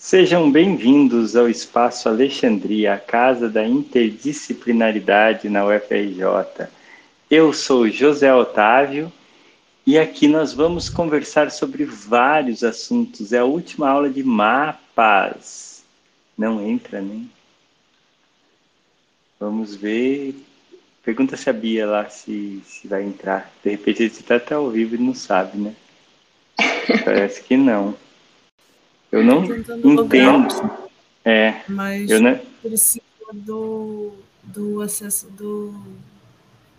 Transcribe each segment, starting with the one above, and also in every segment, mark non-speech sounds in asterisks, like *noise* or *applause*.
Sejam bem-vindos ao Espaço Alexandria, a casa da interdisciplinaridade na UFRJ. Eu sou José Otávio e aqui nós vamos conversar sobre vários assuntos. É a última aula de mapas. Não entra, né? Vamos ver. Pergunta se a Bia lá se, se vai entrar. De repente ele está até ao vivo e não sabe, né? *laughs* Parece que não. Eu não entendo. É. Mas eu não... precisa do, do acesso do,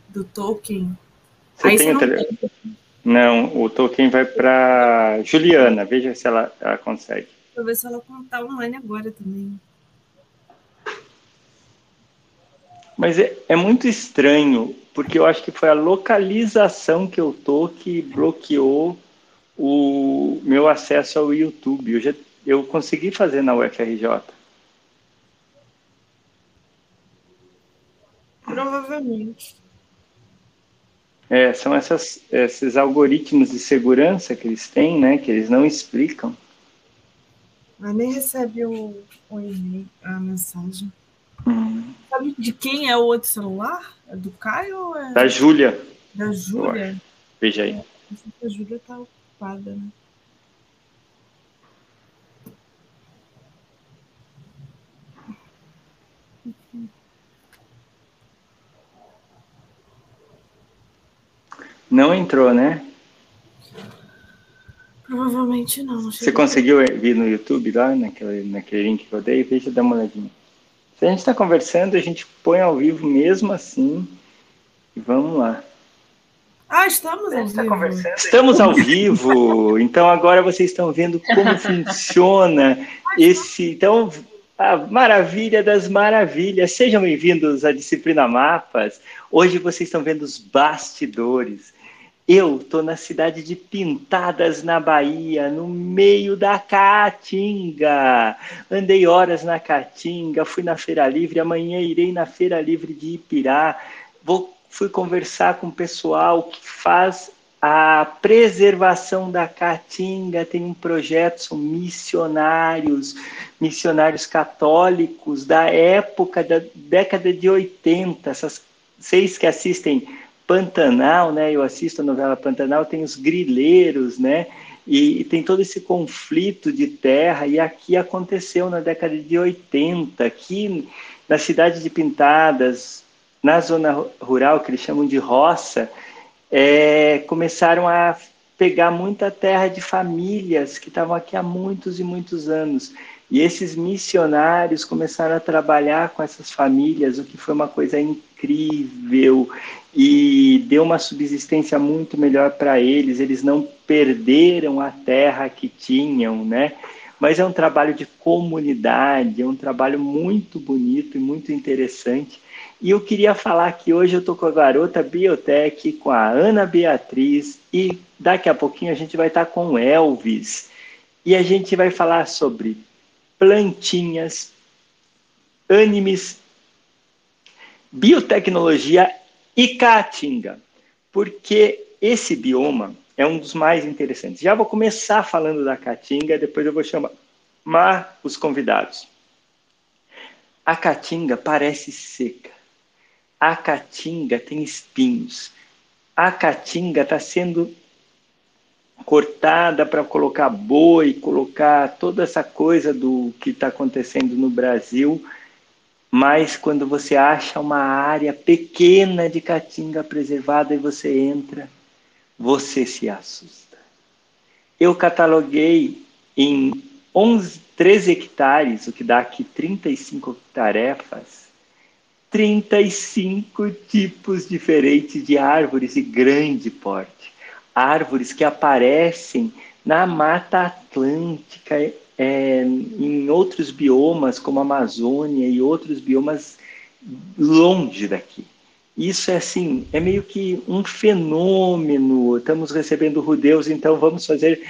do token. Você Aí tem você o não tem. Não, o token vai para Juliana. Veja se ela, ela consegue. Vou ver se ela tá online agora também. Mas é, é muito estranho, porque eu acho que foi a localização que eu tô que bloqueou o meu acesso ao YouTube. Eu, já, eu consegui fazer na UFRJ. Provavelmente. É, são essas, esses algoritmos de segurança que eles têm, né, que eles não explicam. Mas nem recebe o, o e-mail, a mensagem. Hum. Sabe de quem é o outro celular? É do Caio é Da Júlia, da Júlia? veja aí. Que A Júlia tá ocupada, né? Não entrou, né? Provavelmente não. não Você conseguiu vir no YouTube lá, naquele, naquele link que eu dei? Veja, dá uma olhadinha. Se a gente está conversando, a gente põe ao vivo mesmo assim. E vamos lá. Ah, estamos ao vivo. Estamos ao vivo, então agora vocês estão vendo como funciona esse. Então, a maravilha das maravilhas. Sejam bem-vindos à disciplina Mapas. Hoje vocês estão vendo os bastidores. Eu estou na cidade de Pintadas, na Bahia, no meio da Caatinga. Andei horas na Caatinga, fui na Feira Livre, amanhã irei na Feira Livre de Ipirá. Vou, fui conversar com o pessoal que faz a preservação da Caatinga, tem um projeto, são missionários, missionários católicos da época da década de 80, essas vocês que assistem Pantanal, né? Eu assisto a novela Pantanal, tem os grileiros, né? E, e, tem todo esse conflito de terra, e aqui aconteceu na década de 80, aqui na cidade de Pintadas, na zona rural, que eles chamam de roça, é, começaram a pegar muita terra de famílias que estavam aqui há muitos e muitos anos. E esses missionários começaram a trabalhar com essas famílias, o que foi uma coisa incrível e deu uma subsistência muito melhor para eles. Eles não perderam a terra que tinham, né? Mas é um trabalho de comunidade, é um trabalho muito bonito e muito interessante. E eu queria falar que hoje eu estou com a garota Biotech, com a Ana Beatriz, e daqui a pouquinho a gente vai estar com o Elvis. E a gente vai falar sobre plantinhas, animes, biotecnologia e caatinga, porque esse bioma é um dos mais interessantes. Já vou começar falando da caatinga, depois eu vou chamar os convidados. A caatinga parece seca. A caatinga tem espinhos. A caatinga está sendo cortada para colocar boi, colocar toda essa coisa do que está acontecendo no Brasil. Mas quando você acha uma área pequena de caatinga preservada e você entra, você se assusta. Eu cataloguei em 11, 13 hectares, o que dá aqui 35 tarefas, 35 tipos diferentes de árvores de grande porte. Árvores que aparecem na Mata Atlântica, é, em outros biomas, como a Amazônia e outros biomas longe daqui. Isso é assim, é meio que um fenômeno. Estamos recebendo Rudeus, então vamos fazer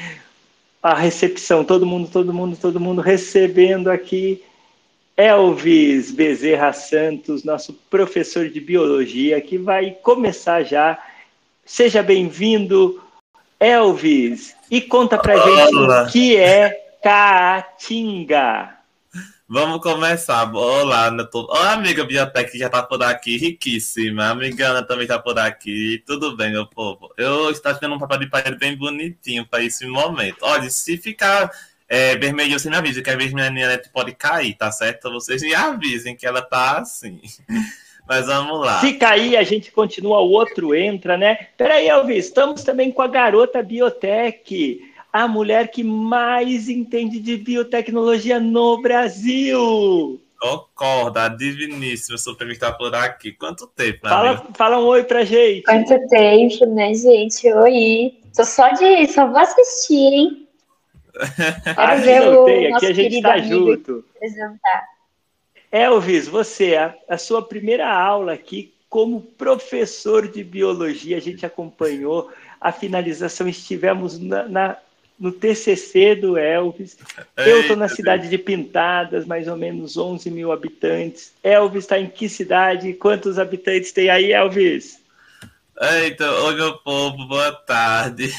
a recepção. Todo mundo, todo mundo, todo mundo recebendo aqui Elvis Bezerra Santos, nosso professor de biologia, que vai começar já. Seja bem-vindo, Elvis, e conta pra gente o que é Caatinga. Vamos começar. Olá, tô... Olá, amiga Biotec já tá por aqui, riquíssima. A amiga Ana também tá por aqui. Tudo bem, meu povo? Eu estou fazendo um papel de pai bem bonitinho para esse momento. Olha, se ficar é, vermelho, você me avisa, que minha net pode cair, tá certo? Vocês me avisem que ela tá assim. *laughs* Mas vamos lá. Se cair, a gente continua, o outro entra, né? Peraí, Elvis, estamos também com a garota Biotech a mulher que mais entende de biotecnologia no Brasil. Concorda, diviníssima, está por aqui. Quanto tempo, fala, fala um oi pra gente. Quanto tempo, né, gente? Oi. Tô só de. Só vou assistir, hein? Quero ver o aqui a gente está junto. Elvis, você, a, a sua primeira aula aqui como professor de biologia, a gente acompanhou a finalização, estivemos na, na no TCC do Elvis. Eu estou na cidade de Pintadas, mais ou menos 11 mil habitantes. Elvis está em que cidade? Quantos habitantes tem aí, Elvis? Eita, oi meu povo, boa tarde.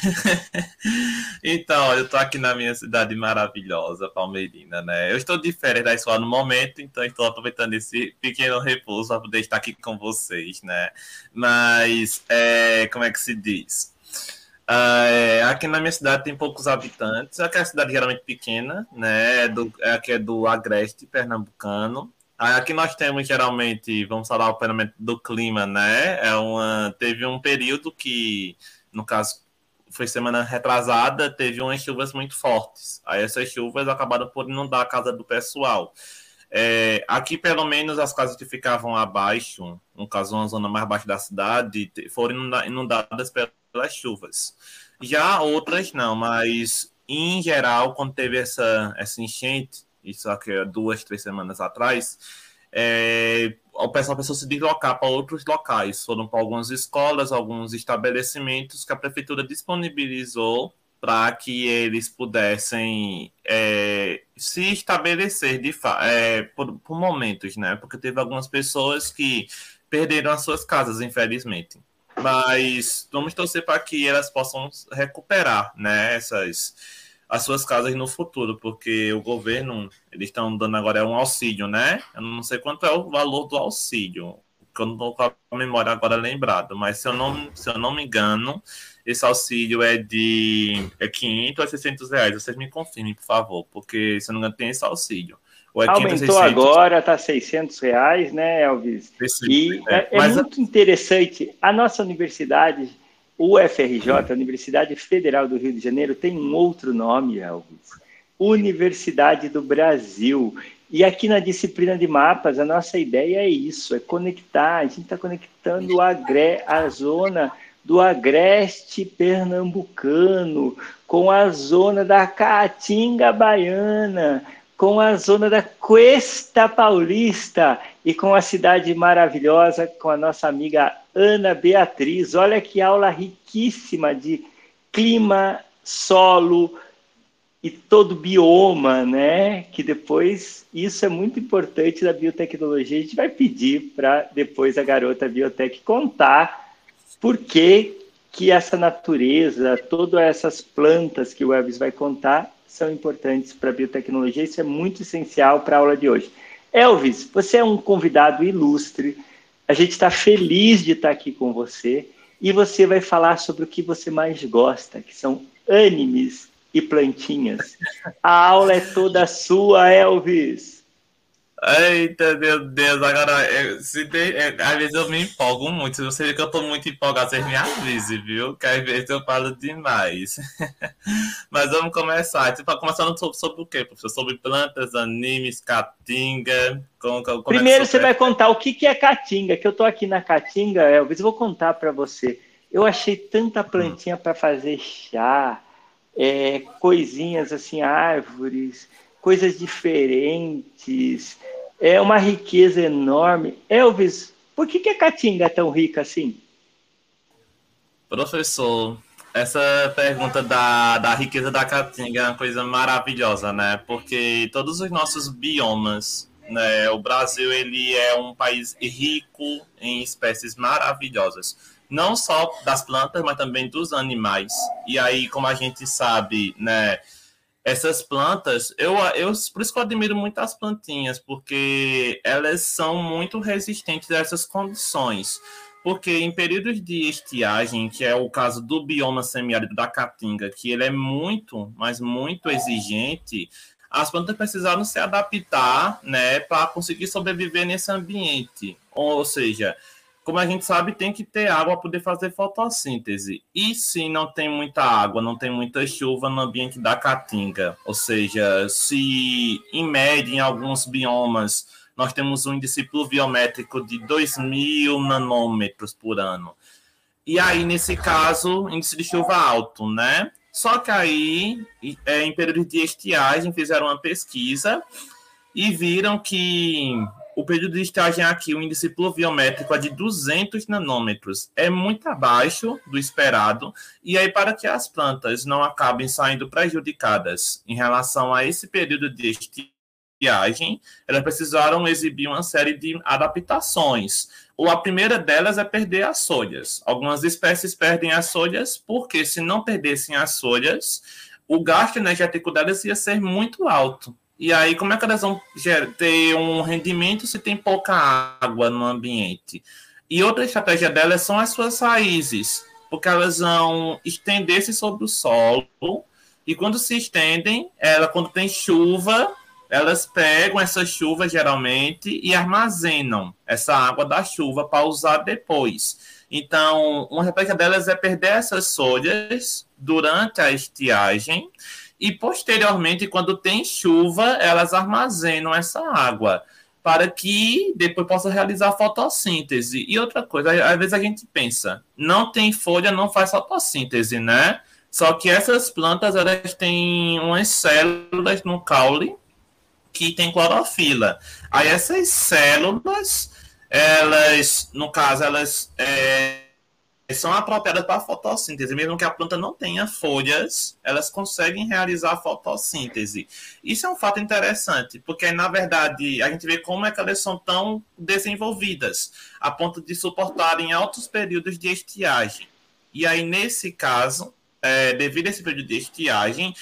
*laughs* então, eu estou aqui na minha cidade maravilhosa, Palmeirina, né? Eu estou de férias da escola no momento, então estou aproveitando esse pequeno repouso para poder estar aqui com vocês, né? Mas, é, como é que se diz? Ah, é, aqui na minha cidade tem poucos habitantes. Aqui é uma cidade geralmente pequena, né? É do, é, aqui é do Agreste, pernambucano. Aqui nós temos geralmente, vamos falar o fenômeno do clima, né? É uma, teve um período que, no caso, foi semana retrasada, teve umas chuvas muito fortes. Aí essas chuvas acabaram por inundar a casa do pessoal. É, aqui, pelo menos, as casas que ficavam abaixo, no caso, uma zona mais baixa da cidade, foram inundadas pelas chuvas. Já outras não, mas em geral, quando teve essa, essa enchente, isso aqui é duas, três semanas atrás, é, o pessoal pensou se deslocar para outros locais. Foram para algumas escolas, alguns estabelecimentos que a prefeitura disponibilizou para que eles pudessem é, se estabelecer de é, por, por, momentos, né? Porque teve algumas pessoas que perderam as suas casas, infelizmente. Mas vamos torcer para que elas possam recuperar, né? Essas as suas casas no futuro, porque o governo eles estão dando agora um auxílio, né? Eu não sei quanto é o valor do auxílio, que eu não estou com a memória agora lembrado, mas se eu não, se eu não me engano, esse auxílio é de é 500 a 600 reais. Vocês me confirmem, por favor, porque se eu não me engano, tem esse auxílio. É Aumentou agora, está 600 reais, né, Elvis? e é, é, é muito interessante. A nossa universidade, o a Universidade Federal do Rio de Janeiro, tem um outro nome, Elvis. Universidade do Brasil. E aqui na disciplina de mapas, a nossa ideia é isso, é conectar, a gente está conectando a, a zona do agreste pernambucano, com a zona da Caatinga baiana, com a zona da Cuesta Paulista e com a cidade maravilhosa, com a nossa amiga Ana Beatriz. Olha que aula riquíssima de clima, solo e todo bioma, né? Que depois isso é muito importante da biotecnologia. A gente vai pedir para depois a garota biotec contar por que, que essa natureza, todas essas plantas que o Elvis vai contar, são importantes para a biotecnologia. Isso é muito essencial para a aula de hoje. Elvis, você é um convidado ilustre. A gente está feliz de estar aqui com você e você vai falar sobre o que você mais gosta, que são animes e plantinhas. A aula é toda sua, Elvis. Eita, meu Deus, agora, eu, se de, é, às vezes eu me empolgo muito. Se você vê que eu tô muito empolgado, vocês me avisem, viu? Que às vezes eu falo demais. *laughs* Mas vamos começar. Tipo, começando sobre, sobre o quê, professor? Sobre plantas, animes, caatinga. Como, como é Primeiro é você vai contar o que, que é caatinga, que eu tô aqui na caatinga, Elvis, eu vou contar para você. Eu achei tanta plantinha para fazer chá, é, coisinhas assim, árvores coisas diferentes, é uma riqueza enorme. Elvis, por que, que a Caatinga é tão rica assim? Professor, essa pergunta da, da riqueza da Caatinga é uma coisa maravilhosa, né? Porque todos os nossos biomas, né? O Brasil, ele é um país rico em espécies maravilhosas. Não só das plantas, mas também dos animais. E aí, como a gente sabe, né? Essas plantas, eu, eu por isso que eu admiro muito as plantinhas, porque elas são muito resistentes a essas condições. Porque em períodos de estiagem, que é o caso do bioma semiárido da Caatinga, que ele é muito, mas muito exigente, as plantas precisaram se adaptar, né, para conseguir sobreviver nesse ambiente. Ou seja, como a gente sabe, tem que ter água para poder fazer fotossíntese. E se não tem muita água, não tem muita chuva no ambiente da caatinga, ou seja, se em média em alguns biomas nós temos um índice pluviométrico de 2.000 nanômetros por ano. E aí, nesse caso, índice de chuva alto, né? Só que aí, é, em período de estiagem, fizeram uma pesquisa e viram que o período de estiagem aqui, o índice pluviométrico é de 200 nanômetros. É muito abaixo do esperado. E aí, para que as plantas não acabem saindo prejudicadas em relação a esse período de estiagem, elas precisaram exibir uma série de adaptações. Ou a primeira delas é perder as folhas. Algumas espécies perdem as folhas porque, se não perdessem as folhas, o gasto energético delas ia ser muito alto. E aí, como é que elas vão ter um rendimento se tem pouca água no ambiente? E outra estratégia delas são as suas raízes, porque elas vão estender-se sobre o solo, e quando se estendem, ela, quando tem chuva, elas pegam essa chuva geralmente e armazenam essa água da chuva para usar depois. Então, uma estratégia delas é perder essas folhas durante a estiagem e posteriormente, quando tem chuva, elas armazenam essa água para que depois possa realizar fotossíntese. E outra coisa, às vezes a gente pensa, não tem folha, não faz fotossíntese, né? Só que essas plantas elas têm umas células no caule que tem clorofila. Aí essas células, elas, no caso, elas é, são apropriadas para a fotossíntese. Mesmo que a planta não tenha folhas, elas conseguem realizar a fotossíntese. Isso é um fato interessante, porque, na verdade, a gente vê como é que elas são tão desenvolvidas, a ponto de suportarem altos períodos de estiagem. E aí, nesse caso, é, devido a esse período de estiagem,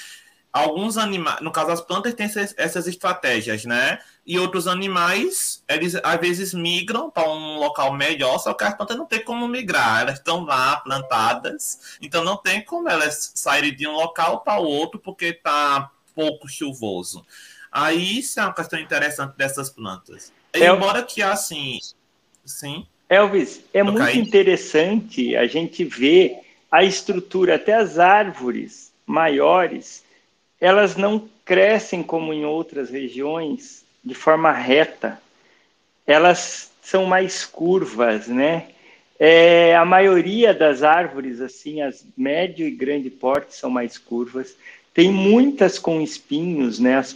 alguns animais, no caso as plantas têm essas, estratégias, né? E outros animais, eles às vezes migram para um local melhor, só que as plantas não tem como migrar, elas estão lá plantadas, então não tem como elas saírem de um local para o outro porque está pouco chuvoso. Aí isso é uma questão interessante dessas plantas. É, Embora que assim, sim. Elvis, é muito caí. interessante a gente ver a estrutura, até as árvores maiores elas não crescem como em outras regiões de forma reta. Elas são mais curvas, né? É, a maioria das árvores, assim, as médio e grande porte são mais curvas. Tem muitas com espinhos, né? As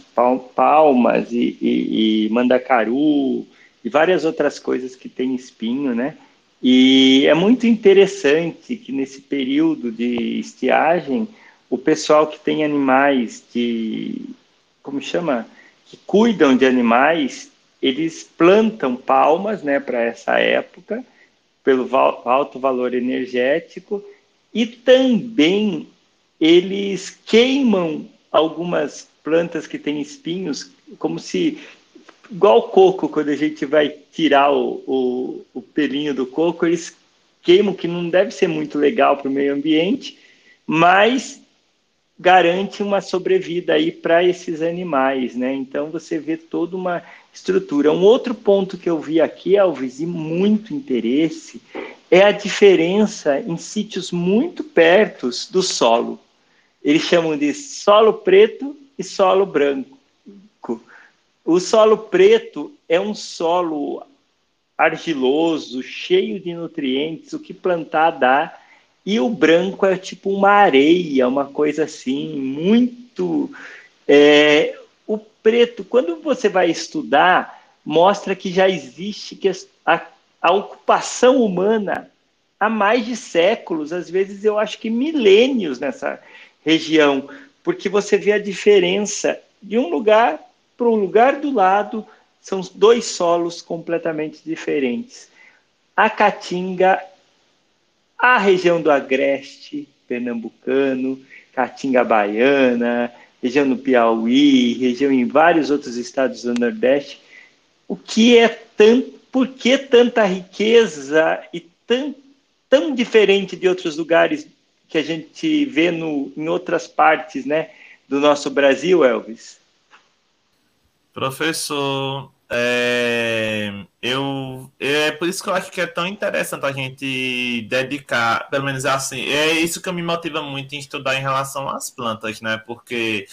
palmas e, e, e mandacaru e várias outras coisas que têm espinho, né? E é muito interessante que nesse período de estiagem o pessoal que tem animais de como chama? Que cuidam de animais eles plantam palmas né para essa época pelo alto valor energético e também eles queimam algumas plantas que têm espinhos como se igual coco quando a gente vai tirar o, o, o pelinho do coco eles queimam que não deve ser muito legal para o meio ambiente mas garante uma sobrevida aí para esses animais, né? Então você vê toda uma estrutura. Um outro ponto que eu vi aqui, Elvis, e muito interesse, é a diferença em sítios muito perto do solo. Eles chamam de solo preto e solo branco. O solo preto é um solo argiloso, cheio de nutrientes, o que plantar dá e o branco é tipo uma areia, uma coisa assim, muito. É, o preto, quando você vai estudar, mostra que já existe a, a ocupação humana há mais de séculos, às vezes eu acho que milênios nessa região, porque você vê a diferença de um lugar para um lugar do lado, são dois solos completamente diferentes. A caatinga a região do Agreste pernambucano, Caatinga Baiana, região do Piauí, região em vários outros estados do Nordeste. O que é tão, por que tanta riqueza e tão, tão diferente de outros lugares que a gente vê no, em outras partes, né, do nosso Brasil, Elvis? Professor, é, eu, é por isso que eu acho que é tão interessante a gente dedicar, pelo menos assim, é isso que me motiva muito em estudar em relação às plantas, né? Porque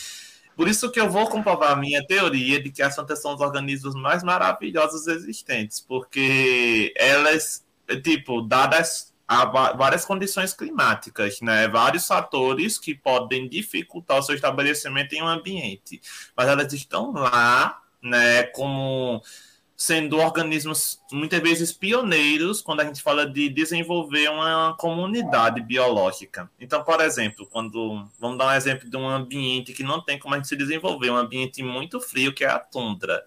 por isso que eu vou comprovar a minha teoria de que as plantas são os organismos mais maravilhosos existentes, porque elas, tipo, dadas a várias condições climáticas, né? Vários fatores que podem dificultar o seu estabelecimento em um ambiente, mas elas estão lá né, como sendo organismos muitas vezes pioneiros quando a gente fala de desenvolver uma comunidade biológica. Então, por exemplo, quando vamos dar um exemplo de um ambiente que não tem como a gente se desenvolver, um ambiente muito frio que é a tundra.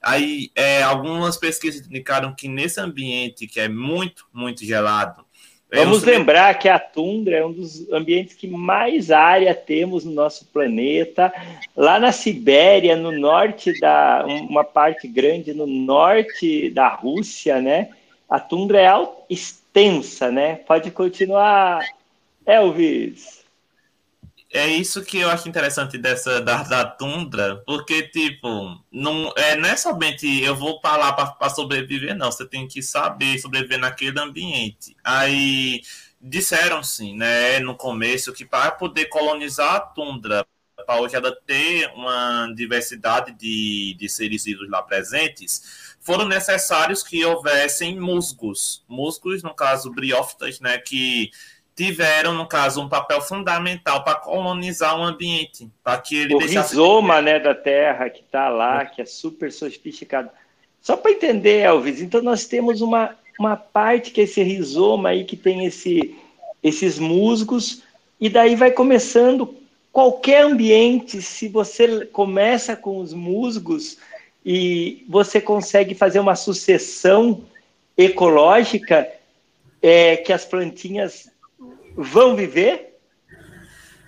Aí, é, algumas pesquisas indicaram que nesse ambiente que é muito, muito gelado, Vamos lembrar que a tundra é um dos ambientes que mais área temos no nosso planeta. Lá na Sibéria, no norte da uma parte grande no norte da Rússia, né? A tundra é extensa, né? Pode continuar, Elvis é isso que eu acho interessante dessa da, da tundra, porque, tipo, não é, não é somente eu vou para lá para sobreviver, não. Você tem que saber sobreviver naquele ambiente. Aí disseram sim, né, no começo, que para poder colonizar a tundra, para hoje ela ter uma diversidade de, de seres vivos lá presentes, foram necessários que houvessem musgos. Musgos, no caso, briófitas, né, que tiveram, no caso, um papel fundamental para colonizar o ambiente, para que ele o deixasse... rizoma né, da Terra que está lá, que é super sofisticado. Só para entender, Elvis, então nós temos uma, uma parte que é esse rizoma aí que tem esse, esses musgos, e daí vai começando qualquer ambiente, se você começa com os musgos e você consegue fazer uma sucessão ecológica, é, que as plantinhas vão viver?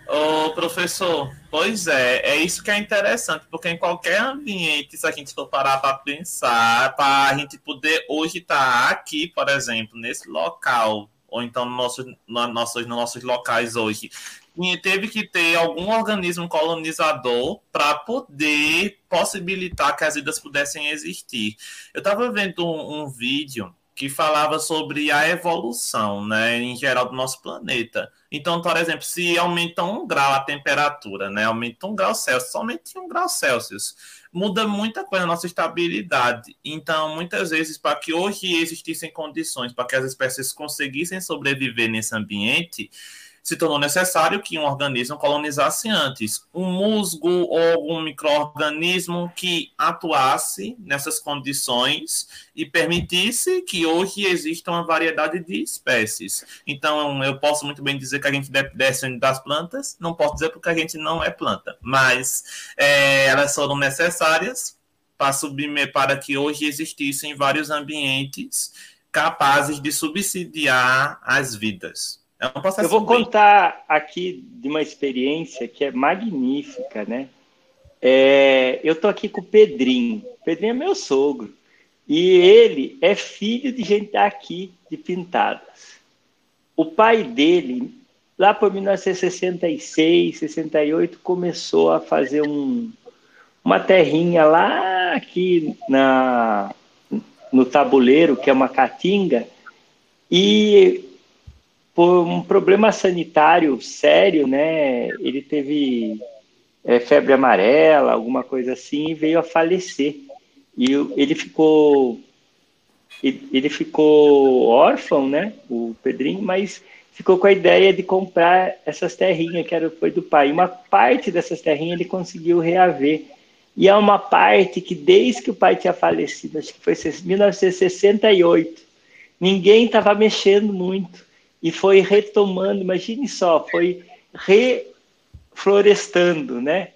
Ô, professor, pois é, é isso que é interessante, porque em qualquer ambiente, se a gente for parar para pensar, para a gente poder hoje estar tá aqui, por exemplo, nesse local, ou então no nosso, no, nossos, nos nossos locais hoje, e teve que ter algum organismo colonizador para poder possibilitar que as vidas pudessem existir. Eu estava vendo um, um vídeo que falava sobre a evolução, né, em geral do nosso planeta. Então, por exemplo, se aumenta um grau a temperatura, né, aumenta um grau Celsius, somente um grau Celsius, muda muita coisa na nossa estabilidade. Então, muitas vezes, para que hoje existissem condições para que as espécies conseguissem sobreviver nesse ambiente, se tornou necessário que um organismo colonizasse antes um musgo ou algum microorganismo que atuasse nessas condições e permitisse que hoje exista uma variedade de espécies. Então, eu posso muito bem dizer que a gente descende das plantas, não posso dizer porque a gente não é planta, mas é, elas foram necessárias para, submeter, para que hoje existissem vários ambientes capazes de subsidiar as vidas. É um Eu vou bem... contar aqui de uma experiência que é magnífica, né? É, eu tô aqui com o Pedrinho. O Pedrinho é meu sogro. E ele é filho de gente daqui, de Pintadas. O pai dele, lá por 1966, 68, começou a fazer um, uma terrinha lá aqui na, no tabuleiro, que é uma caatinga, e por um problema sanitário sério, né? Ele teve é, febre amarela, alguma coisa assim, e veio a falecer. E ele ficou ele ficou órfão, né? O Pedrinho, mas ficou com a ideia de comprar essas terrinhas que era foi do pai. Uma parte dessas terrinhas ele conseguiu reaver. E é uma parte que desde que o pai tinha falecido, acho que foi 1968, ninguém estava mexendo muito e foi retomando, imagine só, foi reflorestando, né?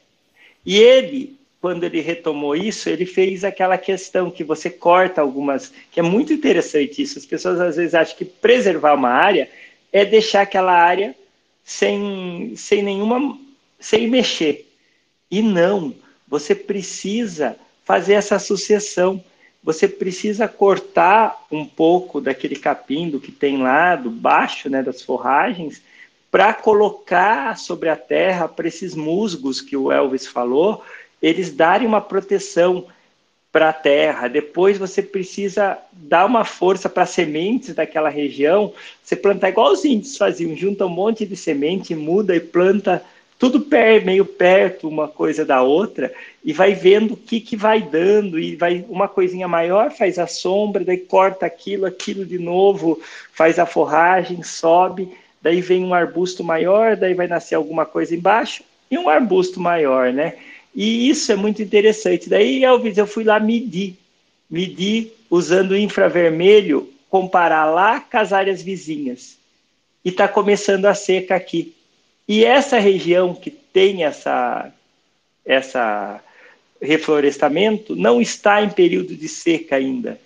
E ele, quando ele retomou isso, ele fez aquela questão que você corta algumas, que é muito interessante isso. As pessoas às vezes acham que preservar uma área é deixar aquela área sem, sem nenhuma, sem mexer. E não, você precisa fazer essa sucessão. Você precisa cortar um pouco daquele capim do que tem lá, do baixo, né, das forragens, para colocar sobre a terra para esses musgos que o Elvis falou, eles darem uma proteção para a terra. Depois você precisa dar uma força para as sementes daquela região. Você plantar igual os índios faziam, junta um monte de semente, muda e planta tudo meio perto uma coisa da outra e vai vendo o que, que vai dando e vai uma coisinha maior faz a sombra, daí corta aquilo, aquilo de novo, faz a forragem, sobe, daí vem um arbusto maior, daí vai nascer alguma coisa embaixo e um arbusto maior, né? E isso é muito interessante. Daí, Elvis, eu fui lá medir, medir usando infravermelho, comparar lá com as áreas vizinhas. E está começando a seca aqui. E essa região que tem essa, essa reflorestamento não está em período de seca ainda.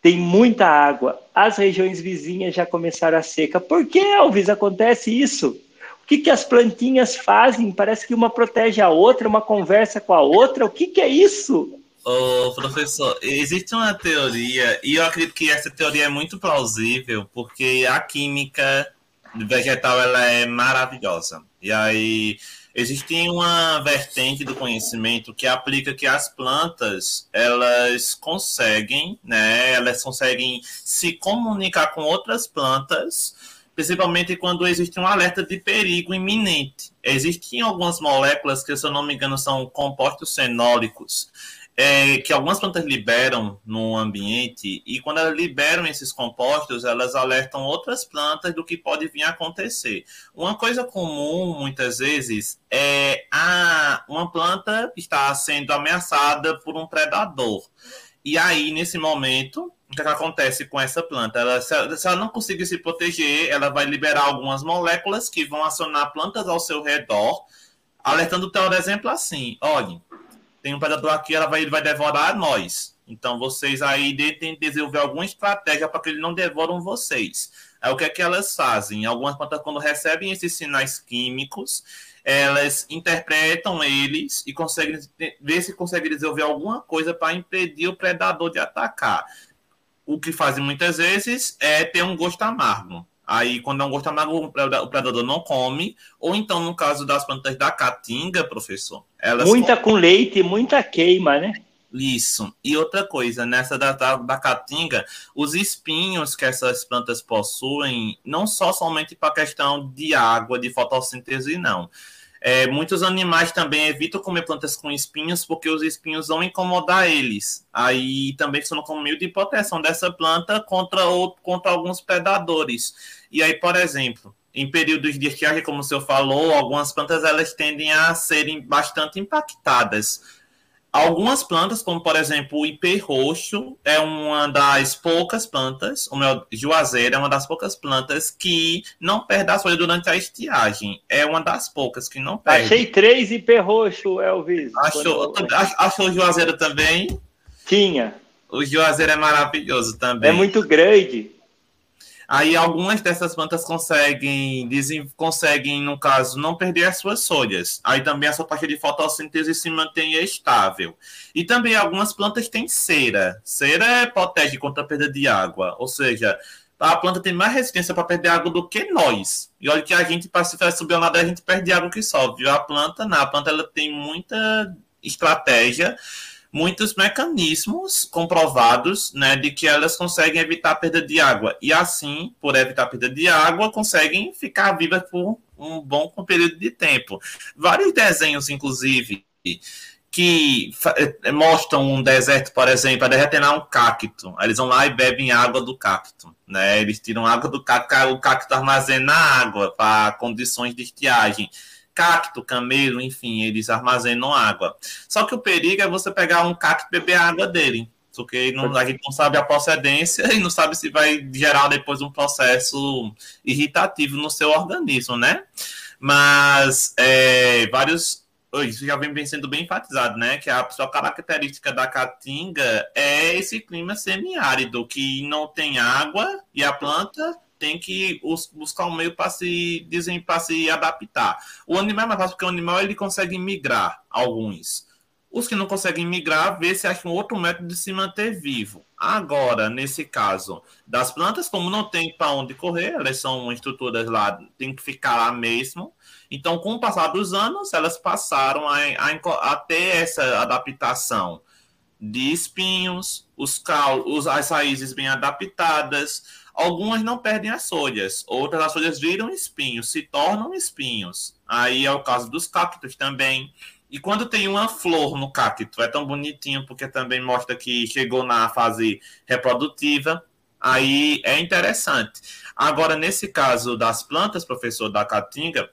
Tem muita água. As regiões vizinhas já começaram a seca. Por que, Elvis, acontece isso? O que, que as plantinhas fazem? Parece que uma protege a outra, uma conversa com a outra. O que, que é isso? Ô, professor, existe uma teoria, e eu acredito que essa teoria é muito plausível, porque a química vegetal ela é maravilhosa. E aí existe uma vertente do conhecimento que aplica que as plantas elas conseguem, né? Elas conseguem se comunicar com outras plantas, principalmente quando existe um alerta de perigo iminente. Existem algumas moléculas que, se eu não me engano, são compostos fenólicos é, que algumas plantas liberam no ambiente e quando elas liberam esses compostos, elas alertam outras plantas do que pode vir a acontecer. Uma coisa comum, muitas vezes, é a, uma planta está sendo ameaçada por um predador. E aí, nesse momento, o que, é acontece com essa planta? Ela, se, ela, se ela não conseguir se proteger, ela vai liberar algumas moléculas que vão acionar plantas ao seu redor, alertando, por exemplo, assim: olhem, tem um predador aqui, ela vai, ele vai devorar nós. Então vocês aí que desenvolver alguma estratégia para que ele não devoram vocês. Aí o que é que elas fazem? Algumas plantas, quando recebem esses sinais químicos, elas interpretam eles e conseguem ver se conseguem desenvolver alguma coisa para impedir o predador de atacar. O que fazem muitas vezes é ter um gosto amargo. Aí, quando é um gosto amargo, o predador não come. Ou então, no caso das plantas da caatinga, professor. Elas muita com leite, muita queima, né? Isso. E outra coisa, nessa da, da, da caatinga, os espinhos que essas plantas possuem, não só somente para questão de água, de fotossíntese, não. É, muitos animais também evitam comer plantas com espinhos porque os espinhos vão incomodar eles. Aí também são como meio de proteção dessa planta contra, contra alguns predadores. E aí, por exemplo, em períodos de estiagem, como o senhor falou, algumas plantas elas tendem a serem bastante impactadas Algumas plantas, como por exemplo o ipê roxo, é uma das poucas plantas, o meu juazeiro é uma das poucas plantas que não perde a folha durante a estiagem. É uma das poucas que não perde. Achei três ipê roxo, Elvis. Achou, achou o juazeiro também? Tinha. O juazeiro é maravilhoso também. É muito grande. Aí algumas dessas plantas conseguem, dizem, conseguem, no caso, não perder as suas folhas. Aí também a sua parte de fotossíntese se mantém estável. E também algumas plantas têm cera. Cera protege contra a perda de água, ou seja, a planta tem mais resistência para perder água do que nós. E olha que a gente, para se fazer subir nada, a gente perde água que sobe. A planta, não. A planta ela tem muita estratégia muitos mecanismos comprovados né, de que elas conseguem evitar a perda de água. E assim, por evitar a perda de água, conseguem ficar vivas por um bom período de tempo. Vários desenhos, inclusive, que eh, mostram um deserto, por exemplo, a derretendo um cacto. Eles vão lá e bebem água do cacto. Né? Eles tiram água do cacto, o cacto armazena água para condições de estiagem cacto, camelo, enfim, eles armazenam água. Só que o perigo é você pegar um cacto e beber a água dele. Porque não, a gente não sabe a procedência *laughs* e não sabe se vai gerar depois um processo irritativo no seu organismo, né? Mas é, vários. Isso já vem sendo bem enfatizado, né? Que a sua característica da caatinga é esse clima semiárido, que não tem água e a planta tem que buscar um meio para se, dizem, para se adaptar. O animal é mais fácil porque o animal ele consegue migrar, alguns. Os que não conseguem migrar, vê se acham outro método de se manter vivo. Agora, nesse caso das plantas, como não tem para onde correr, elas são estruturas lá, tem que ficar lá mesmo. Então, com o passar dos anos, elas passaram a, a, a ter essa adaptação de espinhos, os caulos, as raízes bem adaptadas. Algumas não perdem as folhas, outras as folhas viram espinhos, se tornam espinhos. Aí é o caso dos cactos também. E quando tem uma flor no cacto, é tão bonitinho porque também mostra que chegou na fase reprodutiva. Aí é interessante. Agora, nesse caso das plantas, professor da caatinga,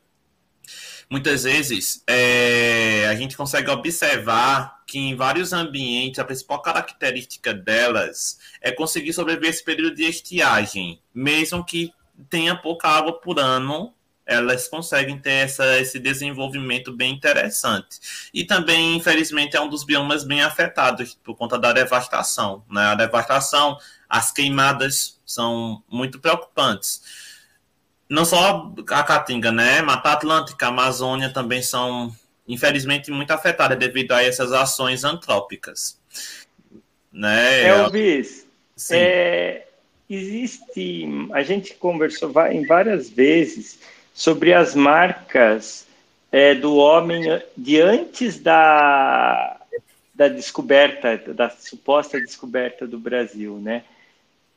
muitas vezes é, a gente consegue observar que em vários ambientes a principal característica delas é conseguir sobreviver esse período de estiagem, mesmo que tenha pouca água por ano elas conseguem ter essa, esse desenvolvimento bem interessante. E também, infelizmente, é um dos biomas bem afetados por conta da devastação. Né? A devastação, as queimadas são muito preocupantes. Não só a Caatinga, né? Mata Atlântica, a Amazônia também são, infelizmente, muito afetadas devido a essas ações antrópicas. Né? Elvis, é, existe, a gente conversou em várias vezes sobre as marcas é, do homem de antes da, da descoberta, da suposta descoberta do Brasil, né?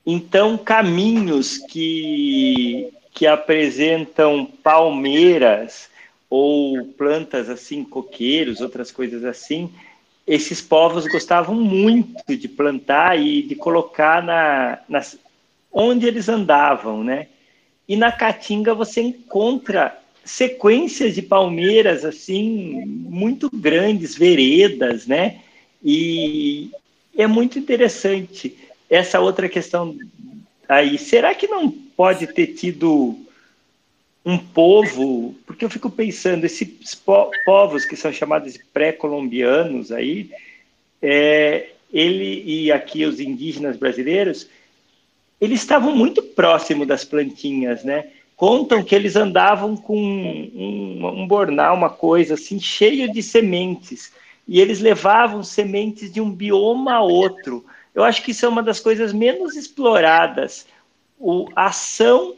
Então, caminhos que, que apresentam palmeiras ou plantas assim, coqueiros, outras coisas assim, esses povos gostavam muito de plantar e de colocar na, onde eles andavam, né? E na Caatinga você encontra sequências de palmeiras assim muito grandes, veredas, né? E é muito interessante essa outra questão aí. Será que não pode ter tido um povo? Porque eu fico pensando esses povos que são chamados de pré-colombianos aí, é, ele e aqui os indígenas brasileiros eles estavam muito próximo das plantinhas, né? Contam que eles andavam com um, um bornal, uma coisa assim, cheio de sementes, e eles levavam sementes de um bioma a outro. Eu acho que isso é uma das coisas menos exploradas. O, a ação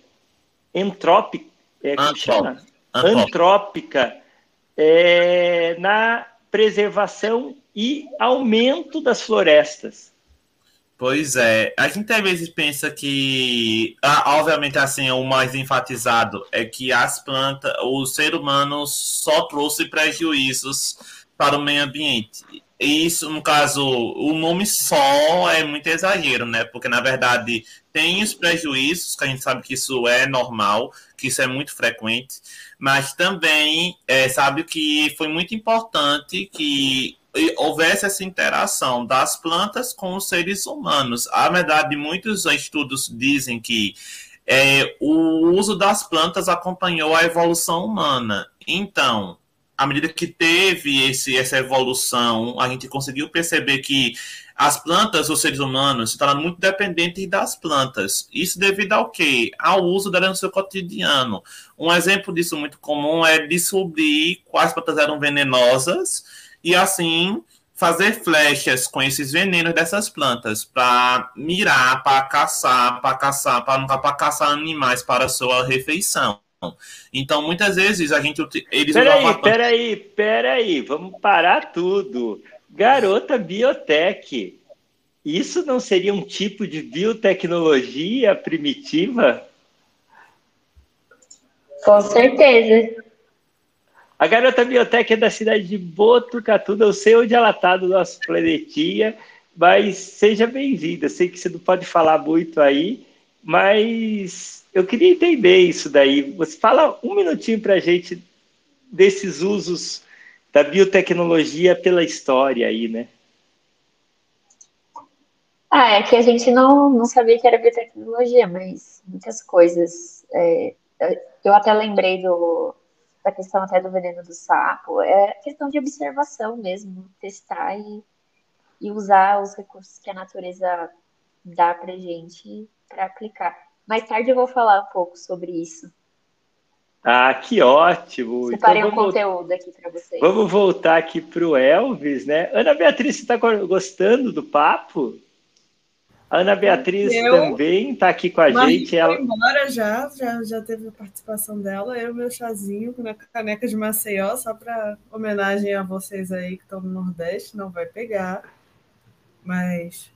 entrópica, é, como chama? Antrópica é, na preservação e aumento das florestas. Pois é, a gente às vezes pensa que, ah, obviamente, assim, o mais enfatizado é que as plantas, o ser humano só trouxe prejuízos para o meio ambiente. Isso, no caso, o nome só é muito exagero, né? Porque, na verdade, tem os prejuízos, que a gente sabe que isso é normal, que isso é muito frequente, mas também é, sabe que foi muito importante que houvesse essa interação das plantas com os seres humanos. A verdade, muitos estudos dizem que é, o uso das plantas acompanhou a evolução humana. Então, à medida que teve esse, essa evolução, a gente conseguiu perceber que as plantas, os seres humanos, se tornaram muito dependentes das plantas. Isso devido ao quê? Ao uso delas no seu cotidiano. Um exemplo disso muito comum é descobrir quais plantas eram venenosas e assim fazer flechas com esses venenos dessas plantas para mirar, para caçar, para caçar, para caçar animais para sua refeição. Então, muitas vezes a gente eles peraí, uma... peraí, peraí, vamos parar tudo. Garota biotech. Isso não seria um tipo de biotecnologia primitiva? Com certeza. A garota biotech é da cidade de Botucatu, eu sei onde ela está do nosso planetinha, mas seja bem-vinda. Sei que você não pode falar muito aí, mas eu queria entender isso daí. Você fala um minutinho para a gente desses usos da biotecnologia pela história aí, né? Ah, é que a gente não, não sabia que era biotecnologia, mas muitas coisas. É, eu até lembrei do, da questão até do veneno do sapo, é questão de observação mesmo, testar e, e usar os recursos que a natureza dá para gente para aplicar. Mais tarde eu vou falar um pouco sobre isso. Ah, que ótimo! Separei então, vamos, um conteúdo aqui para vocês. Vamos voltar aqui para o Elvis, né? Ana Beatriz, você está gostando do papo? A Ana Beatriz eu, também está aqui com a gente. Ela foi embora já, já, já teve a participação dela. Eu, meu chazinho na caneca de Maceió, só para homenagem a vocês aí que estão no Nordeste, não vai pegar. Mas.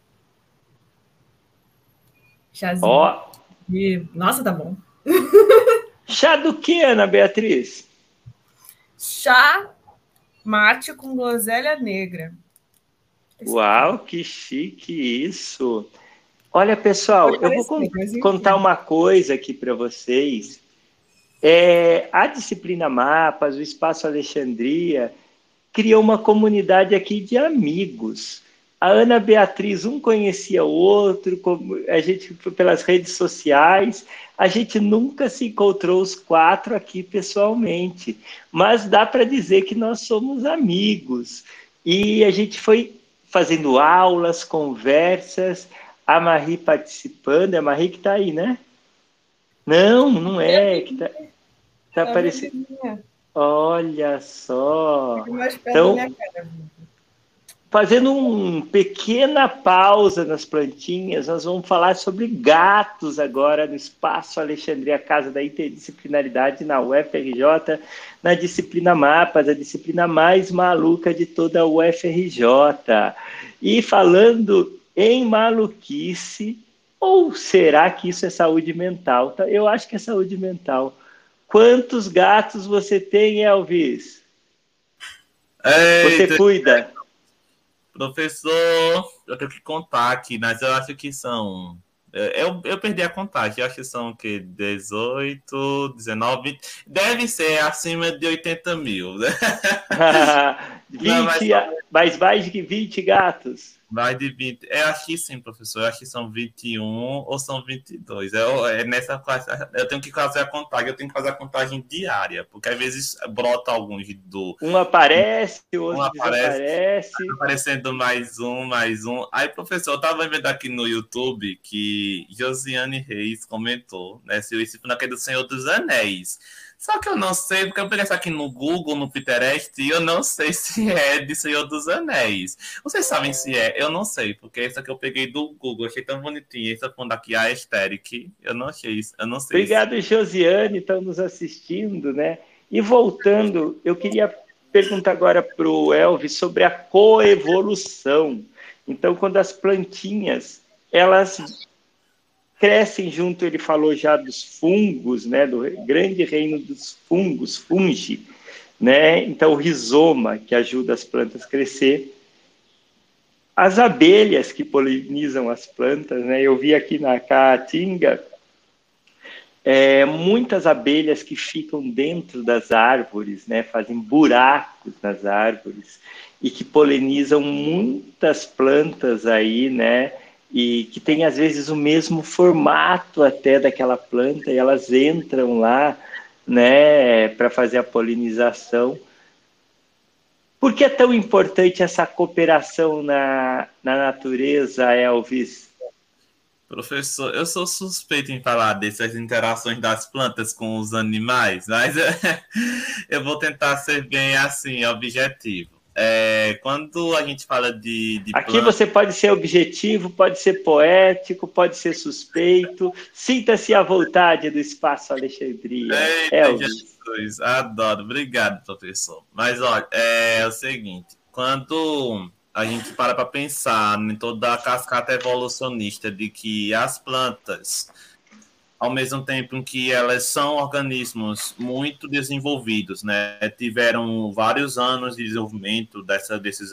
Chazinho. Ó. E... Nossa, tá bom. Chá do que, Ana Beatriz? Chá mate com groselha negra. Uau, que chique isso! Olha, pessoal, eu vou contar uma coisa aqui para vocês. É, a disciplina Mapas, o Espaço Alexandria, criou uma comunidade aqui de amigos a Ana Beatriz, um conhecia o outro, a gente pelas redes sociais, a gente nunca se encontrou os quatro aqui pessoalmente, mas dá para dizer que nós somos amigos. E a gente foi fazendo aulas, conversas, a Marie participando, é a Marie que está aí, né? Não, não é, que está tá aparecendo. Olha só. Então, Fazendo uma pequena pausa nas plantinhas, nós vamos falar sobre gatos agora no Espaço Alexandria Casa da Interdisciplinaridade na UFRJ, na disciplina Mapas, a disciplina mais maluca de toda a UFRJ. E falando em maluquice, ou será que isso é saúde mental? Tá, eu acho que é saúde mental. Quantos gatos você tem, Elvis? Eita. Você cuida? Professor, eu tenho que contar aqui, mas eu acho que são. Eu, eu perdi a contagem, eu acho que são o quê? 18, 19, 20. Deve ser acima de 80 mil. Né? 20, *laughs* Não, mas... mais, mais de 20 gatos. Mais de 20. Eu acho que sim, professor. Eu acho que são 21 ou são 22. Eu, é nessa Eu tenho que fazer a contagem, eu tenho que fazer a contagem diária, porque às vezes brota alguns do. Um aparece, o outro um aparece. Tá aparecendo mais um, mais um. Aí, professor, eu tava vendo aqui no YouTube que Josiane Reis comentou, né? Se o naquele do Senhor dos Anéis. Só que eu não sei, porque eu peguei isso aqui no Google, no Pinterest, e eu não sei se é de Senhor dos Anéis. Vocês sabem se é? Eu não sei, porque esse aqui eu peguei do Google, achei tão bonitinho. Esse fundo aqui, a Aesthetic, eu não achei isso, eu não sei. Obrigado. Josiane, estão nos assistindo, né? E voltando, eu queria perguntar agora para o Elvis sobre a coevolução. Então, quando as plantinhas elas crescem junto, ele falou já dos fungos, né, do grande reino dos fungos, fungi, né? Então o rizoma que ajuda as plantas a crescer, as abelhas que polinizam as plantas, né? Eu vi aqui na Caatinga é, muitas abelhas que ficam dentro das árvores, né? Fazem buracos nas árvores e que polinizam muitas plantas aí, né? E que tem às vezes o mesmo formato até daquela planta e elas entram lá, né, para fazer a polinização. Por que é tão importante essa cooperação na, na natureza, Elvis? Professor, eu sou suspeito em falar dessas interações das plantas com os animais, mas *laughs* eu vou tentar ser bem assim, objetivo. É, quando a gente fala de. de Aqui você pode ser objetivo, pode ser poético, pode ser suspeito. Sinta-se à vontade do espaço Alexandria. Eita, Jesus, adoro. Obrigado, professor. Mas olha, é o seguinte: quando a gente para para pensar em toda a cascata evolucionista de que as plantas ao mesmo tempo em que elas são organismos muito desenvolvidos, né? Tiveram vários anos de desenvolvimento dessa, desses,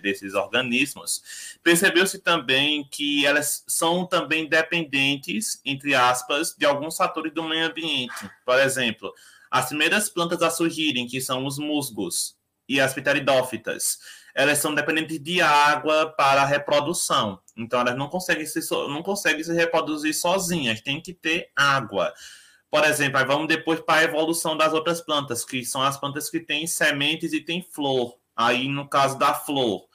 desses organismos. Percebeu-se também que elas são também dependentes, entre aspas, de alguns fatores do meio ambiente. Por exemplo, as primeiras plantas a surgirem, que são os musgos e as pteridófitas, elas são dependentes de água para a reprodução. Então, elas não conseguem se, não conseguem se reproduzir sozinhas, tem que ter água. Por exemplo, vamos depois para a evolução das outras plantas, que são as plantas que têm sementes e têm flor. Aí, no caso da flor,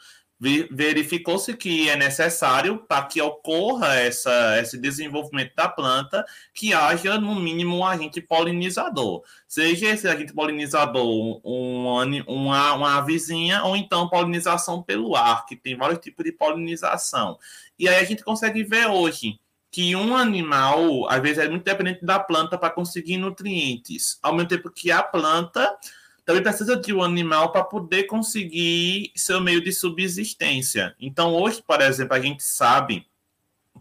verificou-se que é necessário, para que ocorra essa, esse desenvolvimento da planta, que haja, no mínimo, um agente polinizador. Seja esse agente polinizador um, uma, uma avezinha, ou então polinização pelo ar, que tem vários tipos de polinização. E aí a gente consegue ver hoje que um animal, às vezes, é muito dependente da planta para conseguir nutrientes, ao mesmo tempo que a planta também precisa de um animal para poder conseguir seu meio de subsistência. Então, hoje, por exemplo, a gente sabe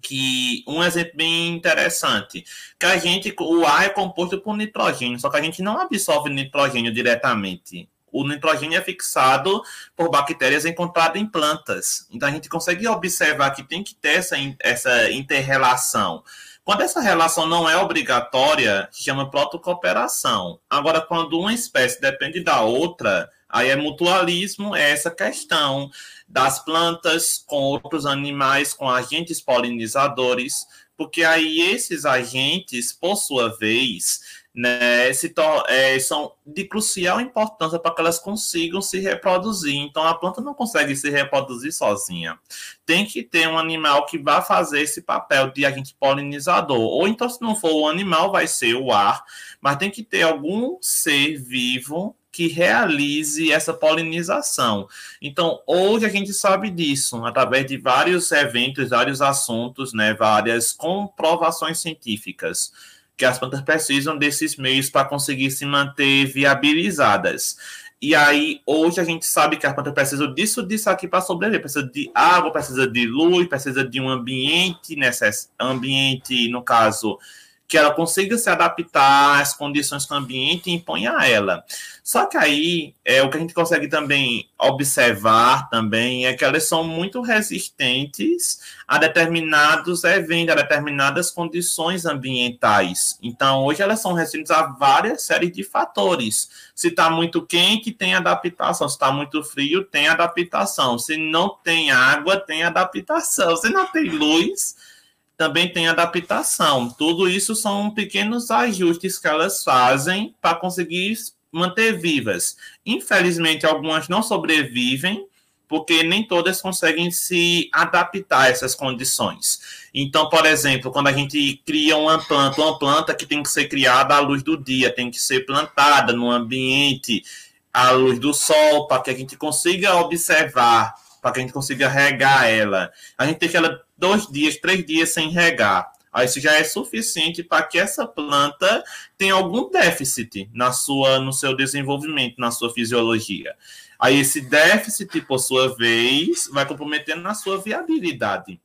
que um exemplo bem interessante, que a gente, o ar é composto por nitrogênio, só que a gente não absorve nitrogênio diretamente. O nitrogênio é fixado por bactérias encontradas em plantas. Então a gente consegue observar que tem que ter essa, essa interrelação. Quando essa relação não é obrigatória, chama protocooperação. Agora, quando uma espécie depende da outra, aí é mutualismo, é essa questão das plantas com outros animais, com agentes polinizadores, porque aí esses agentes, por sua vez, né, se é, são de crucial importância para que elas consigam se reproduzir. Então, a planta não consegue se reproduzir sozinha. Tem que ter um animal que vá fazer esse papel de agente polinizador. Ou então, se não for o animal, vai ser o ar, mas tem que ter algum ser vivo que realize essa polinização. Então, hoje a gente sabe disso, através de vários eventos, vários assuntos, né, várias comprovações científicas que as plantas precisam desses meios para conseguir se manter viabilizadas. E aí, hoje a gente sabe que as plantas precisam disso, disso aqui para sobreviver. Precisa de água, precisa de luz, precisa de um ambiente, necess... ambiente, no caso, que ela consiga se adaptar às condições que o ambiente impõe a ela. Só que aí, é, o que a gente consegue também observar também é que elas são muito resistentes a determinados eventos, a determinadas condições ambientais. Então, hoje elas são resistentes a várias séries de fatores. Se está muito quente, tem adaptação. Se está muito frio, tem adaptação. Se não tem água, tem adaptação. Se não tem luz, também tem adaptação. Tudo isso são pequenos ajustes que elas fazem para conseguir manter vivas. Infelizmente, algumas não sobrevivem, porque nem todas conseguem se adaptar a essas condições. Então, por exemplo, quando a gente cria uma planta, uma planta que tem que ser criada à luz do dia, tem que ser plantada no ambiente à luz do sol, para que a gente consiga observar, para que a gente consiga regar ela. A gente que ela dois dias, três dias sem regar. Aí isso já é suficiente para que essa planta tenha algum déficit na sua, no seu desenvolvimento, na sua fisiologia. Aí esse déficit, por sua vez, vai comprometendo na sua viabilidade.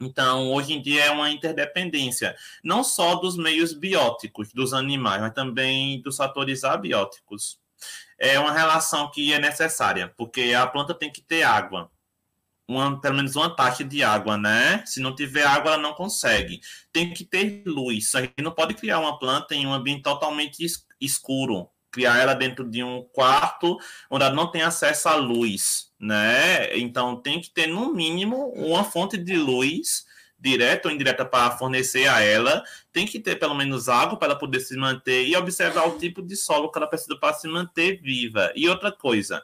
Então, hoje em dia é uma interdependência, não só dos meios bióticos dos animais, mas também dos fatores abióticos. É uma relação que é necessária, porque a planta tem que ter água uma, pelo menos uma taxa de água, né? Se não tiver água, ela não consegue. Tem que ter luz. A gente não pode criar uma planta em um ambiente totalmente escuro. Criar ela dentro de um quarto onde ela não tem acesso à luz, né? Então tem que ter, no mínimo, uma fonte de luz direta ou indireta para fornecer a ela, tem que ter pelo menos água para ela poder se manter e observar o tipo de solo que ela precisa para se manter viva. E outra coisa,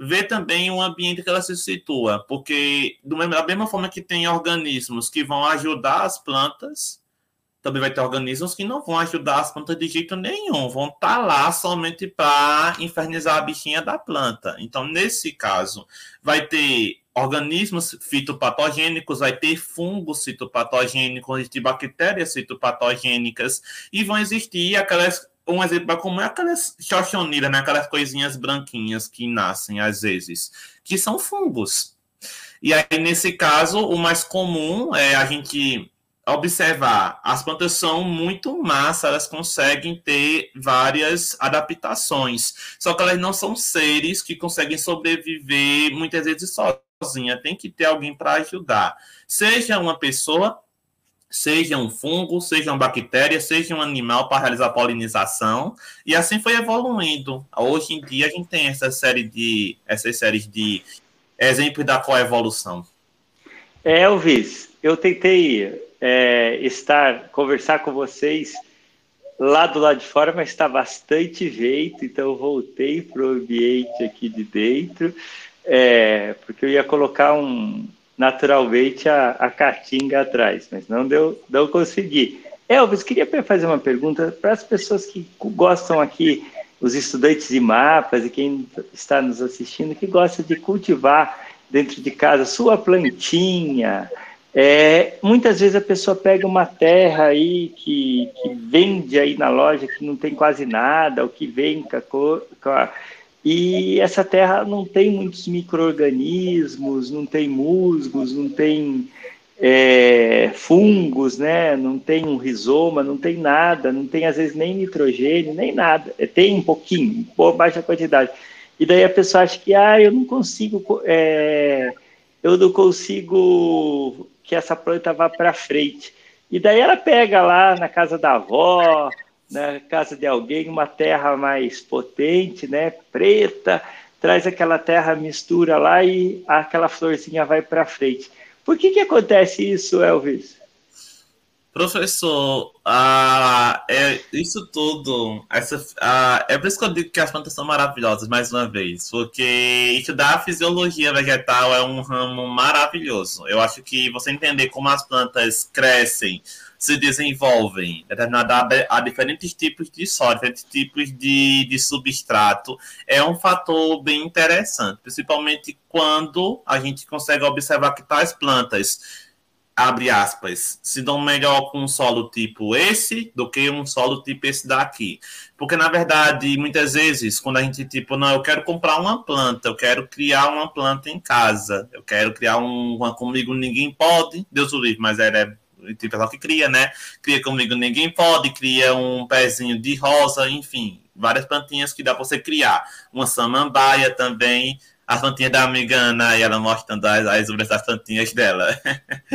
ver também o ambiente que ela se situa, porque da mesma forma que tem organismos que vão ajudar as plantas, também vai ter organismos que não vão ajudar as plantas de jeito nenhum, vão estar tá lá somente para infernizar a bichinha da planta. Então, nesse caso, vai ter organismos fitopatogênicos, vai ter fungos citopatogênicos, de bactérias citopatogênicas, e vão existir aquelas um exemplo como é aquelas xoxoniras, né? aquelas coisinhas branquinhas que nascem às vezes, que são fungos. E aí, nesse caso, o mais comum é a gente observar, as plantas são muito massas, elas conseguem ter várias adaptações, só que elas não são seres que conseguem sobreviver muitas vezes sozinha, tem que ter alguém para ajudar. Seja uma pessoa, seja um fungo, seja uma bactéria, seja um animal para realizar polinização, e assim foi evoluindo. Hoje em dia a gente tem essa série de essas séries de exemplos da coevolução. Elvis, eu tentei é, estar conversar com vocês lá do lado de fora, mas está bastante jeito, então eu voltei para o ambiente aqui de dentro. É, porque eu ia colocar um naturalmente a, a caatinga atrás, mas não deu, não consegui. Elvis, queria fazer uma pergunta para as pessoas que gostam aqui, os estudantes de mapas e quem está nos assistindo, que gosta de cultivar dentro de casa sua plantinha. É, muitas vezes a pessoa pega uma terra aí que, que vende aí na loja que não tem quase nada, ou que vem com a, com a e essa terra não tem muitos micro-organismos, não tem musgos, não tem é, fungos, né? não tem um rizoma, não tem nada, não tem às vezes nem nitrogênio, nem nada. É, tem um pouquinho, por baixa quantidade. E daí a pessoa acha que ah, eu não consigo, é, eu não consigo que essa planta vá para frente. E daí ela pega lá na casa da avó, na casa de alguém, uma terra mais potente, né, preta, traz aquela terra, mistura lá e aquela florzinha vai para frente. Por que, que acontece isso, Elvis? Professor, ah, é, isso tudo, essa, ah, é por isso que eu digo que as plantas são maravilhosas, mais uma vez, porque estudar a fisiologia vegetal é um ramo maravilhoso. Eu acho que você entender como as plantas crescem, se desenvolvem determinada a diferentes tipos de solo, diferentes tipos de, de substrato, é um fator bem interessante, principalmente quando a gente consegue observar que tais plantas abre aspas, se dão melhor com um solo tipo esse do que um solo tipo esse daqui. Porque, na verdade, muitas vezes, quando a gente, tipo, não, eu quero comprar uma planta, eu quero criar uma planta em casa, eu quero criar um, uma comigo, ninguém pode, Deus o livre, mas era tem pessoal que cria, né? Cria comigo ninguém pode, cria um pezinho de rosa, enfim, várias plantinhas que dá para você criar. Uma samambaia também, as plantinhas da amiga Ana e ela mostrando as, as sobre essas plantinhas dela.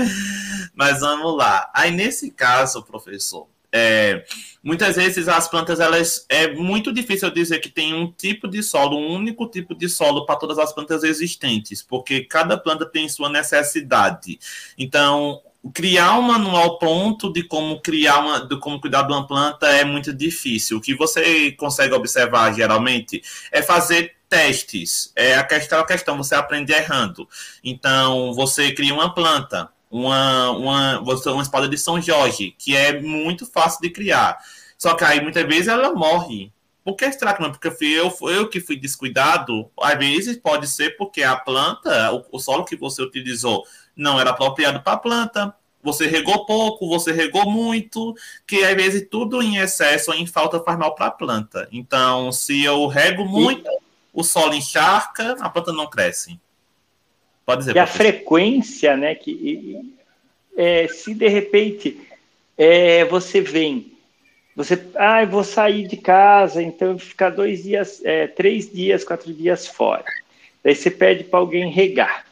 *laughs* Mas vamos lá. Aí nesse caso, professor, é, muitas vezes as plantas elas é muito difícil dizer que tem um tipo de solo, um único tipo de solo para todas as plantas existentes, porque cada planta tem sua necessidade. Então, criar um manual pronto de como criar uma, de como cuidar de uma planta é muito difícil. O que você consegue observar geralmente é fazer testes. É a questão, a questão você aprende errando. Então, você cria uma planta, uma, uma, uma espada de São Jorge, que é muito fácil de criar. Só que aí muitas vezes ela morre. Por que será que não? Porque fui eu, eu que fui descuidado. Às vezes pode ser porque a planta, o, o solo que você utilizou não era apropriado para a planta, você regou pouco, você regou muito, que às vezes tudo em excesso ou em falta faz mal para a planta. Então, se eu rego muito, e... o solo encharca, a planta não cresce. Pode dizer. E a frequência, né? Que é, se de repente é, você vem, você, ah, eu vou sair de casa, então ficar dois dias, é, três dias, quatro dias fora. Daí você pede para alguém regar.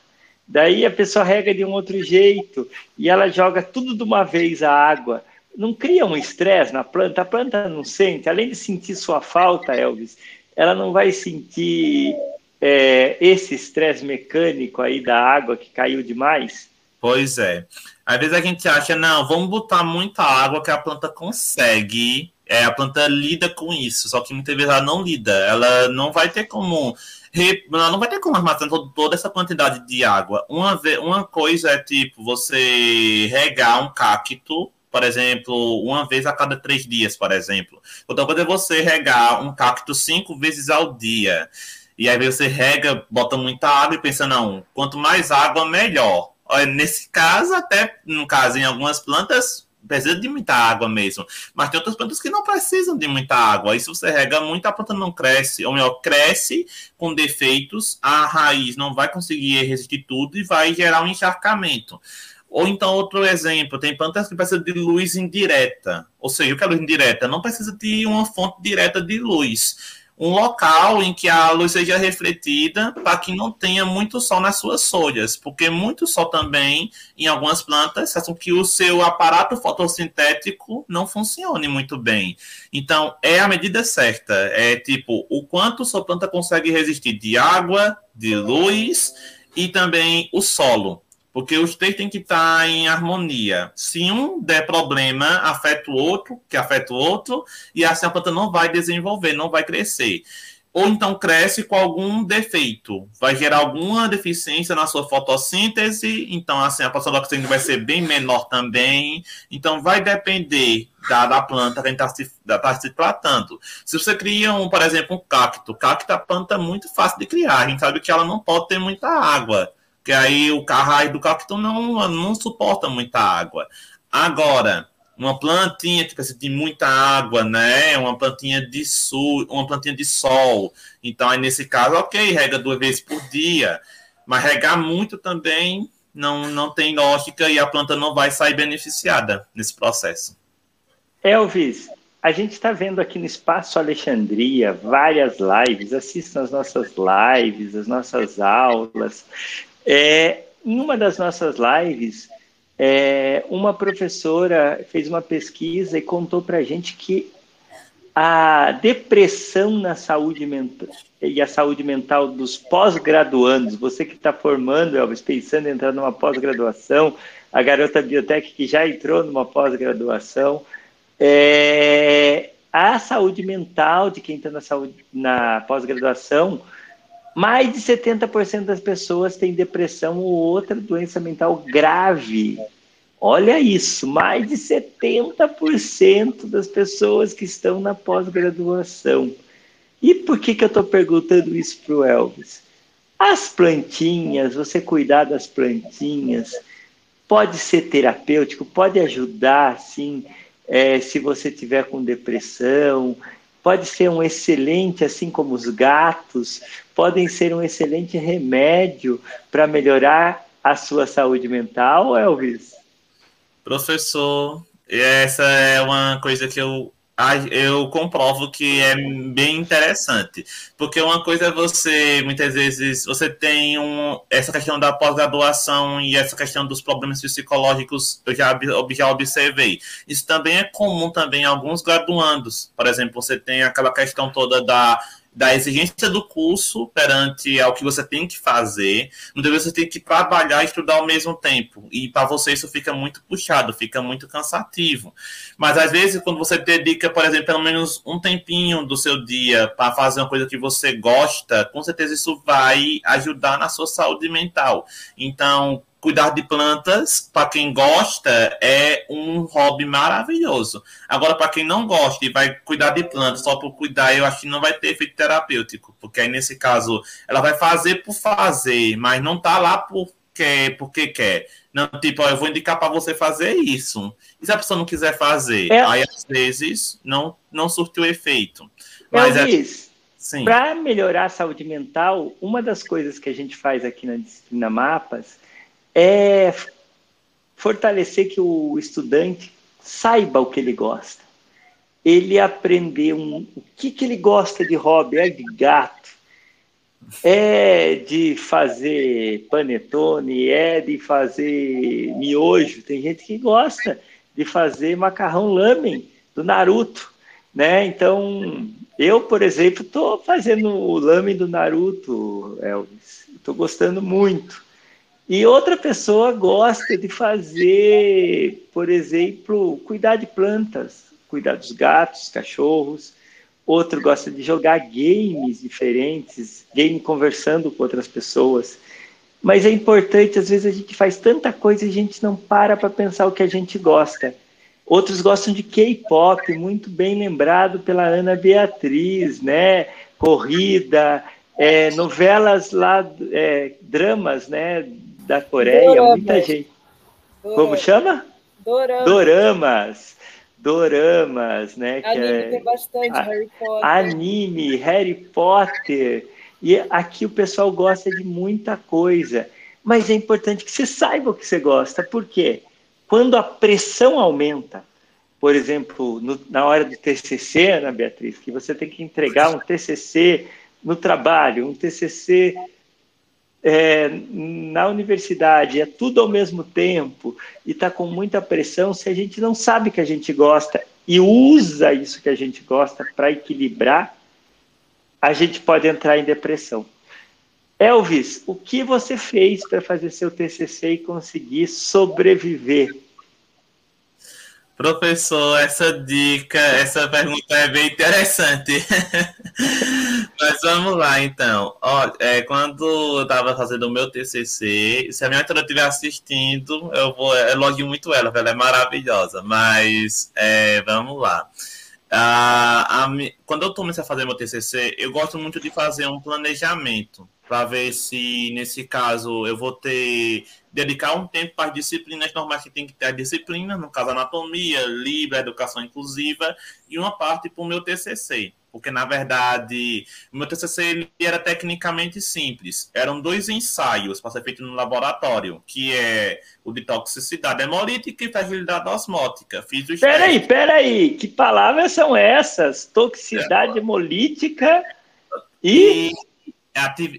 Daí a pessoa rega de um outro jeito e ela joga tudo de uma vez a água. Não cria um estresse na planta? A planta não sente, além de sentir sua falta, Elvis, ela não vai sentir é, esse estresse mecânico aí da água que caiu demais? Pois é. Às vezes a gente acha, não, vamos botar muita água que a planta consegue. É, a planta lida com isso, só que muitas vezes ela não lida. Ela não vai ter como não vai ter como armazenar toda essa quantidade de água. Uma, uma coisa é tipo você regar um cacto, por exemplo, uma vez a cada três dias, por exemplo. Outra coisa é você regar um cacto cinco vezes ao dia. E aí você rega, bota muita água e pensa, não, quanto mais água, melhor. Nesse caso, até no caso, em algumas plantas, precisa de muita água mesmo. Mas tem outras plantas que não precisam de muita água. Aí se você rega muito, a planta não cresce. Ou melhor, cresce com defeitos, a raiz não vai conseguir resistir tudo e vai gerar um encharcamento. Ou então, outro exemplo, tem plantas que precisam de luz indireta. Ou seja, o que é luz indireta? Não precisa de uma fonte direta de luz um local em que a luz seja refletida para que não tenha muito sol nas suas folhas, porque muito sol também, em algumas plantas, faz com que o seu aparato fotossintético não funcione muito bem. Então, é a medida certa. É tipo, o quanto sua planta consegue resistir de água, de luz e também o solo porque os três têm que estar em harmonia. Se um der problema, afeta o outro, que afeta o outro, e assim a planta não vai desenvolver, não vai crescer. ou então cresce com algum defeito, vai gerar alguma deficiência na sua fotossíntese, então assim a produção de oxigênio vai ser bem menor também, então vai depender da, da planta que a gente está se, tá se tratando. Se você cria, um, por exemplo, um cacto, cacto é a planta muito fácil de criar, a gente sabe que ela não pode ter muita água, que aí o carraio do cacto não, não suporta muita água. Agora, uma plantinha que precisa de muita água, né? Uma plantinha de sul, uma plantinha de sol. Então, aí nesse caso, ok, rega duas vezes por dia, mas regar muito também não, não tem lógica e a planta não vai sair beneficiada nesse processo. Elvis, a gente está vendo aqui no Espaço Alexandria várias lives, assistam as nossas lives, as nossas aulas. É, em uma das nossas lives, é, uma professora fez uma pesquisa e contou para a gente que a depressão na saúde mental e a saúde mental dos pós-graduandos, você que está formando, Elvis, pensando em entrar numa pós-graduação, a garota biotech que já entrou numa pós-graduação, é, a saúde mental de quem está na, na pós-graduação, mais de 70% das pessoas têm depressão ou outra doença mental grave. Olha isso, mais de 70% das pessoas que estão na pós-graduação. E por que, que eu estou perguntando isso para o Elvis? As plantinhas, você cuidar das plantinhas, pode ser terapêutico, pode ajudar, sim, é, se você tiver com depressão, pode ser um excelente, assim como os gatos, podem ser um excelente remédio para melhorar a sua saúde mental, Elvis? Professor, essa é uma coisa que eu eu comprovo que é bem interessante. Porque uma coisa é você, muitas vezes, você tem um, essa questão da pós-graduação e essa questão dos problemas psicológicos, eu já, já observei. Isso também é comum também em alguns graduandos. Por exemplo, você tem aquela questão toda da da exigência do curso perante ao que você tem que fazer. Muitas vezes você tem que trabalhar e estudar ao mesmo tempo. E para você isso fica muito puxado, fica muito cansativo. Mas às vezes, quando você dedica, por exemplo, pelo menos um tempinho do seu dia para fazer uma coisa que você gosta, com certeza isso vai ajudar na sua saúde mental. Então, cuidar de plantas, para quem gosta, é um hobby maravilhoso. Agora, para quem não gosta e vai cuidar de plantas só por cuidar, eu acho que não vai ter efeito terapêutico, porque aí nesse caso ela vai fazer por fazer, mas não tá lá porque, porque quer. Não, tipo, ó, eu vou indicar para você fazer isso. E se a pessoa não quiser fazer, aí às vezes não, não surtiu efeito. Mas é... para melhorar a saúde mental, uma das coisas que a gente faz aqui na disciplina Mapas é fortalecer que o estudante saiba o que ele gosta. Ele aprender um, o que, que ele gosta de hobby, é de gato, é de fazer panetone, é de fazer miojo. Tem gente que gosta de fazer macarrão lamen do Naruto, né? Então, eu, por exemplo, estou fazendo o lamen do Naruto, Elvis. Estou gostando muito. E outra pessoa gosta de fazer, por exemplo, cuidar de plantas, cuidar dos gatos, cachorros. Outro gosta de jogar games diferentes, game conversando com outras pessoas. Mas é importante, às vezes a gente faz tanta coisa e a gente não para para pensar o que a gente gosta. Outros gostam de K-pop, muito bem lembrado pela Ana Beatriz, né? Corrida, é, novelas lá, é, dramas, né? Da Coreia, Doramas. muita gente. Doramas. Como chama? Doramas. Doramas. Doramas, né? Anime é... tem bastante, a... Harry Potter. Anime, Harry Potter. E aqui o pessoal gosta de muita coisa. Mas é importante que você saiba o que você gosta. Por quê? Quando a pressão aumenta, por exemplo, no, na hora do TCC, Ana Beatriz, que você tem que entregar um TCC no trabalho, um TCC é, na universidade, é tudo ao mesmo tempo e está com muita pressão, se a gente não sabe que a gente gosta e usa isso que a gente gosta para equilibrar, a gente pode entrar em depressão. Elvis, o que você fez para fazer seu TCC e conseguir sobreviver? Professor, essa dica, essa pergunta é bem interessante. *laughs* Mas vamos lá, então. Ó, é, quando eu estava fazendo o meu TCC, se a minha mentora estiver assistindo, eu vou elogio muito ela, ela é maravilhosa. Mas é, vamos lá. Ah, a, quando eu comecei a fazer meu TCC, eu gosto muito de fazer um planejamento para ver se, nesse caso, eu vou ter dedicar um tempo para as disciplinas normais que tem que ter a disciplina, no caso anatomia, livre, educação inclusiva, e uma parte para o meu TCC. Porque, na verdade, o meu TCC ele era tecnicamente simples. Eram dois ensaios para ser feito no laboratório, que é o de toxicidade hemolítica e fragilidade osmótica. Fiz os Peraí, testes. peraí, que palavras são essas? Toxicidade é. hemolítica e... e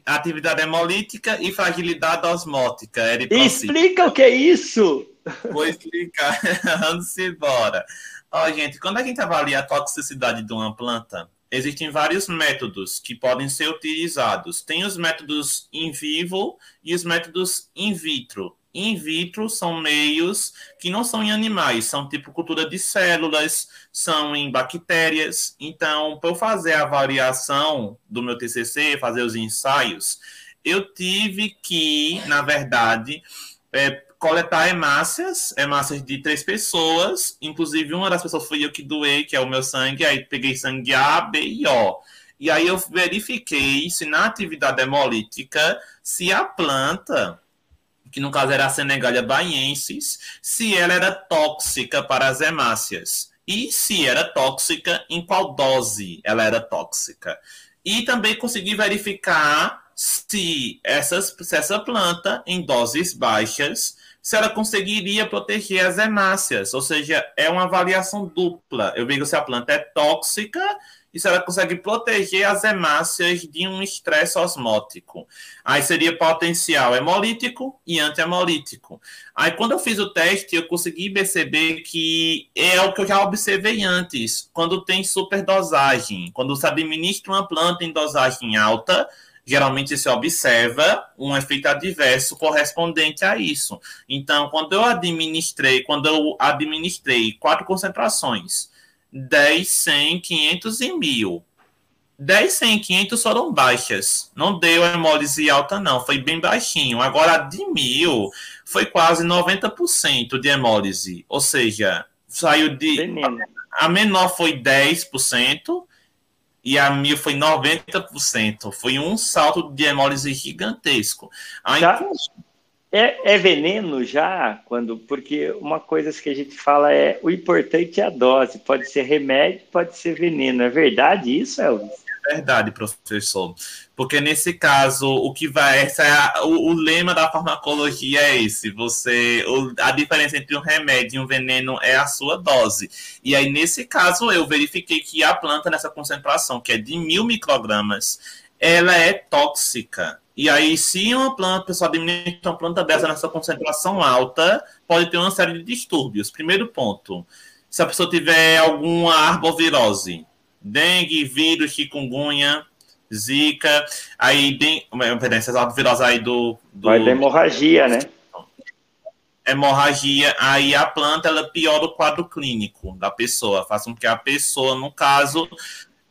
atividade hemolítica e fragilidade osmótica. Explica o que é isso! *laughs* Vou explicar. *laughs* Vamos embora. Ó, gente, quando a gente avalia a toxicidade de uma planta, existem vários métodos que podem ser utilizados. Tem os métodos in vivo e os métodos in vitro in vitro são meios que não são em animais, são tipo cultura de células, são em bactérias. Então, para eu fazer a variação do meu TCC, fazer os ensaios, eu tive que, na verdade, é, coletar hemácias, hemácias de três pessoas, inclusive uma das pessoas fui eu que doei, que é o meu sangue, aí peguei sangue A, B e O. E aí eu verifiquei se na atividade hemolítica, se a planta que no caso era a Senegalia baiensis, se ela era tóxica para as hemácias e se era tóxica, em qual dose ela era tóxica. E também consegui verificar se, essas, se essa planta, em doses baixas, se ela conseguiria proteger as hemácias, ou seja, é uma avaliação dupla. Eu vejo se a planta é tóxica se ela consegue proteger as hemácias de um estresse osmótico. Aí seria potencial hemolítico e antihemolítico. Aí quando eu fiz o teste, eu consegui perceber que é o que eu já observei antes, quando tem superdosagem, quando se administra uma planta em dosagem alta, geralmente se observa um efeito adverso correspondente a isso. Então, quando eu administrei, quando eu administrei quatro concentrações 10, 100, 500 e 1000. 10, 100, 500 foram baixas. Não deu hemólise alta, não. Foi bem baixinho. Agora, de 1000 foi quase 90% de hemólise. Ou seja, saiu de. A menor foi 10% e a 1000 foi 90%. Foi um salto de hemólise gigantesco. A Já, é, é, veneno já, quando porque uma coisa que a gente fala é o importante é a dose. Pode ser remédio, pode ser veneno. É verdade isso, Elvis? É verdade, professor. Porque nesse caso, o que vai. Essa é a, o, o, lema da farmacologia é esse. Você. O, a diferença entre um remédio e um veneno é a sua dose. E aí, nesse caso, eu verifiquei que a planta, nessa concentração, que é de mil microgramas, ela é tóxica e aí, se uma planta, a pessoa administra uma planta dessa nessa concentração alta, pode ter uma série de distúrbios. Primeiro ponto, se a pessoa tiver alguma arbovirose, dengue, vírus, chikungunya, zika, aí tem essas arboviroses aí do, do... Vai ter hemorragia, né? Hemorragia, aí a planta ela piora o quadro clínico da pessoa, faz com que a pessoa, no caso,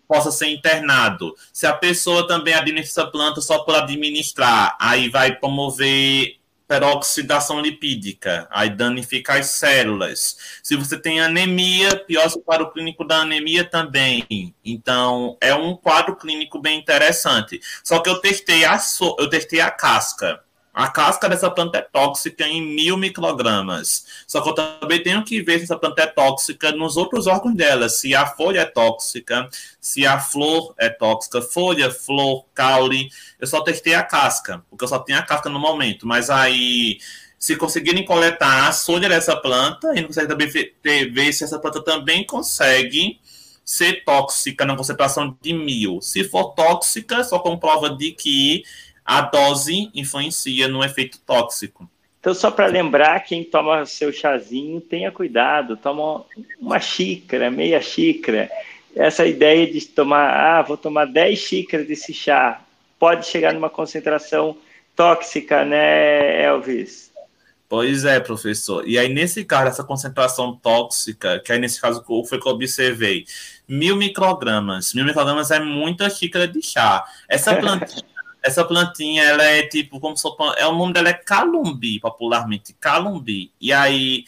possa ser internado. Se a pessoa também administra planta só por administrar, aí vai promover peroxidação lipídica, aí danifica as células. Se você tem anemia, pior para o clínico da anemia também. Então, é um quadro clínico bem interessante. Só que eu testei a, so eu testei a casca. A casca dessa planta é tóxica em mil microgramas. Só que eu também tenho que ver se essa planta é tóxica nos outros órgãos dela. Se a folha é tóxica, se a flor é tóxica, folha, flor, caule. Eu só testei a casca, porque eu só tenho a casca no momento. Mas aí, se conseguirem coletar a folha dessa planta, e consegue também ver se essa planta também consegue ser tóxica na concentração de mil. Se for tóxica, só comprova de que a dose influencia no efeito tóxico. Então, só para lembrar, quem toma seu chazinho, tenha cuidado, toma uma xícara, meia xícara. Essa ideia de tomar, ah, vou tomar 10 xícaras desse chá, pode chegar numa concentração tóxica, né, Elvis? Pois é, professor. E aí, nesse caso, essa concentração tóxica, que aí nesse caso foi que eu observei, mil microgramas. Mil microgramas é muita xícara de chá. Essa *laughs* plantinha, essa plantinha, ela é tipo, como se é o nome dela é calumbi, popularmente, calumbi. E aí,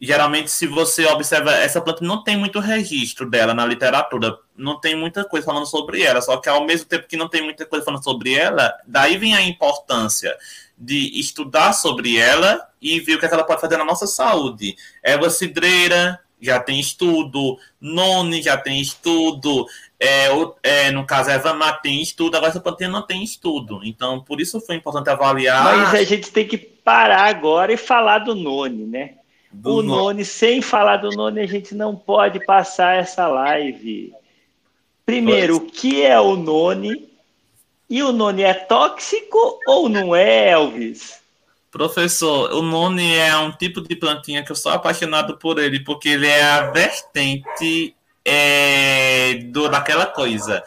geralmente, se você observa, essa planta não tem muito registro dela na literatura, não tem muita coisa falando sobre ela, só que ao mesmo tempo que não tem muita coisa falando sobre ela, daí vem a importância de estudar sobre ela e ver o que, é que ela pode fazer na nossa saúde. Erva cidreira, já tem estudo, noni já tem estudo, é, é, no caso, a erva mate tem estudo, agora essa plantinha não tem estudo. Então, por isso foi importante avaliar. Mas a gente tem que parar agora e falar do noni, né? Do o noni, sem falar do noni, a gente não pode passar essa live. Primeiro, o que é o noni? E o noni é tóxico ou não é, Elvis? Professor, o noni é um tipo de plantinha que eu sou apaixonado por ele, porque ele é a vertente é, do, daquela coisa.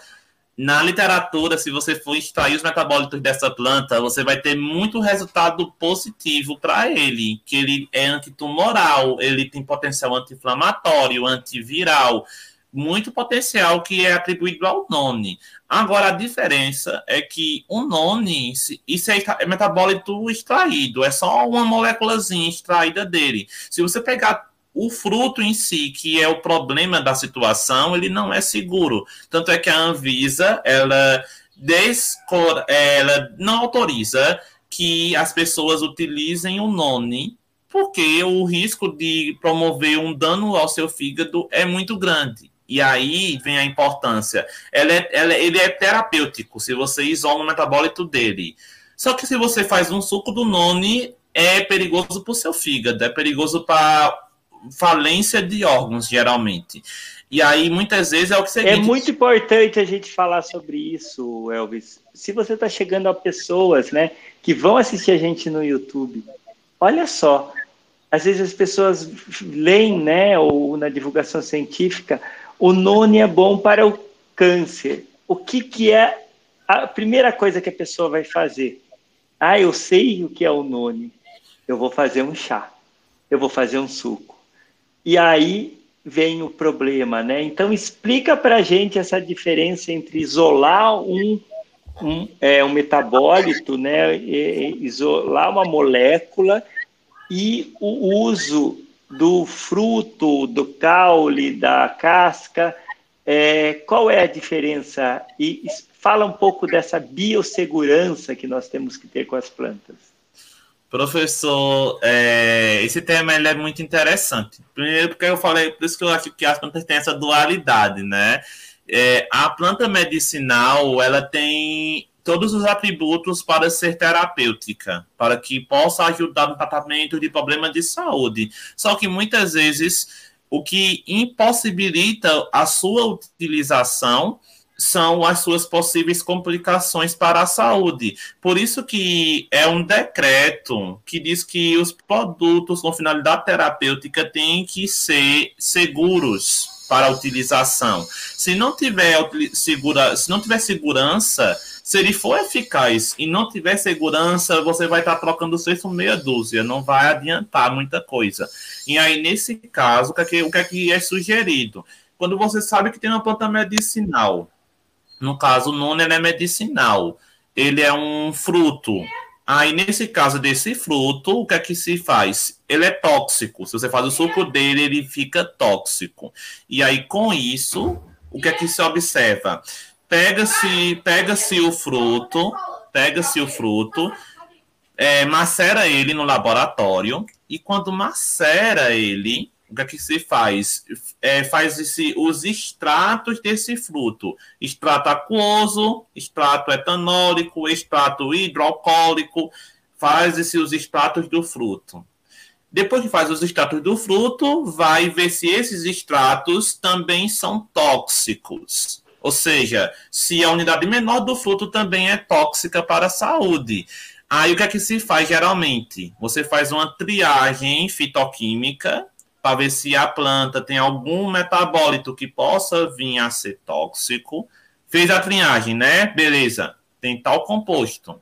Na literatura, se você for extrair os metabólitos dessa planta, você vai ter muito resultado positivo para ele, que ele é antitumoral, ele tem potencial anti-inflamatório, antiviral, muito potencial que é atribuído ao noni. Agora, a diferença é que o noni, isso é, é metabólito extraído, é só uma moléculazinha extraída dele. Se você pegar o fruto em si, que é o problema da situação, ele não é seguro. Tanto é que a Anvisa, ela, descor, ela não autoriza que as pessoas utilizem o noni, porque o risco de promover um dano ao seu fígado é muito grande. E aí vem a importância. Ela é, ela, ele é terapêutico se você isola o metabólito dele. Só que se você faz um suco do noni, é perigoso para o seu fígado, é perigoso para falência de órgãos, geralmente. E aí, muitas vezes, é o que você É muito importante a gente falar sobre isso, Elvis. Se você está chegando a pessoas né, que vão assistir a gente no YouTube, olha só, às vezes as pessoas leem, né, ou na divulgação científica, o noni é bom para o câncer. O que, que é a primeira coisa que a pessoa vai fazer? Ah, eu sei o que é o noni. Eu vou fazer um chá. Eu vou fazer um suco. E aí vem o problema, né? Então explica para a gente essa diferença entre isolar um, um, é, um metabólito, né? E, isolar uma molécula e o uso do fruto, do caule, da casca. É, qual é a diferença? E fala um pouco dessa biossegurança que nós temos que ter com as plantas. Professor, é, esse tema ele é muito interessante. Primeiro, porque eu falei, por isso que eu acho que as plantas têm essa dualidade, né? É, a planta medicinal, ela tem todos os atributos para ser terapêutica, para que possa ajudar no tratamento de problemas de saúde. Só que muitas vezes o que impossibilita a sua utilização são as suas possíveis complicações para a saúde. Por isso que é um decreto que diz que os produtos com finalidade terapêutica têm que ser seguros para a utilização. Se não tiver segura, se não tiver segurança, se ele for eficaz e não tiver segurança, você vai estar trocando seis por meia dúzia, não vai adiantar muita coisa. E aí, nesse caso, o que é, que, o que, é, que é sugerido? Quando você sabe que tem uma planta medicinal, no caso, o nono é medicinal, ele é um fruto. Aí, nesse caso desse fruto, o que é que se faz? Ele é tóxico. Se você faz o suco dele, ele fica tóxico. E aí, com isso, o que é que se observa? Pega-se pega-se o fruto, pega-se o fruto, é, macera ele no laboratório e quando macera ele, o que, é que se faz? É, faz esse, os extratos desse fruto. Extrato aquoso, extrato etanólico, extrato hidroalcoólico, faz-se os extratos do fruto. Depois que faz os extratos do fruto, vai ver se esses extratos também são tóxicos. Ou seja, se a unidade menor do fruto também é tóxica para a saúde. Aí o que é que se faz geralmente? Você faz uma triagem fitoquímica para ver se a planta tem algum metabólito que possa vir a ser tóxico. Fez a triagem, né? Beleza, tem tal composto.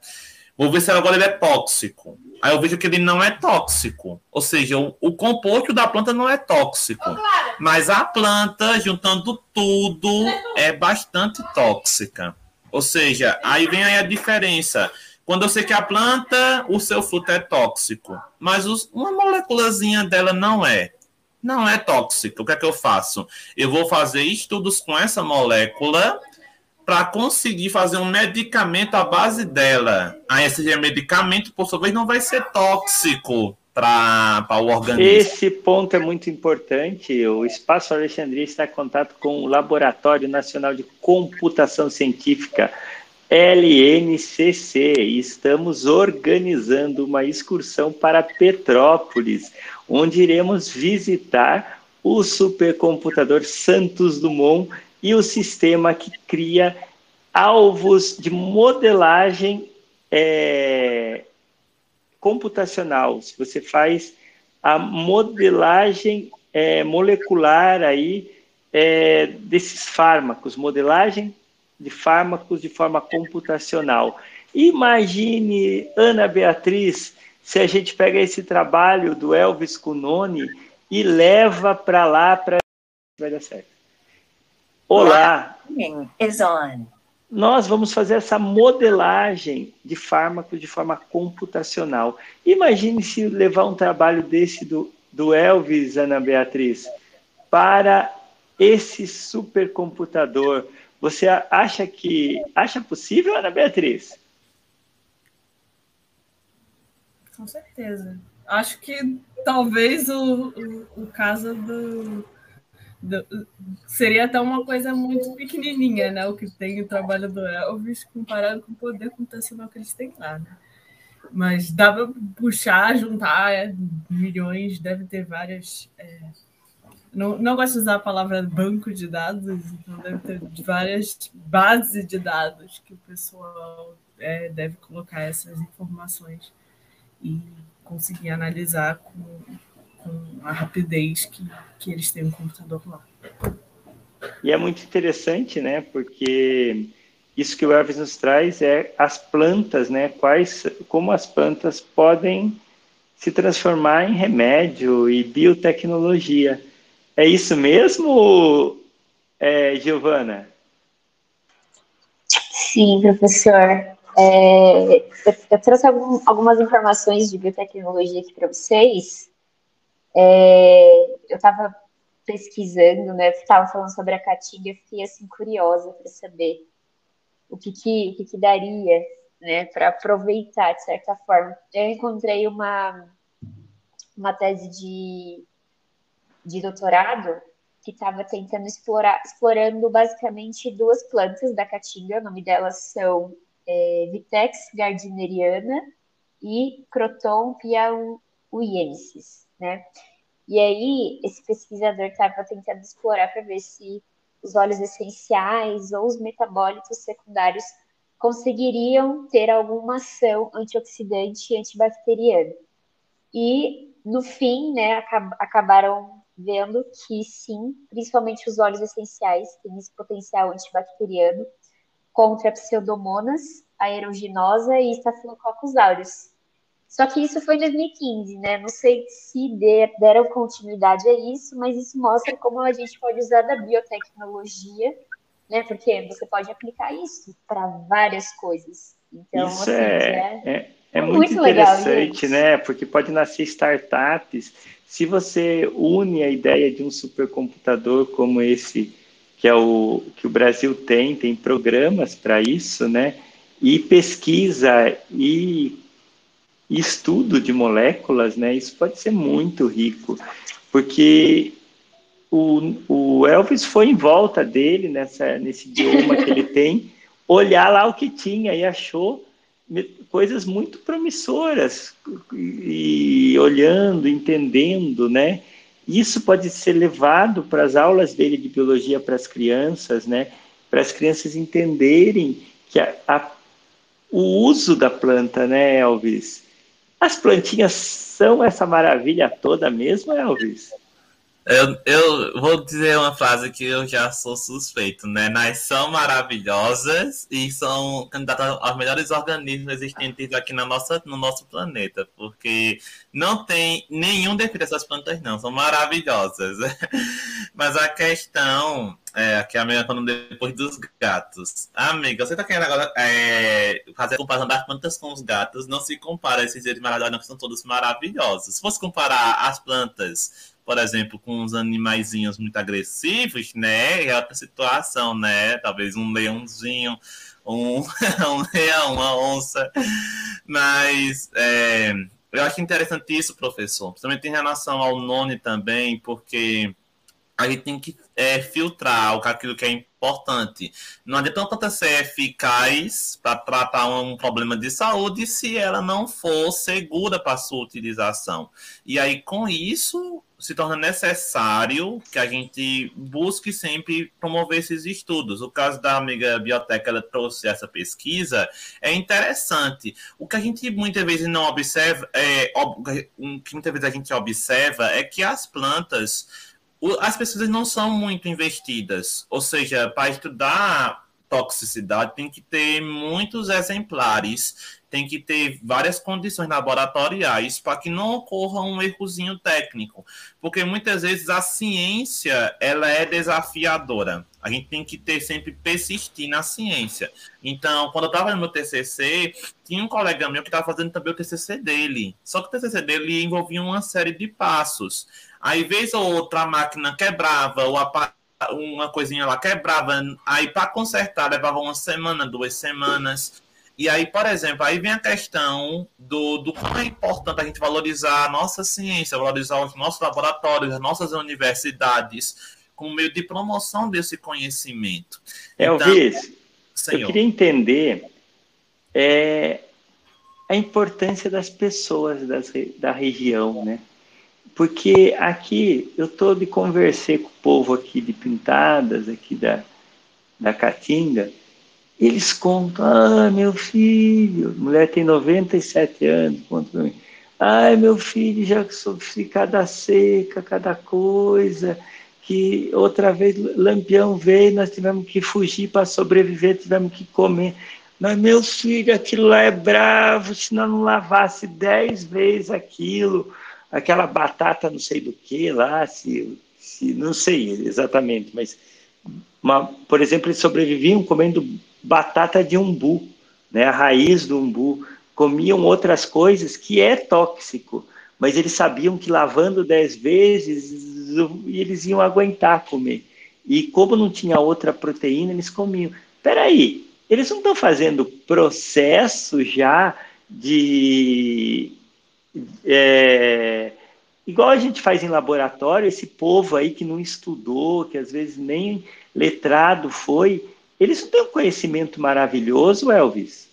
Vou ver se agora ele é tóxico. Aí eu vejo que ele não é tóxico. Ou seja, o, o composto da planta não é tóxico. Mas a planta, juntando tudo, é bastante tóxica. Ou seja, aí vem aí a diferença. Quando eu sei que a planta, o seu fruto é tóxico, mas os, uma moléculazinha dela não é. Não é tóxico. O que é que eu faço? Eu vou fazer estudos com essa molécula para conseguir fazer um medicamento à base dela. Aí esse medicamento, por sua vez, não vai ser tóxico para o organismo. Esse ponto é muito importante. O Espaço Alexandria está em contato com o Laboratório Nacional de Computação Científica, LNCC, e estamos organizando uma excursão para Petrópolis, onde iremos visitar o supercomputador Santos Dumont e o sistema que cria alvos de modelagem é, computacional. Se você faz a modelagem é, molecular aí é, desses fármacos, modelagem de fármacos de forma computacional. Imagine, Ana Beatriz, se a gente pega esse trabalho do Elvis Cunoni e leva para lá para vai dar certo. Olá. Nós vamos fazer essa modelagem de fármacos de forma computacional. Imagine se levar um trabalho desse do, do Elvis, Ana Beatriz, para esse supercomputador você acha que acha possível, Ana Beatriz? Com certeza. Acho que talvez o, o, o caso do, seria até uma coisa muito pequenininha, né? O que tem o trabalho do Elvis comparado com o poder computacional que eles têm lá, né? Mas dá para puxar, juntar é, milhões, deve ter várias é, não, não gosto de usar a palavra banco de dados, então deve ter várias bases de dados que o pessoal é, deve colocar essas informações e conseguir analisar com, com a rapidez que, que eles têm no computador lá. E é muito interessante, né? Porque isso que o Elvis nos traz é as plantas, né? Quais, como as plantas podem se transformar em remédio e biotecnologia. É isso mesmo, é, Giovana? Sim, professor. É, eu, trouxe algum, algumas informações de biotecnologia aqui para vocês. É, eu estava pesquisando, né? Estava falando sobre a caatinga, fiquei assim curiosa para saber o que que, o que, que daria, né? Para aproveitar de certa forma. Eu encontrei uma uma tese de de doutorado que estava tentando explorar, explorando basicamente duas plantas da caatinga, o nome delas são é, Vitex gardneriana e Croton piauiensis, né? E aí, esse pesquisador estava tentando explorar para ver se os óleos essenciais ou os metabólitos secundários conseguiriam ter alguma ação antioxidante e antibacteriana. E, no fim, né, acabaram vendo que sim, principalmente os óleos essenciais têm esse potencial antibacteriano contra pseudomonas, aeruginosa e Staphylococcus aureus. Só que isso foi em 2015, né? Não sei se deram continuidade a isso, mas isso mostra como a gente pode usar da biotecnologia, né? Porque você pode aplicar isso para várias coisas. Então, isso assim, é, é, é, é muito, muito, interessante, legal, né? Porque pode nascer startups se você une a ideia de um supercomputador como esse que é o que o Brasil tem, tem programas para isso, né? E pesquisa e estudo de moléculas, né? Isso pode ser muito rico, porque o, o Elvis foi em volta dele nessa nesse idioma que ele *laughs* tem, olhar lá o que tinha e achou coisas muito promissoras e olhando, entendendo, né? Isso pode ser levado para as aulas dele de biologia para as crianças, né? Para as crianças entenderem que a, a, o uso da planta, né, Elvis? As plantinhas são essa maravilha toda mesmo, Elvis? Eu, eu vou dizer uma frase que eu já sou suspeito, né? Nós são maravilhosas e são candidatas aos melhores organismos existentes aqui na nossa, no nosso planeta, porque não tem nenhum defeito essas plantas, não, são maravilhosas. *laughs* Mas a questão é aqui a amiga falando depois dos gatos. Amiga, você tá querendo agora é, fazer a comparação das plantas com os gatos? Não se compara esses seres maravilhosos, não, que são todos maravilhosos. Se fosse comparar as plantas por exemplo, com uns animaizinhos muito agressivos, né? É outra situação, né? Talvez um leãozinho, um, *laughs* um leão, uma onça. Mas é, eu acho interessante isso, professor. Principalmente em relação ao nome também, porque a gente tem que é, filtrar aquilo que é importante. Não adianta tanta ser eficaz para tratar um problema de saúde se ela não for segura para sua utilização. E aí, com isso, se torna necessário que a gente busque sempre promover esses estudos. O caso da amiga Bioteca, ela trouxe essa pesquisa, é interessante. O que a gente muitas vezes não observa, é, o que muitas vezes a gente observa é que as plantas, as pesquisas não são muito investidas. Ou seja, para estudar toxicidade tem que ter muitos exemplares tem que ter várias condições laboratoriais para que não ocorra um errozinho técnico, porque muitas vezes a ciência ela é desafiadora. A gente tem que ter sempre persistir na ciência. Então, quando eu estava no meu TCC, tinha um colega meu que estava fazendo também o TCC dele. Só que o TCC dele envolvia uma série de passos. Aí, vez ou outra, a máquina quebrava, ou uma coisinha lá quebrava, aí para consertar levava uma semana, duas semanas. E aí, por exemplo, aí vem a questão do, do como é importante a gente valorizar a nossa ciência, valorizar os nossos laboratórios, as nossas universidades, como meio de promoção desse conhecimento. Elvis, então, eu queria entender é, a importância das pessoas das, da região, né? Porque aqui eu tô de conversei com o povo aqui de Pintadas, aqui da, da Caatinga, eles contam, ah, meu filho, mulher tem 97 anos, conta para mim. Ai, meu filho, já sofri cada seca, cada coisa, que outra vez Lampião veio, nós tivemos que fugir para sobreviver, tivemos que comer. Mas, meu filho, aquilo lá é bravo, se não lavasse dez vezes aquilo, aquela batata não sei do que lá, se, se não sei exatamente, mas, uma, por exemplo, eles sobreviviam comendo batata de umbu, né, a raiz do umbu, comiam outras coisas que é tóxico, mas eles sabiam que lavando dez vezes eles iam aguentar comer. E como não tinha outra proteína, eles comiam. Peraí, eles não estão fazendo processo já de. É, igual a gente faz em laboratório, esse povo aí que não estudou, que às vezes nem letrado foi, eles não têm um conhecimento maravilhoso, Elvis?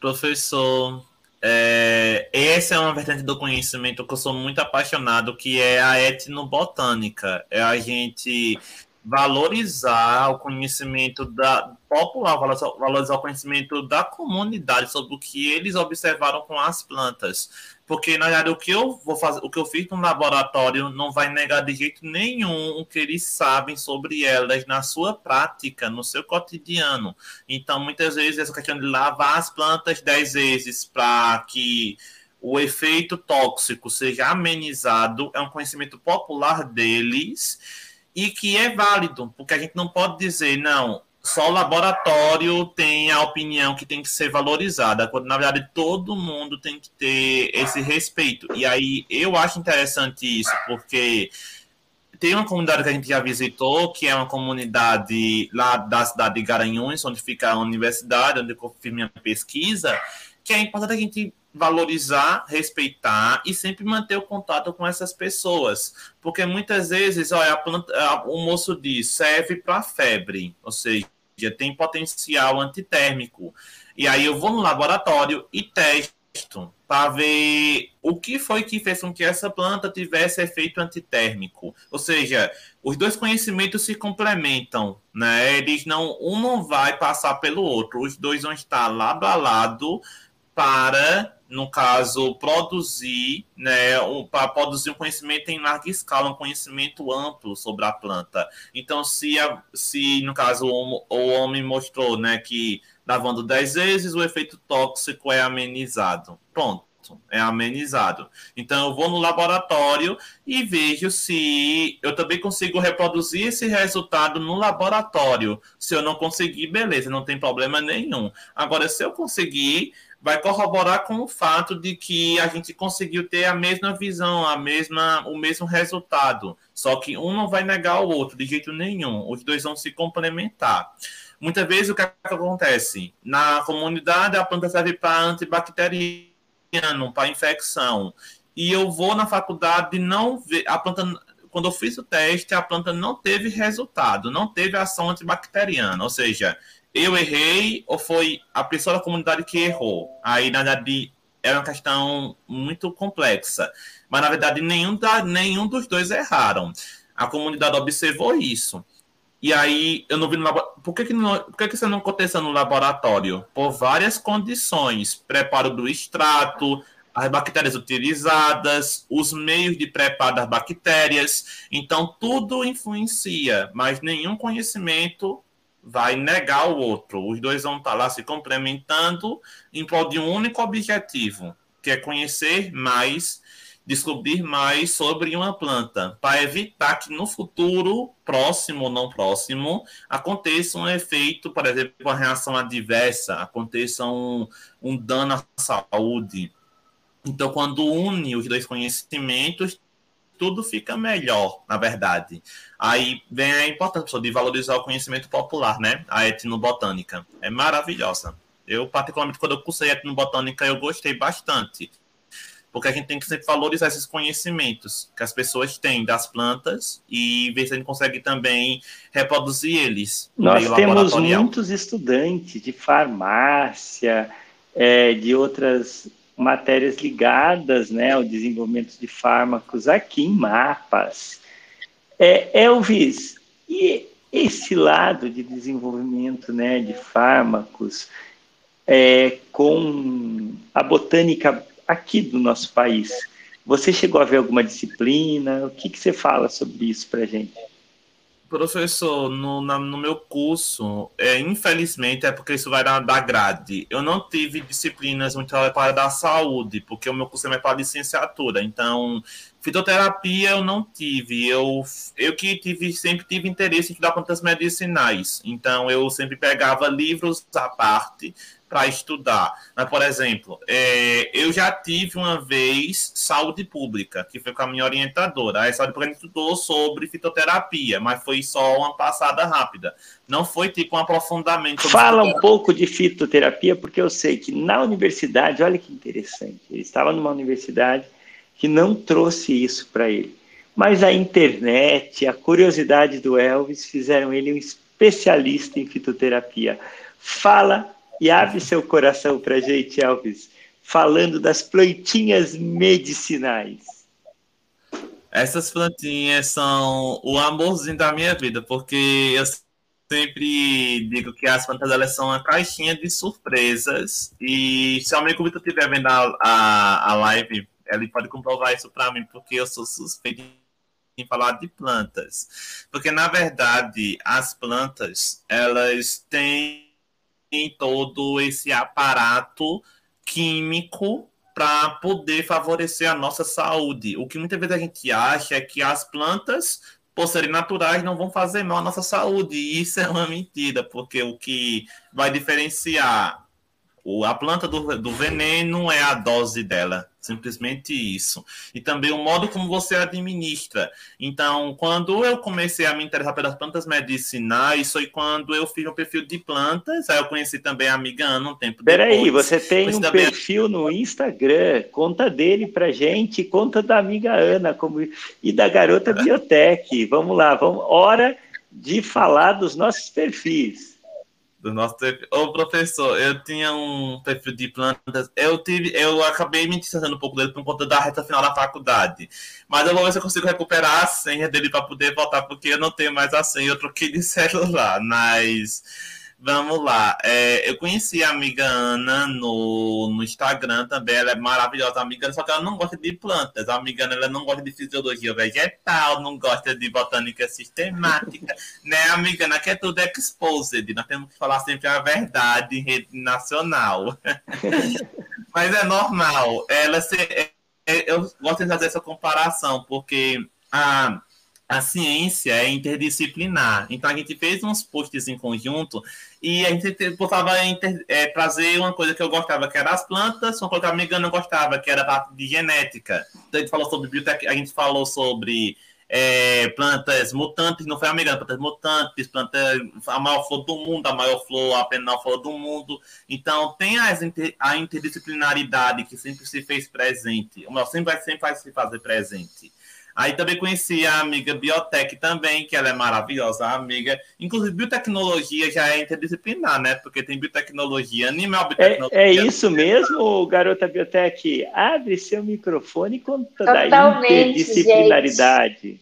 Professor, é, essa é uma vertente do conhecimento que eu sou muito apaixonado, que é a etnobotânica. É a gente valorizar o conhecimento da popular, valorizar o conhecimento da comunidade sobre o que eles observaram com as plantas. Porque, na verdade, o que eu vou fazer, o que eu fiz no laboratório não vai negar de jeito nenhum o que eles sabem sobre elas na sua prática, no seu cotidiano. Então, muitas vezes, essa questão de lavar as plantas dez vezes para que o efeito tóxico seja amenizado é um conhecimento popular deles e que é válido, porque a gente não pode dizer, não, só o laboratório tem a opinião que tem que ser valorizada, quando na verdade todo mundo tem que ter esse respeito. E aí eu acho interessante isso, porque tem uma comunidade que a gente já visitou, que é uma comunidade lá da cidade de Garanhuns, onde fica a universidade, onde eu fiz minha pesquisa, que é importante a gente valorizar, respeitar e sempre manter o contato com essas pessoas. Porque muitas vezes, olha, planta, o moço diz, serve para febre, ou seja, tem potencial antitérmico. E aí eu vou no laboratório e testo para ver o que foi que fez com que essa planta tivesse efeito antitérmico. Ou seja, os dois conhecimentos se complementam, né? Eles não, um não vai passar pelo outro, os dois vão estar lado a lado para no caso, produzir, né, um, para produzir um conhecimento em larga escala, um conhecimento amplo sobre a planta. Então, se, a, se no caso, o, o homem mostrou, né, que lavando 10 vezes, o efeito tóxico é amenizado. Pronto é amenizado. Então eu vou no laboratório e vejo se eu também consigo reproduzir esse resultado no laboratório. Se eu não conseguir, beleza, não tem problema nenhum. Agora, se eu conseguir, vai corroborar com o fato de que a gente conseguiu ter a mesma visão, a mesma, o mesmo resultado. Só que um não vai negar o outro de jeito nenhum. Os dois vão se complementar. Muitas vezes o que acontece? Na comunidade a planta serve para antibacteriano para infecção. E eu vou na faculdade não ver a planta quando eu fiz o teste, a planta não teve resultado, não teve ação antibacteriana, ou seja, eu errei ou foi a pessoa da comunidade que errou. Aí, na verdade, era uma questão muito complexa. Mas, na verdade, nenhum, da, nenhum dos dois erraram. A comunidade observou isso. E aí, eu não vi no laboratório. Por que, que, não, por que, que isso não aconteceu no laboratório? Por várias condições: preparo do extrato, as bactérias utilizadas, os meios de preparo das bactérias. Então, tudo influencia, mas nenhum conhecimento vai negar o outro. Os dois vão estar lá se complementando em prol de um único objetivo, que é conhecer mais descobrir mais sobre uma planta, para evitar que no futuro, próximo ou não próximo, aconteça um efeito, por exemplo, uma reação adversa, aconteça um, um dano à saúde. Então, quando une os dois conhecimentos, tudo fica melhor, na verdade. Aí vem a importância de valorizar o conhecimento popular, né? A etnobotânica. É maravilhosa. Eu, particularmente, quando eu cursei etnobotânica, eu gostei bastante porque a gente tem que sempre valorizar esses conhecimentos que as pessoas têm das plantas e ver se a gente consegue também reproduzir eles. Nós temos muitos estudantes de farmácia, é, de outras matérias ligadas né, ao desenvolvimento de fármacos aqui em Mapas. É, Elvis, e esse lado de desenvolvimento né, de fármacos é, com a botânica aqui do nosso país. Você chegou a ver alguma disciplina? O que, que você fala sobre isso para gente? Professor, no, na, no meu curso, é, infelizmente, é porque isso vai dar da grade. Eu não tive disciplinas muito para da saúde, porque o meu curso é para licenciatura. Então, fitoterapia eu não tive. Eu, eu que tive, sempre tive interesse em estudar plantas medicinais. Então, eu sempre pegava livros à parte para estudar. Mas, por exemplo, é, eu já tive uma vez saúde pública, que foi com a minha orientadora. A saúde pública estudou sobre fitoterapia, mas foi só uma passada rápida. Não foi tipo um aprofundamento. Fala um pouco de fitoterapia, porque eu sei que na universidade, olha que interessante, ele estava numa universidade que não trouxe isso para ele. Mas a internet, a curiosidade do Elvis fizeram ele um especialista em fitoterapia. Fala e abre seu coração para a gente, Elvis, falando das plantinhas medicinais. Essas plantinhas são o amorzinho da minha vida, porque eu sempre digo que as plantas elas são uma caixinha de surpresas. E se o amigo Vitor estiver vendo a, a, a live, ele pode comprovar isso para mim, porque eu sou suspeito em falar de plantas. Porque, na verdade, as plantas, elas têm em todo esse aparato químico para poder favorecer a nossa saúde. O que muitas vezes a gente acha é que as plantas, por serem naturais, não vão fazer mal à nossa saúde. E isso é uma mentira, porque o que vai diferenciar a planta do, do veneno é a dose dela, simplesmente isso. E também o modo como você administra. Então, quando eu comecei a me interessar pelas plantas medicinais, foi quando eu fiz um perfil de plantas, aí eu conheci também a amiga Ana um tempo Peraí, depois. você tem um também... perfil no Instagram, conta dele pra gente, conta da amiga Ana como... e da garota *laughs* Biotech. Vamos lá, vamos, hora de falar dos nossos perfis do nosso Ô, professor, eu tinha um perfil de plantas. Eu tive, eu acabei me distanciando um pouco dele por conta da reta final da faculdade. Mas eu vou ver se eu consigo recuperar a senha dele para poder voltar, porque eu não tenho mais a senha, eu troquei de *laughs* celular. Mas Vamos lá. É, eu conheci a amiga Ana no, no Instagram também. Ela é maravilhosa amiga, só que ela não gosta de plantas. A amiga Ana ela não gosta de fisiologia vegetal, não gosta de botânica sistemática. *laughs* né, amiga Ana, que é tudo exposed. Nós temos que falar sempre a verdade em rede nacional. *laughs* Mas é normal. Ela se, é, é, eu gosto de fazer essa comparação, porque a a ciência é interdisciplinar. Então a gente fez uns posts em conjunto e a gente inter, é, trazer uma coisa que eu gostava, que era as plantas, uma coisa que a amiga não gostava, que era a parte de genética. Então a gente falou sobre biblioteca, a gente falou sobre é, plantas mutantes, não foi amiga, plantas mutantes, plantas, a maior flor do mundo, a maior flor, a menor flor do mundo. Então tem as, a interdisciplinaridade que sempre se fez presente, sempre vai, sempre vai se fazer presente. Aí também conheci a amiga Biotech também, que ela é maravilhosa, a amiga. Inclusive, biotecnologia já é interdisciplinar, né? Porque tem biotecnologia, animal biotecnologia. É, é isso mesmo, garota Biotech? Abre seu microfone e conta da interdisciplinaridade. Gente.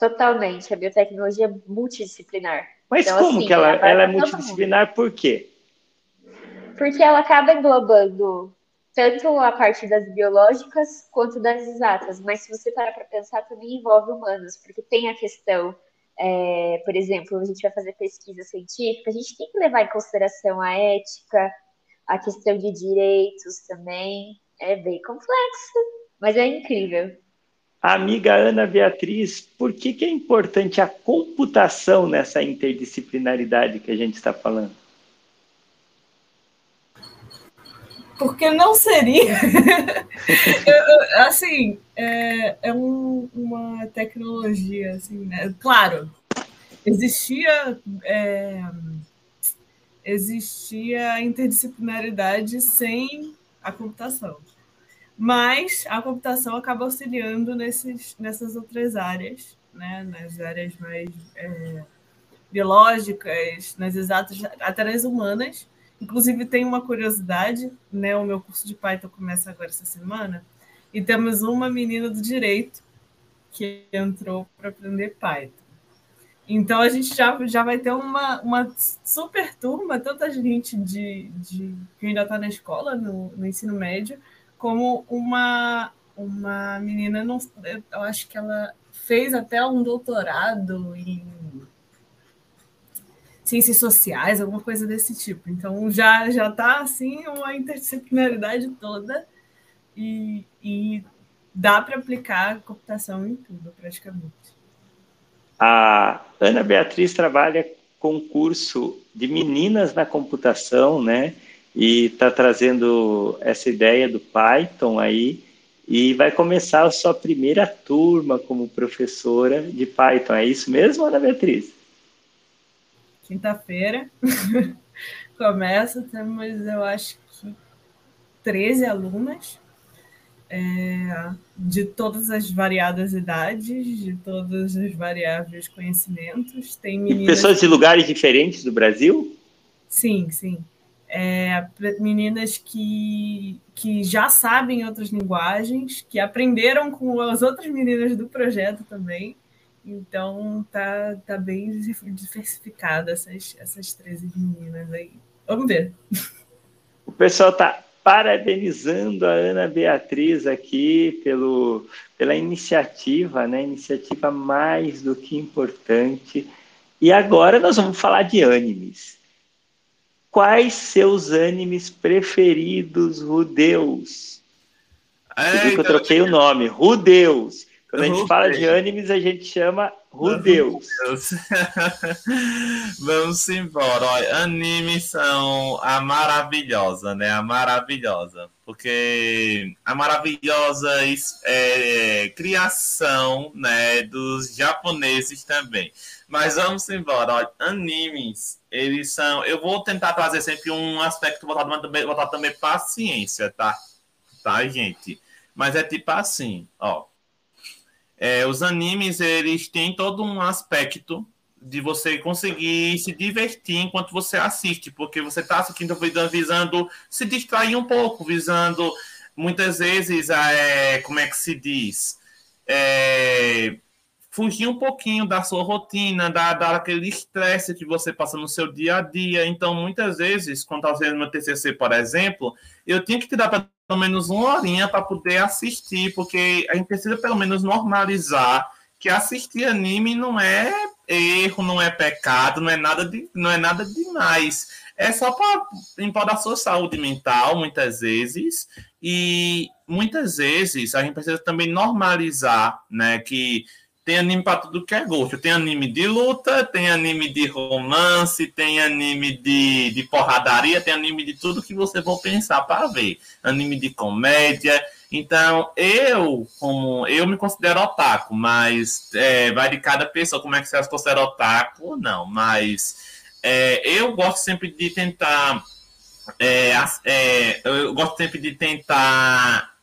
Totalmente, a biotecnologia é multidisciplinar. Mas então, como assim, que ela, ela é multidisciplinar, por quê? Porque ela acaba englobando tanto a parte das biológicas quanto das exatas, mas se você parar para pensar, também envolve humanos, porque tem a questão, é, por exemplo, a gente vai fazer pesquisa científica, a gente tem que levar em consideração a ética, a questão de direitos também, é bem complexo, mas é incrível. Amiga Ana Beatriz, por que, que é importante a computação nessa interdisciplinaridade que a gente está falando? Porque não seria. *laughs* assim, é, é um, uma tecnologia, assim, né? Claro, existia. É, existia interdisciplinaridade sem a computação. Mas a computação acaba auxiliando nesses, nessas outras áreas, né? nas áreas mais é, biológicas, nas exatas, até nas humanas, Inclusive, tem uma curiosidade, né? O meu curso de Python começa agora essa semana, e temos uma menina do direito que entrou para aprender Python. Então, a gente já, já vai ter uma, uma super turma, tanta gente de, de que ainda está na escola, no, no ensino médio, como uma, uma menina, não, eu acho que ela fez até um doutorado em ciências sociais, alguma coisa desse tipo. Então já já está assim uma interdisciplinaridade toda e, e dá para aplicar computação em tudo praticamente. A Ana Beatriz trabalha com curso de meninas na computação, né? E está trazendo essa ideia do Python aí e vai começar a sua primeira turma como professora de Python. É isso mesmo, Ana Beatriz? Quinta-feira. *laughs* Começa, temos, eu acho que 13 alunas é, de todas as variadas idades, de todos os variáveis conhecimentos. Tem meninas... Pessoas de lugares diferentes do Brasil? Sim, sim. É, meninas que, que já sabem outras linguagens, que aprenderam com as outras meninas do projeto também, então tá, tá bem diversificada essas, essas 13 meninas aí. Vamos ver. O pessoal tá parabenizando a Ana Beatriz aqui pelo, pela iniciativa, né? Iniciativa mais do que importante. E agora nós vamos falar de animes. Quais seus animes preferidos, Rudeus? Você viu que eu troquei o nome, Rudeus. Quando a gente fala de animes, a gente chama Rudeus. *laughs* Vamos embora. Olha, animes são a maravilhosa, né? A maravilhosa. Porque a maravilhosa é, criação né, dos japoneses também. Mas vamos embora. Olha, animes, eles são. Eu vou tentar trazer sempre um aspecto voltado também, voltado também para a ciência, tá? Tá, gente? Mas é tipo assim, ó é, os animes, eles têm todo um aspecto de você conseguir se divertir enquanto você assiste, porque você está assistindo visando se distrair um pouco, visando muitas vezes, é, como é que se diz? É, fugir um pouquinho da sua rotina, da, daquele estresse que você passa no seu dia a dia. Então, muitas vezes, quando eu estava fazendo meu TCC, por exemplo, eu tinha que tirar pelo menos uma horinha para poder assistir, porque a gente precisa pelo menos normalizar que assistir anime não é erro, não é pecado, não é nada, de, não é nada demais. É só para da sua saúde mental, muitas vezes, e muitas vezes a gente precisa também normalizar, né, que tem anime para tudo que é gosto. Tem anime de luta, tem anime de romance, tem anime de, de porradaria, tem anime de tudo que você for pensar para ver. Anime de comédia. Então, eu, como eu me considero otaku, mas é, vai de cada pessoa como é que você se considera otaku não. Mas é, eu gosto sempre de tentar. É, é eu gosto sempre de tentar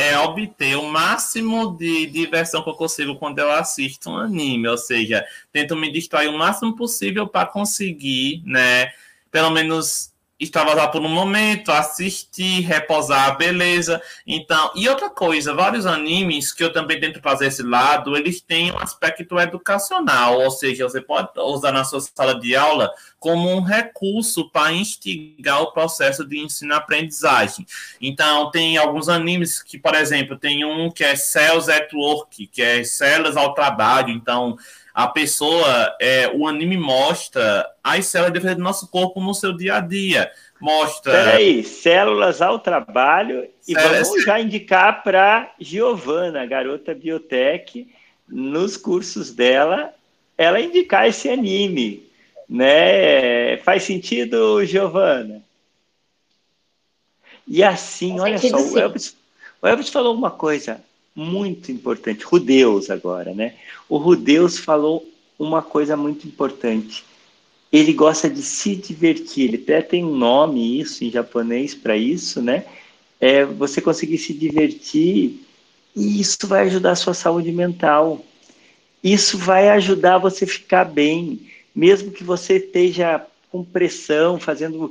é obter o máximo de diversão que eu consigo quando eu assisto um anime, ou seja, tento me distrair o máximo possível para conseguir, né, pelo menos extravasar por um momento, assistir, reposar, beleza. Então, e outra coisa, vários animes que eu também tento fazer esse lado, eles têm um aspecto educacional, ou seja, você pode usar na sua sala de aula como um recurso para instigar o processo de ensino-aprendizagem. Então, tem alguns animes que, por exemplo, tem um que é Cells at Work, que é células ao trabalho. Então, a pessoa, é, o anime mostra as células de do nosso corpo no seu dia a dia. Mostra. Peraí, células ao trabalho. E vamos já indicar para Giovana, garota biotech, nos cursos dela, ela indicar esse anime. Né? Faz sentido, Giovana? E assim, olha só, o Elvis, o Elvis falou uma coisa muito importante. Rudeus agora, né? O Rudeus falou uma coisa muito importante. Ele gosta de se divertir. Ele até tem um nome isso em japonês para isso, né? É você conseguir se divertir e isso vai ajudar a sua saúde mental. Isso vai ajudar você ficar bem, mesmo que você esteja com pressão, fazendo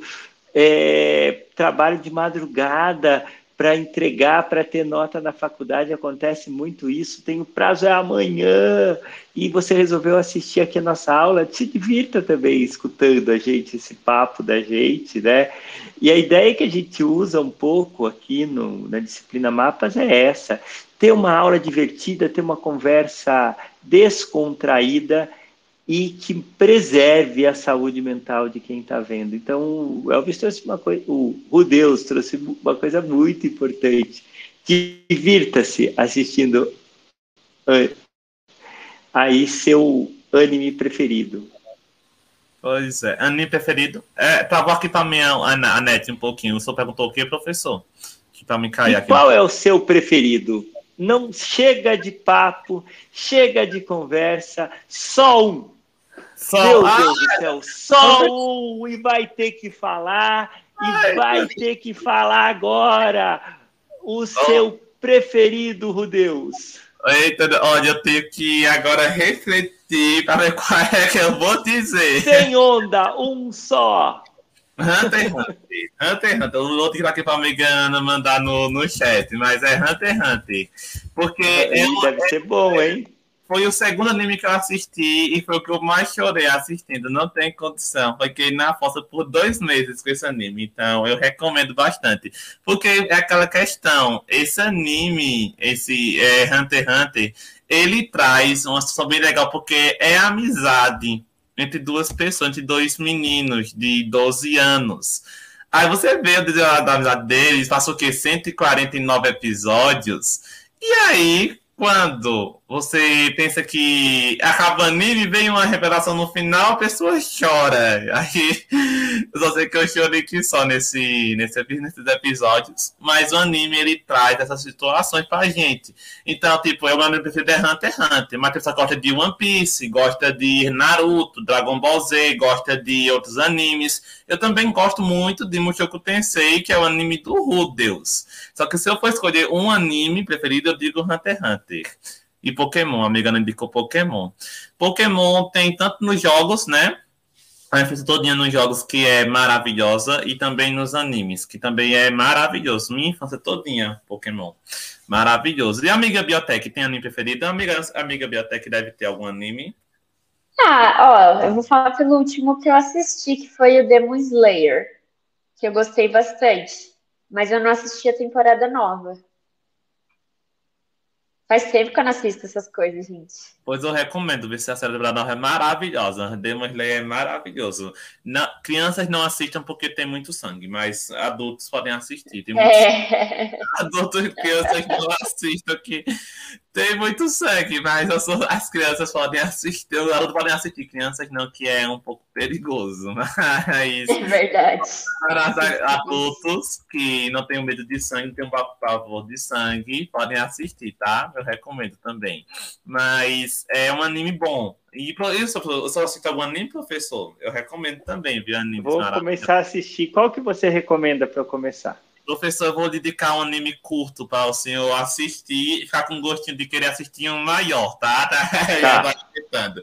é, trabalho de madrugada, para entregar, para ter nota na faculdade, acontece muito isso. Tem o prazo é amanhã e você resolveu assistir aqui a nossa aula, se divirta também escutando a gente, esse papo da gente, né? E a ideia que a gente usa um pouco aqui no, na disciplina Mapas é essa: ter uma aula divertida, ter uma conversa descontraída e que preserve a saúde mental de quem está vendo. Então, o Elvis trouxe uma coisa, o Rudeus trouxe uma coisa muito importante. Divirta-se assistindo aí seu anime preferido. Pois é, anime preferido. É, tava aqui para mim a, a Net um pouquinho. O senhor perguntou o que, professor? Que para me cair aqui. Qual é o seu preferido? Não chega de papo, chega de conversa, só um. Só, Meu ah, Deus do céu, um e vai ter que falar, e ai, vai ter que falar agora o seu preferido, Rudeus. Eita, olha, eu tenho que agora refletir para ver *laughs* qual é que eu vou dizer. Sem onda, um só. Hunter Hunter. Hunter Hunter. Eu vou tirar aqui para me mandar no, no chat, mas é Hunter Hunter. Porque. Deve ser bom, hein? Foi o segundo anime que eu assisti e foi o que eu mais chorei assistindo. Não tem condição. Fiquei na força por dois meses com esse anime. Então, eu recomendo bastante. Porque é aquela questão. Esse anime, esse é, Hunter x Hunter, ele traz uma situação bem legal, porque é amizade entre duas pessoas, entre dois meninos de 12 anos. Aí você vê o desenrolar da amizade deles, passou o quê? 149 episódios. E aí, quando você pensa que acaba anime, vem uma revelação no final, a pessoa chora. Aí *laughs* eu só sei que eu chorei aqui só nesse, nesse, nesses episódios. Mas o anime ele traz essas situações pra gente. Então, tipo, eu, meu anime preferido Hunter x Hunter. Mas a pessoa gosta de One Piece, gosta de Naruto, Dragon Ball Z, gosta de outros animes. Eu também gosto muito de Mushoku Tensei, que é o anime do Rudeus. Só que se eu for escolher um anime preferido, eu digo Hunter x Hunter. E Pokémon, a amiga não indicou Pokémon. Pokémon tem tanto nos jogos, né? a infância todinha nos jogos que é maravilhosa e também nos animes, que também é maravilhoso. Minha infância todinha, Pokémon. Maravilhoso. E a Amiga Biotech, tem anime preferido? A Amiga, a Amiga Biotech deve ter algum anime? Ah, ó, eu vou falar pelo último que eu assisti, que foi o Demon Slayer, que eu gostei bastante. Mas eu não assisti a temporada nova. Faz tempo que eu não assisto essas coisas, gente. Pois eu recomendo ver se a do é maravilhosa. Demon Slayer é maravilhoso. Não, crianças não assistam porque tem muito sangue, mas adultos podem assistir. Tem é. *laughs* Adultos e crianças não assistam que tem muito sangue, mas sou, as crianças podem assistir. Os adultos podem assistir, crianças não, que é um pouco perigoso. *laughs* Mas, é verdade. Para adultos que não têm medo de sangue, têm um pavor de sangue, podem assistir, tá? Eu recomendo também. Mas é um anime bom. E isso, eu só assisto algum anime, professor? Eu recomendo também, viu? Anime Vou começar a assistir. Qual que você recomenda para eu começar? Professor, eu vou dedicar um anime curto para o senhor assistir e ficar com gostinho de querer assistir um maior, tá? *laughs* tá.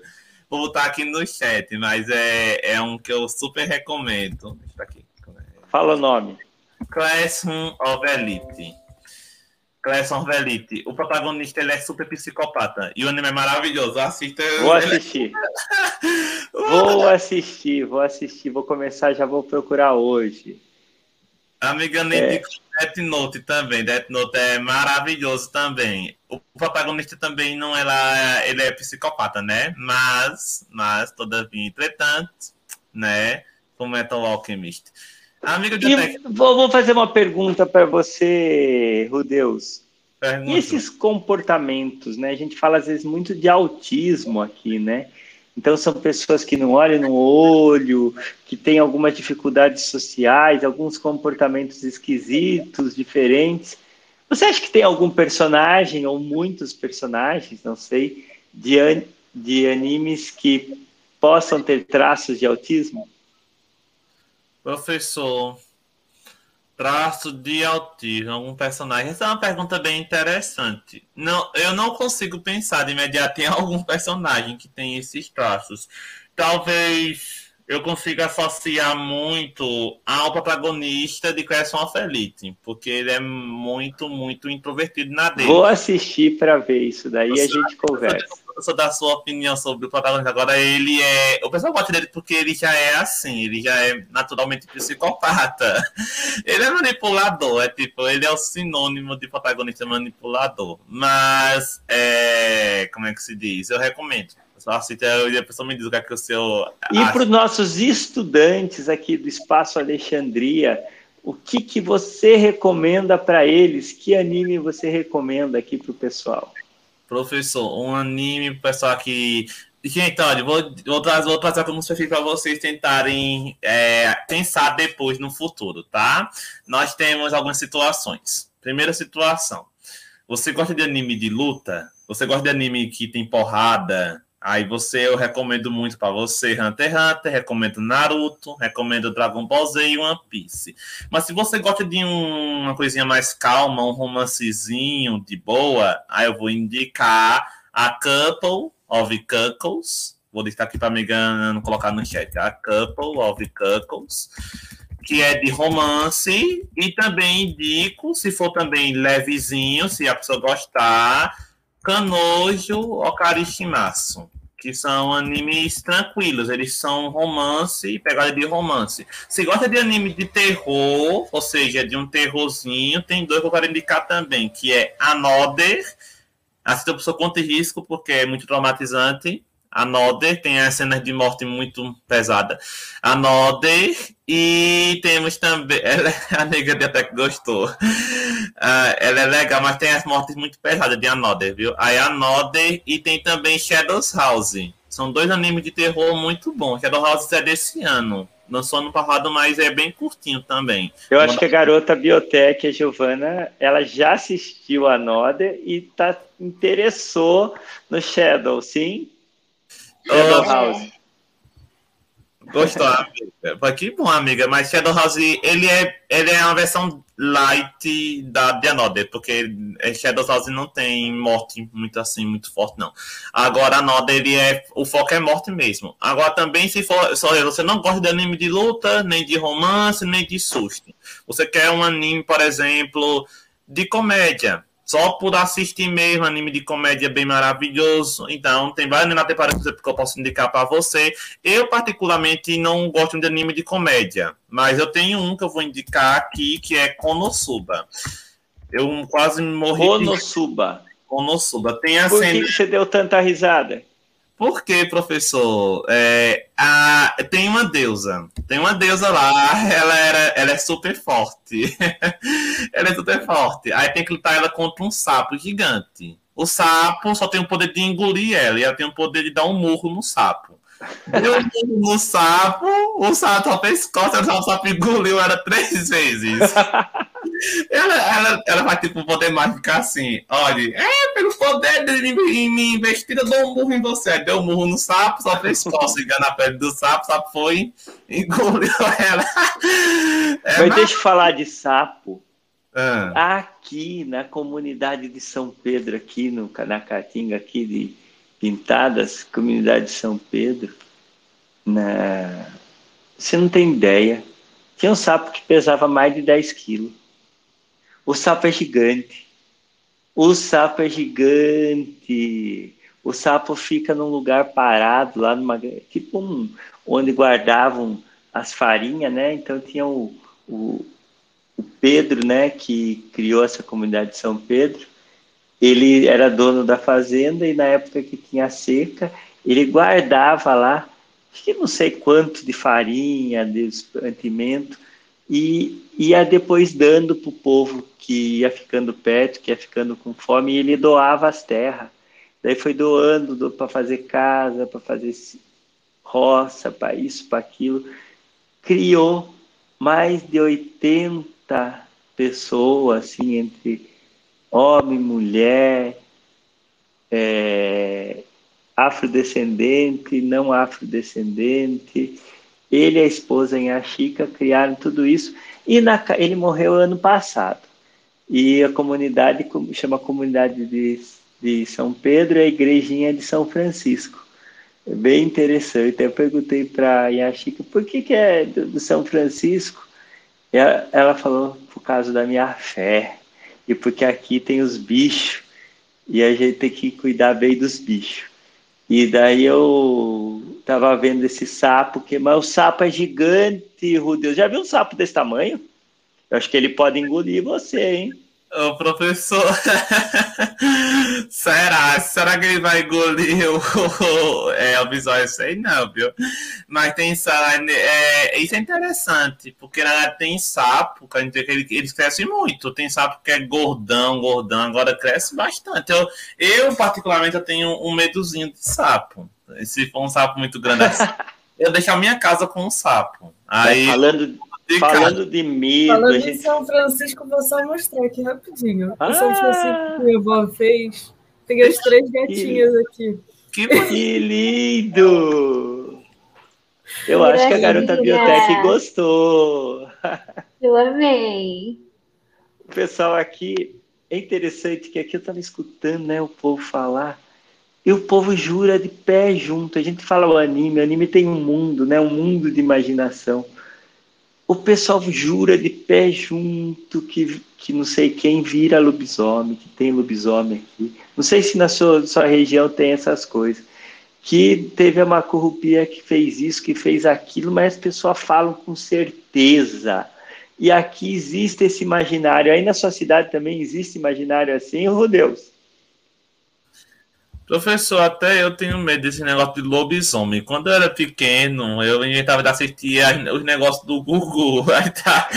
Vou botar aqui no chat, mas é, é um que eu super recomendo. Deixa aqui. Fala o nome. Classroom of Elite. Classroom of Elite. O protagonista ele é super psicopata. E o anime é maravilhoso. Assista. Vou assistir. *laughs* vou assistir, vou assistir. Vou começar, já vou procurar hoje. Amiga nem é. Death Note também. Death Note é maravilhoso também. O protagonista também não é lá, ele é psicopata, né? Mas, mas, todavia, entretanto, né? O Metal Alchemist. Amiga de vou, vou fazer uma pergunta para você, Rudeus. Pergunta. E esses comportamentos, né? A gente fala às vezes muito de autismo aqui, né? Então, são pessoas que não olham no olho, que têm algumas dificuldades sociais, alguns comportamentos esquisitos, diferentes. Você acha que tem algum personagem, ou muitos personagens, não sei, de, an de animes que possam ter traços de autismo? Professor, traço de autismo, algum personagem? Essa é uma pergunta bem interessante. Não, eu não consigo pensar de imediato em *laughs* algum personagem que tem esses traços. Talvez eu consiga associar muito ao protagonista de Crescent of Elite, porque ele é muito, muito introvertido na dele. Vou assistir para ver isso, daí a gente conversa sou da sua opinião sobre o protagonista. Agora, ele é. O pessoal gosta dele porque ele já é assim, ele já é naturalmente psicopata. *laughs* Ele é manipulador, é tipo, ele é o sinônimo de protagonista manipulador. Mas, é, como é que se diz? Eu recomendo. Só assiste e a pessoa me diz o que é que o seu. E para os nossos estudantes aqui do Espaço Alexandria, o que, que você recomenda para eles? Que anime você recomenda aqui para o pessoal? Professor, um anime pessoal que. Gente, olha, vou, vou, trazer, vou trazer alguns perfis para vocês tentarem é, pensar depois no futuro, tá? Nós temos algumas situações. Primeira situação. Você gosta de anime de luta? Você gosta de anime que tem porrada? Aí você, eu recomendo muito para você Hunter x Hunter, recomendo Naruto, recomendo Dragon Ball Z e One Piece. Mas se você gosta de um, uma coisinha mais calma, um romancezinho de boa, aí eu vou indicar a Couple of Cuckles. Vou deixar aqui para me não colocar no chat. A Couple of Cuckles que é de romance, e também indico, se for também levezinho, se a pessoa gostar, Kanojo Okarishimasu que são animes tranquilos, eles são romance e pegada de romance. Se gosta de anime de terror, ou seja, de um terrorzinho, tem dois que eu quero indicar também, que é Another, assista por seu conta e risco, porque é muito traumatizante, Another, tem as cenas de morte muito pesada. Another, e temos também. *laughs* Ela, a nega de até que gostou. Uh, ela é legal, mas tem as mortes muito pesadas de Another, viu? Aí Another e tem também Shadows House. São dois animes de terror muito bons. Shadow House é desse ano. Lançou ano passado, mas é bem curtinho também. Eu acho que a garota biotech, a Giovana, ela já assistiu a Another e tá, interessou no Shadow, sim? Shadow House. Gostou, amiga? Que bom, amiga. Mas Shadow House, ele é, ele é uma versão light da de Another, porque Shadow House não tem morte muito assim, muito forte, não. Agora, Another, ele é, o foco é morte mesmo. Agora, também, se for, só você não gosta de anime de luta, nem de romance, nem de susto. Você quer um anime, por exemplo, de comédia só por assistir mesmo anime de comédia bem maravilhoso. Então, tem vários animes na temporada que eu posso indicar para você. Eu, particularmente, não gosto de anime de comédia, mas eu tenho um que eu vou indicar aqui, que é Konosuba. Eu quase morri. Konosuba. De... Konosuba. Tem a Por cena... que você deu tanta risada? Por que, professor? É, a, tem uma deusa. Tem uma deusa lá, *laughs* ela, era, ela é super forte. *laughs* ela é super forte. Aí tem que lutar ela contra um sapo gigante. O sapo só tem o poder de engolir ela, e ela tem o poder de dar um murro no sapo. Deu um murro no sapo, o sapo só fez costas, o sapo engoliu ela três vezes. *laughs* Ela, ela, ela vai tipo poder mais ficar assim: olha, é pelo poder de em me investir, eu dou um murro em você. Deu um murro no sapo, só fez costas, engana a pele do sapo, o sapo foi engoliu *laughs* ela. É Mas deixa eu falar de sapo. Ah. Aqui na comunidade de São Pedro, aqui no, na Caatinga, aqui de Pintadas, comunidade de São Pedro, na... você não tem ideia. Tinha um sapo que pesava mais de 10 quilos. O sapo é gigante. O sapo é gigante. O sapo fica num lugar parado, lá numa. Tipo um, onde guardavam as farinhas, né? Então tinha o, o, o Pedro, né? Que criou essa comunidade de São Pedro. Ele era dono da fazenda e na época que tinha seca, ele guardava lá, que não sei quanto de farinha, de mantimento, e ia depois dando para o povo que ia ficando perto, que ia ficando com fome, e ele doava as terras. Daí foi doando para fazer casa, para fazer roça, para isso, para aquilo. Criou mais de 80 pessoas, assim, entre homem, mulher, é, afrodescendente, não afrodescendente, ele e a esposa em Achica criaram tudo isso e na, ele morreu ano passado. E a comunidade chama a comunidade de, de São Pedro a igrejinha de São Francisco. É bem interessante. Eu perguntei para Yashika por que, que é do São Francisco. Ela, ela falou por causa da minha fé e porque aqui tem os bichos e a gente tem que cuidar bem dos bichos. E daí eu tava vendo esse sapo, que, mas o sapo é gigante, Rudeu. Já viu um sapo desse tamanho? Eu acho que ele pode engolir você, hein? Ô, professor, *laughs* será? Será que ele vai engolir o, *laughs* é, o visual? Sei não, viu? Mas tem sapo, é, isso é interessante, porque na tem sapo, que a gente vê que ele, eles crescem muito. Tem sapo que é gordão, gordão, agora cresce bastante. Eu, eu particularmente, eu tenho um medozinho de sapo. Se for um sapo muito grande assim, *laughs* eu deixo a minha casa com um sapo. Aí, falando, Falando de medo. Falando gente... em São Francisco, vou só mostrar aqui rapidinho. Ah. O São Francisco que minha avó fez. Tem as três gatinhas aqui. Que, que lindo! Eu acho que a garota biotech gostou. Eu amei. O pessoal aqui, é interessante que aqui eu estava escutando né, o povo falar, e o povo jura de pé junto. A gente fala o anime, o anime tem um mundo, né, um mundo de imaginação o pessoal jura de pé junto que, que não sei quem vira lobisomem, que tem lobisomem aqui. Não sei se na sua, sua região tem essas coisas. Que teve uma corrupia que fez isso, que fez aquilo, mas as pessoas falam com certeza. E aqui existe esse imaginário. Aí na sua cidade também existe imaginário assim, oh Deus? Professor, até eu tenho medo desse negócio de lobisomem. Quando eu era pequeno, eu inventava de assistir os negócios do Google. *laughs* Aí tá.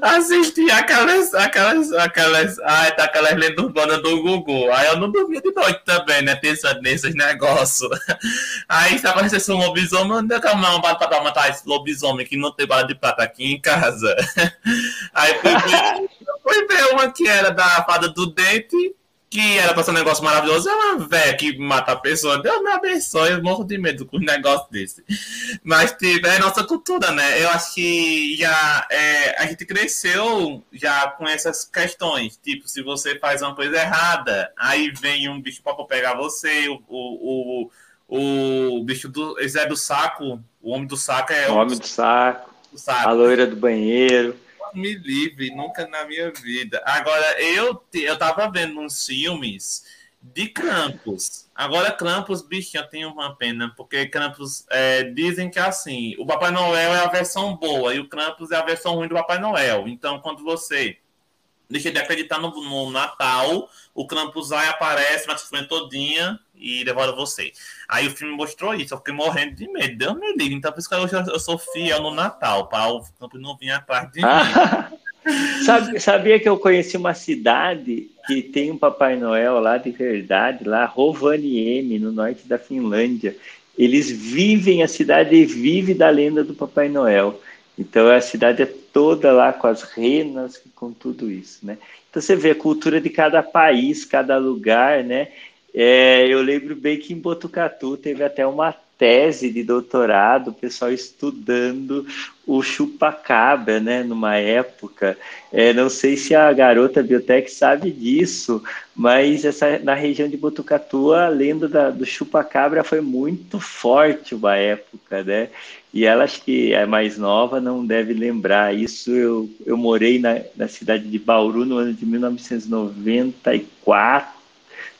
Assistia aquelas. aquelas. aquelas. Ai, tá aquelas lendas urbanas do Google. Aí eu não dormia de noite também, né? Pensando nesses negócios. *laughs* Aí se aparecesse um lobisomem, eu não para matar esse lobisomem que não tem bala de prata aqui em casa? *laughs* Aí fui ver, fui ver uma que era da fada do dente que era pra ser um negócio maravilhoso, é uma velha que mata a pessoa. Deus me abençoe, eu morro de medo com um negócio desse. Mas, tipo, é nossa cultura, né? Eu acho que já é, a gente cresceu já com essas questões. Tipo, se você faz uma coisa errada, aí vem um bicho pra pegar você, o, o, o, o bicho do. Esse é do saco, o homem do saco é o. homem do saco, do saco. A loira do banheiro me livre, nunca na minha vida. Agora, eu, eu tava vendo uns filmes de Krampus. Agora, Krampus, bicho, eu tenho uma pena, porque Krampus é, dizem que é assim: o Papai Noel é a versão boa e o Krampus é a versão ruim do Papai Noel. Então, quando você deixa de acreditar no, no Natal, o Krampusai aparece na sua todinha e devora você. Aí o filme mostrou isso, eu fiquei morrendo de medo. Deus me livre. Então, por isso que eu, eu sou fiel no Natal, para o Krampus não vir atrás de mim. *laughs* sabia que eu conheci uma cidade que tem um Papai Noel lá de verdade, lá, Rovaniemi, no norte da Finlândia. Eles vivem, a cidade vive da lenda do Papai Noel. Então a cidade é toda lá com as renas, com tudo isso, né? Então você vê a cultura de cada país, cada lugar, né? É, eu lembro bem que em Botucatu teve até uma tese de doutorado, o pessoal estudando o chupacabra, né, numa época. É, não sei se a garota biotech sabe disso, mas essa, na região de Botucatu a lenda da, do chupacabra foi muito forte uma época, né? E ela, acho que é mais nova, não deve lembrar. Isso eu, eu morei na, na cidade de Bauru no ano de 1994,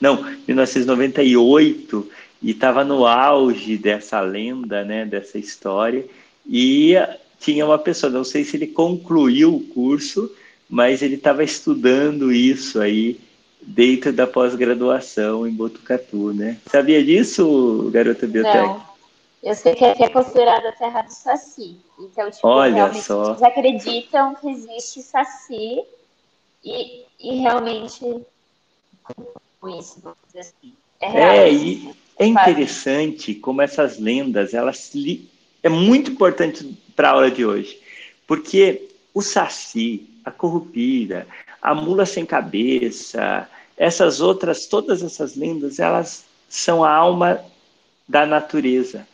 não, 1998, e estava no auge dessa lenda, né, dessa história, e tinha uma pessoa, não sei se ele concluiu o curso, mas ele estava estudando isso aí dentro da pós-graduação em Botucatu, né? Sabia disso, garota biblioteca? Não. Eu sei que aqui é considerada a terra do Saci. Então, tipo, Olha só. eles acreditam que existe Saci e, e realmente dizer assim. É, real, é, e é interessante como essas lendas, elas li... é muito importante para a aula de hoje, porque o Saci, a Corrupira, a Mula Sem Cabeça, essas outras, todas essas lendas, elas são a alma da natureza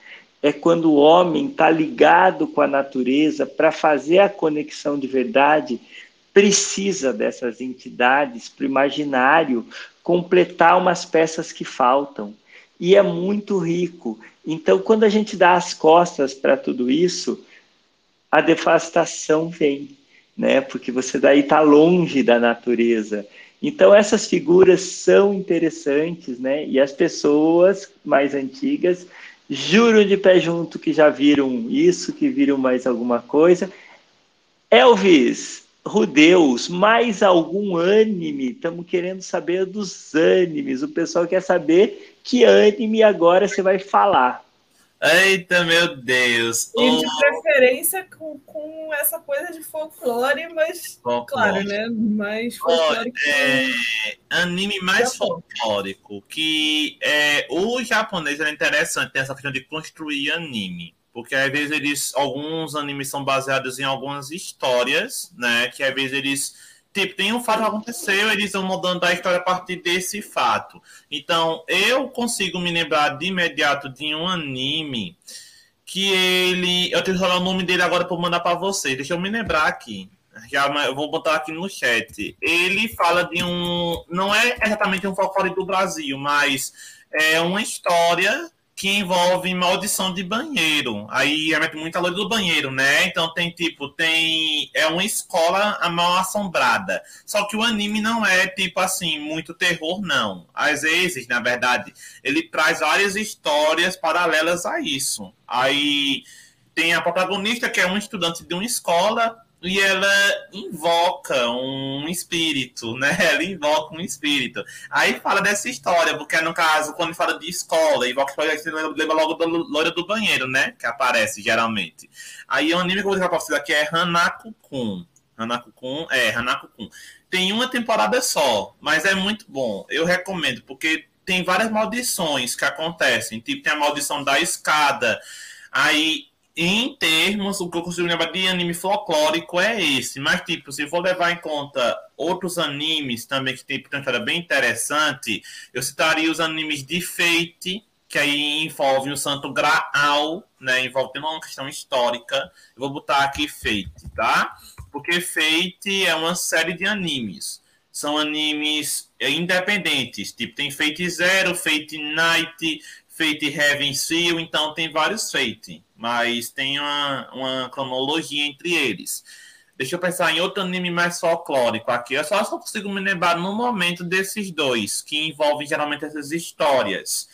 é quando o homem está ligado com a natureza para fazer a conexão de verdade, precisa dessas entidades para o imaginário completar umas peças que faltam. E é muito rico. Então, quando a gente dá as costas para tudo isso, a devastação vem, né? Porque você daí está longe da natureza. Então, essas figuras são interessantes, né? E as pessoas mais antigas Juro de pé junto que já viram isso, que viram mais alguma coisa. Elvis, Rudeus, mais algum anime? Estamos querendo saber dos animes. O pessoal quer saber que anime agora você vai falar. Eita, meu Deus! E de oh. preferência com, com essa coisa de folclore, mas folclore. claro, né? Mais folclórico. Oh, é, anime mais folclórico, que é, o japonês é interessante, tem essa questão de construir anime. Porque às vezes eles, alguns animes são baseados em algumas histórias, né? Que às vezes eles tipo, tem um fato que aconteceu, eles vão mudando a história a partir desse fato. Então, eu consigo me lembrar de imediato de um anime que ele. Eu tenho que falar o nome dele agora para mandar para vocês. Deixa eu me lembrar aqui. Já, eu vou botar aqui no chat. Ele fala de um. Não é exatamente um folclore do Brasil, mas é uma história que envolve maldição de banheiro. Aí é muita luz do banheiro, né? Então tem tipo, tem. É uma escola mal assombrada. Só que o anime não é tipo assim, muito terror, não. Às vezes, na verdade, ele traz várias histórias paralelas a isso. Aí tem a protagonista, que é um estudante de uma escola, e ela invoca um espírito, né? *laughs* Ela invoca um espírito. Aí fala dessa história, porque no caso, quando fala de escola, invoca a história, lembra logo da loira do banheiro, né? Que aparece geralmente. Aí o anime que eu vou dizer pra vocês aqui é Hanako-kun. Hanako-kun, é, Hanako-kun. Tem uma temporada só, mas é muito bom. Eu recomendo, porque tem várias maldições que acontecem. Tipo, tem a maldição da escada. Aí em termos, o que eu consigo lembrar de anime folclórico é esse. Mas, tipo, se for levar em conta outros animes também que tem uma bem interessante, eu citaria os animes de Fate, que aí envolve o Santo Graal, né? Envolve uma questão histórica. Eu vou botar aqui Fate, tá? Porque Fate é uma série de animes. São animes independentes. Tipo, tem Fate Zero, Fate Night, Fate Heaven Seal, então tem vários Fate mas tem uma, uma cronologia entre eles. Deixa eu pensar em outro anime mais folclórico aqui. Eu só, só consigo me lembrar no momento desses dois, que envolvem geralmente essas histórias.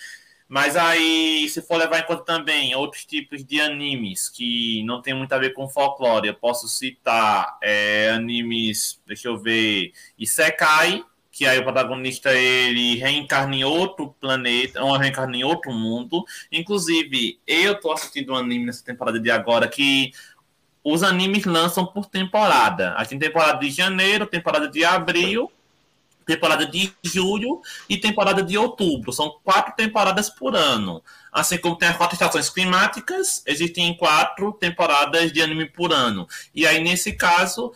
Mas aí, se for levar em conta também outros tipos de animes que não tem muito a ver com folclore, eu posso citar é, animes, deixa eu ver, Isekai, que aí o protagonista ele reencarna em outro planeta, ou reencarna em outro mundo. Inclusive, eu tô assistindo um anime nessa temporada de agora que os animes lançam por temporada. A tem temporada de janeiro, temporada de abril, temporada de julho e temporada de outubro. São quatro temporadas por ano. Assim como tem as quatro estações climáticas, existem quatro temporadas de anime por ano. E aí, nesse caso,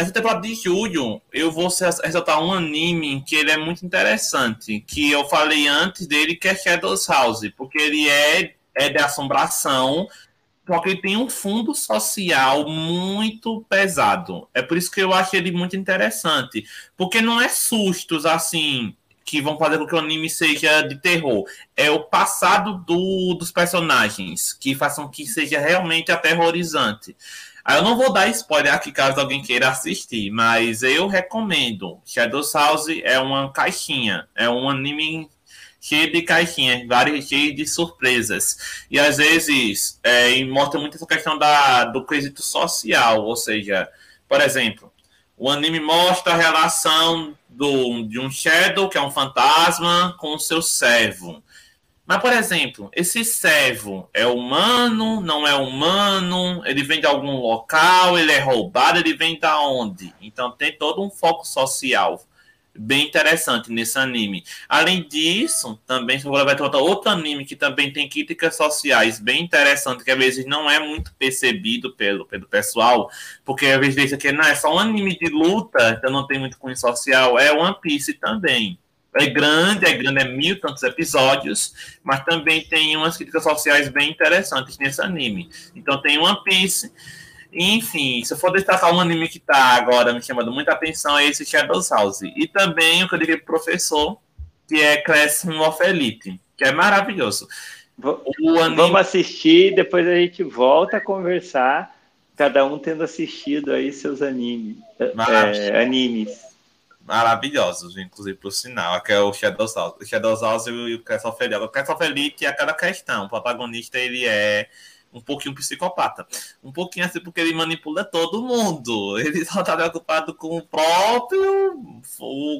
Nessa temporada de julho, eu vou ressaltar um anime que ele é muito interessante, que eu falei antes dele, que é Shadows House, porque ele é, é de assombração, só que ele tem um fundo social muito pesado. É por isso que eu acho ele muito interessante, porque não é sustos assim que vão fazer com que o anime seja de terror. É o passado do, dos personagens que façam que seja realmente aterrorizante. Aí eu não vou dar spoiler aqui caso alguém queira assistir, mas eu recomendo. Shadow House é uma caixinha, é um anime cheio de caixinhas, várias cheias de surpresas. E às vezes é, mostra muito essa questão da, do quesito social, ou seja, por exemplo, o anime mostra a relação do, de um Shadow, que é um fantasma, com o seu servo. Mas, por exemplo, esse servo é humano, não é humano, ele vem de algum local, ele é roubado, ele vem da onde? Então tem todo um foco social bem interessante nesse anime. Além disso, também for levar outro anime que também tem críticas sociais bem interessante, que às vezes não é muito percebido pelo, pelo pessoal, porque às vezes diz que não é só um anime de luta, então não tem muito cunho social, é One Piece também é grande, é grande, é mil tantos episódios, mas também tem umas críticas sociais bem interessantes nesse anime. Então tem One Piece, enfim, se eu for destacar um anime que está agora me chamando muita atenção é esse Shadows House. E também o que eu diria pro professor, que é Classroom of Elite, que é maravilhoso. Anime... Vamos assistir, depois a gente volta a conversar, cada um tendo assistido aí seus animes. É, animes maravilhosos, inclusive por sinal, que é o Shadow House. E o Feliz. O Castle Feliz é aquela questão, o protagonista ele é um pouquinho psicopata. Um pouquinho assim, porque ele manipula todo mundo. Ele *laughs* só tá preocupado com o próprio,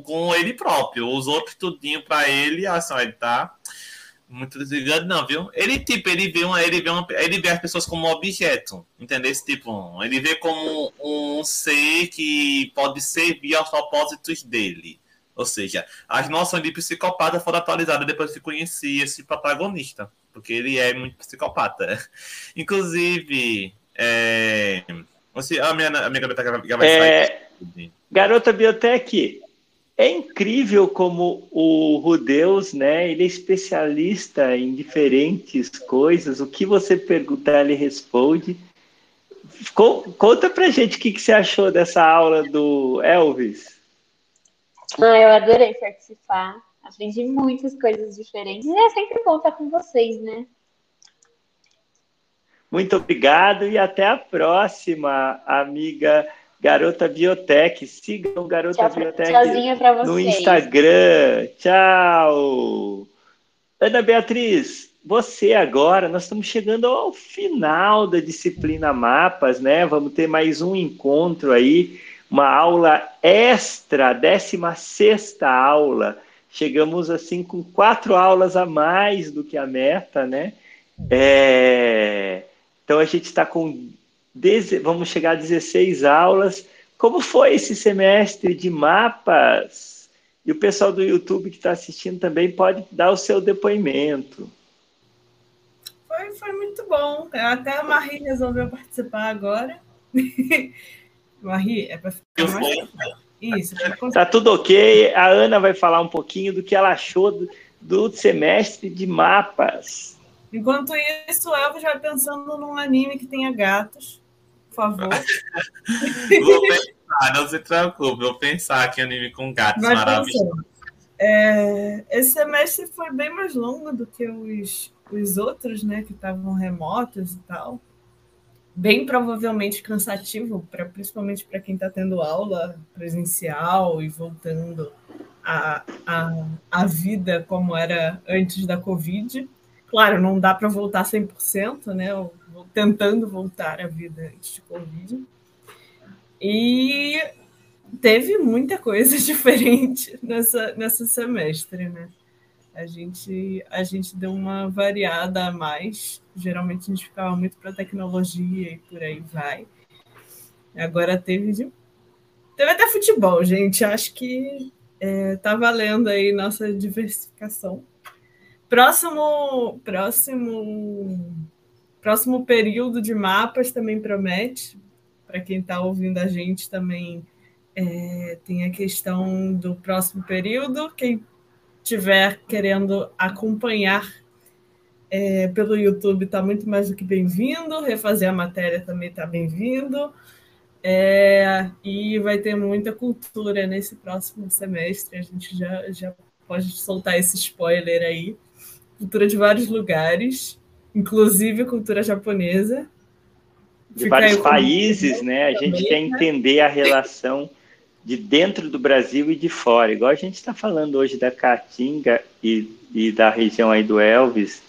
com ele próprio. Os outros tudinho para ele, assim, ele tá muito desligado, não, viu? Ele, tipo, ele vê, uma, ele, vê uma, ele vê as pessoas como objeto, entendeu? Esse tipo, ele vê como um ser que pode servir aos propósitos dele. Ou seja, as noções de psicopata foram atualizadas depois que conheci esse protagonista, porque ele é muito psicopata. *laughs* Inclusive, é... Você, a minha, a minha garota já vai é... sair. Garota Biotech, é incrível como o Rudeus, né? Ele é especialista em diferentes coisas. O que você perguntar, ele responde. Conta pra gente o que, que você achou dessa aula do Elvis. Ah, eu adorei participar. Aprendi muitas coisas diferentes. E é sempre bom estar com vocês, né? Muito obrigado e até a próxima, amiga Garota Biotech. Sigam Garota Tchau, Biotech no Instagram. Tchau. Ana Beatriz, você agora, nós estamos chegando ao final da disciplina Mapas, né? Vamos ter mais um encontro aí, uma aula extra, 16 aula. Chegamos assim com quatro aulas a mais do que a meta, né? É... Então a gente está com vamos chegar a 16 aulas. Como foi esse semestre de mapas? E o pessoal do YouTube que está assistindo também pode dar o seu depoimento. Foi foi, muito bom. Até a Marie resolveu participar agora. *laughs* Marie, é para ficar mais. Isso. Tá tudo ok. A Ana vai falar um pouquinho do que ela achou do, do semestre de mapas. Enquanto isso, o Elvis vai pensando num anime que tenha gatos. Por favor. *laughs* vou pensar, não se preocupe. Vou pensar aqui anime com gatos maravilhosos. É, esse semestre foi bem mais longo do que os, os outros, né? Que estavam remotos e tal bem provavelmente cansativo, pra, principalmente para quem está tendo aula presencial e voltando à a, a, a, vida como era antes da Covid. Claro, não dá para voltar 100%, né? Vou tentando voltar à vida antes de Covid. E teve muita coisa *laughs* diferente nessa, nessa semestre, né? A gente, a gente deu uma variada a mais. Geralmente a gente ficava muito para tecnologia e por aí vai. Agora teve de... teve até futebol, gente. Acho que é, tá valendo aí nossa diversificação. Próximo, próximo, próximo período de mapas também promete. Para quem está ouvindo a gente também é, tem a questão do próximo período. Quem estiver querendo acompanhar é, pelo YouTube, está muito mais do que bem-vindo. Refazer a matéria também está bem-vindo. É, e vai ter muita cultura nesse próximo semestre. A gente já, já pode soltar esse spoiler aí. Cultura de vários lugares, inclusive cultura japonesa. De vários países, né? A gente quer né? entender a relação de dentro do Brasil e de fora. Igual a gente está falando hoje da Caatinga e, e da região aí do Elvis.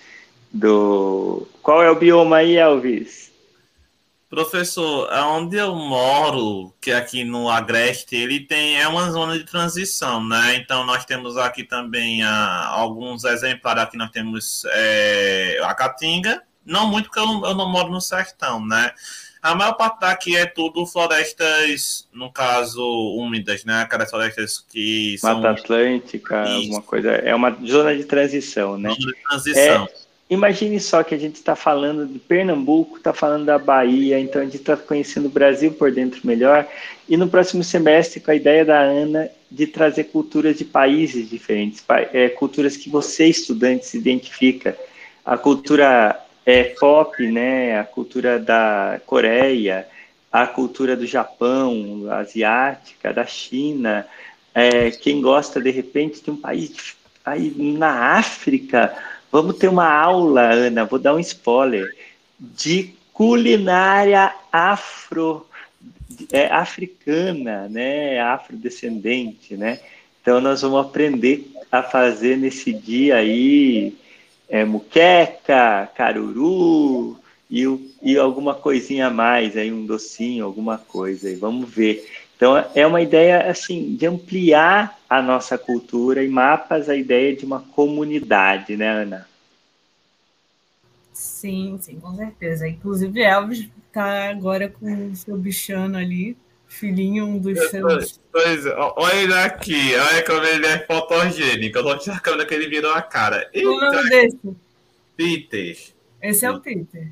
Do... Qual é o bioma aí, Elvis? Professor, onde eu moro, que é aqui no Agreste, ele tem é uma zona de transição, né? Então nós temos aqui também ah, alguns exemplares. Aqui nós temos é, a Caatinga, não muito porque eu não, eu não moro no sertão, né? A maior parte daqui é tudo florestas, no caso, úmidas, né? Aquelas florestas que são. Mata Atlântica, Isso. alguma coisa. É uma zona de transição, né? Zona de transição. É, imagine só que a gente está falando de Pernambuco, está falando da Bahia, então a gente está conhecendo o Brasil por dentro melhor. E no próximo semestre, com a ideia da Ana de trazer culturas de países diferentes, é, culturas que você, estudante, se identifica. A cultura é, pop, né, a cultura da Coreia, a cultura do Japão, asiática, da China, é, quem gosta de repente de um país aí na África, vamos ter uma aula, Ana, vou dar um spoiler, de culinária afro, é, africana, né, afrodescendente, né? Então nós vamos aprender a fazer nesse dia aí é, muqueca, caruru e, e alguma coisinha a mais, aí um docinho, alguma coisa, e vamos ver. Então é uma ideia assim de ampliar a nossa cultura e mapas a ideia de uma comunidade, né, Ana? Sim, sim, com certeza. Inclusive Elvis está agora com o seu bichano ali, filhinho, um dos seus. Pois, olha ele aqui, olha como ele é fotogênico. Eu tirar a câmera que ele virou a cara. Eita, o nome desse? Peter. Esse é o Peter.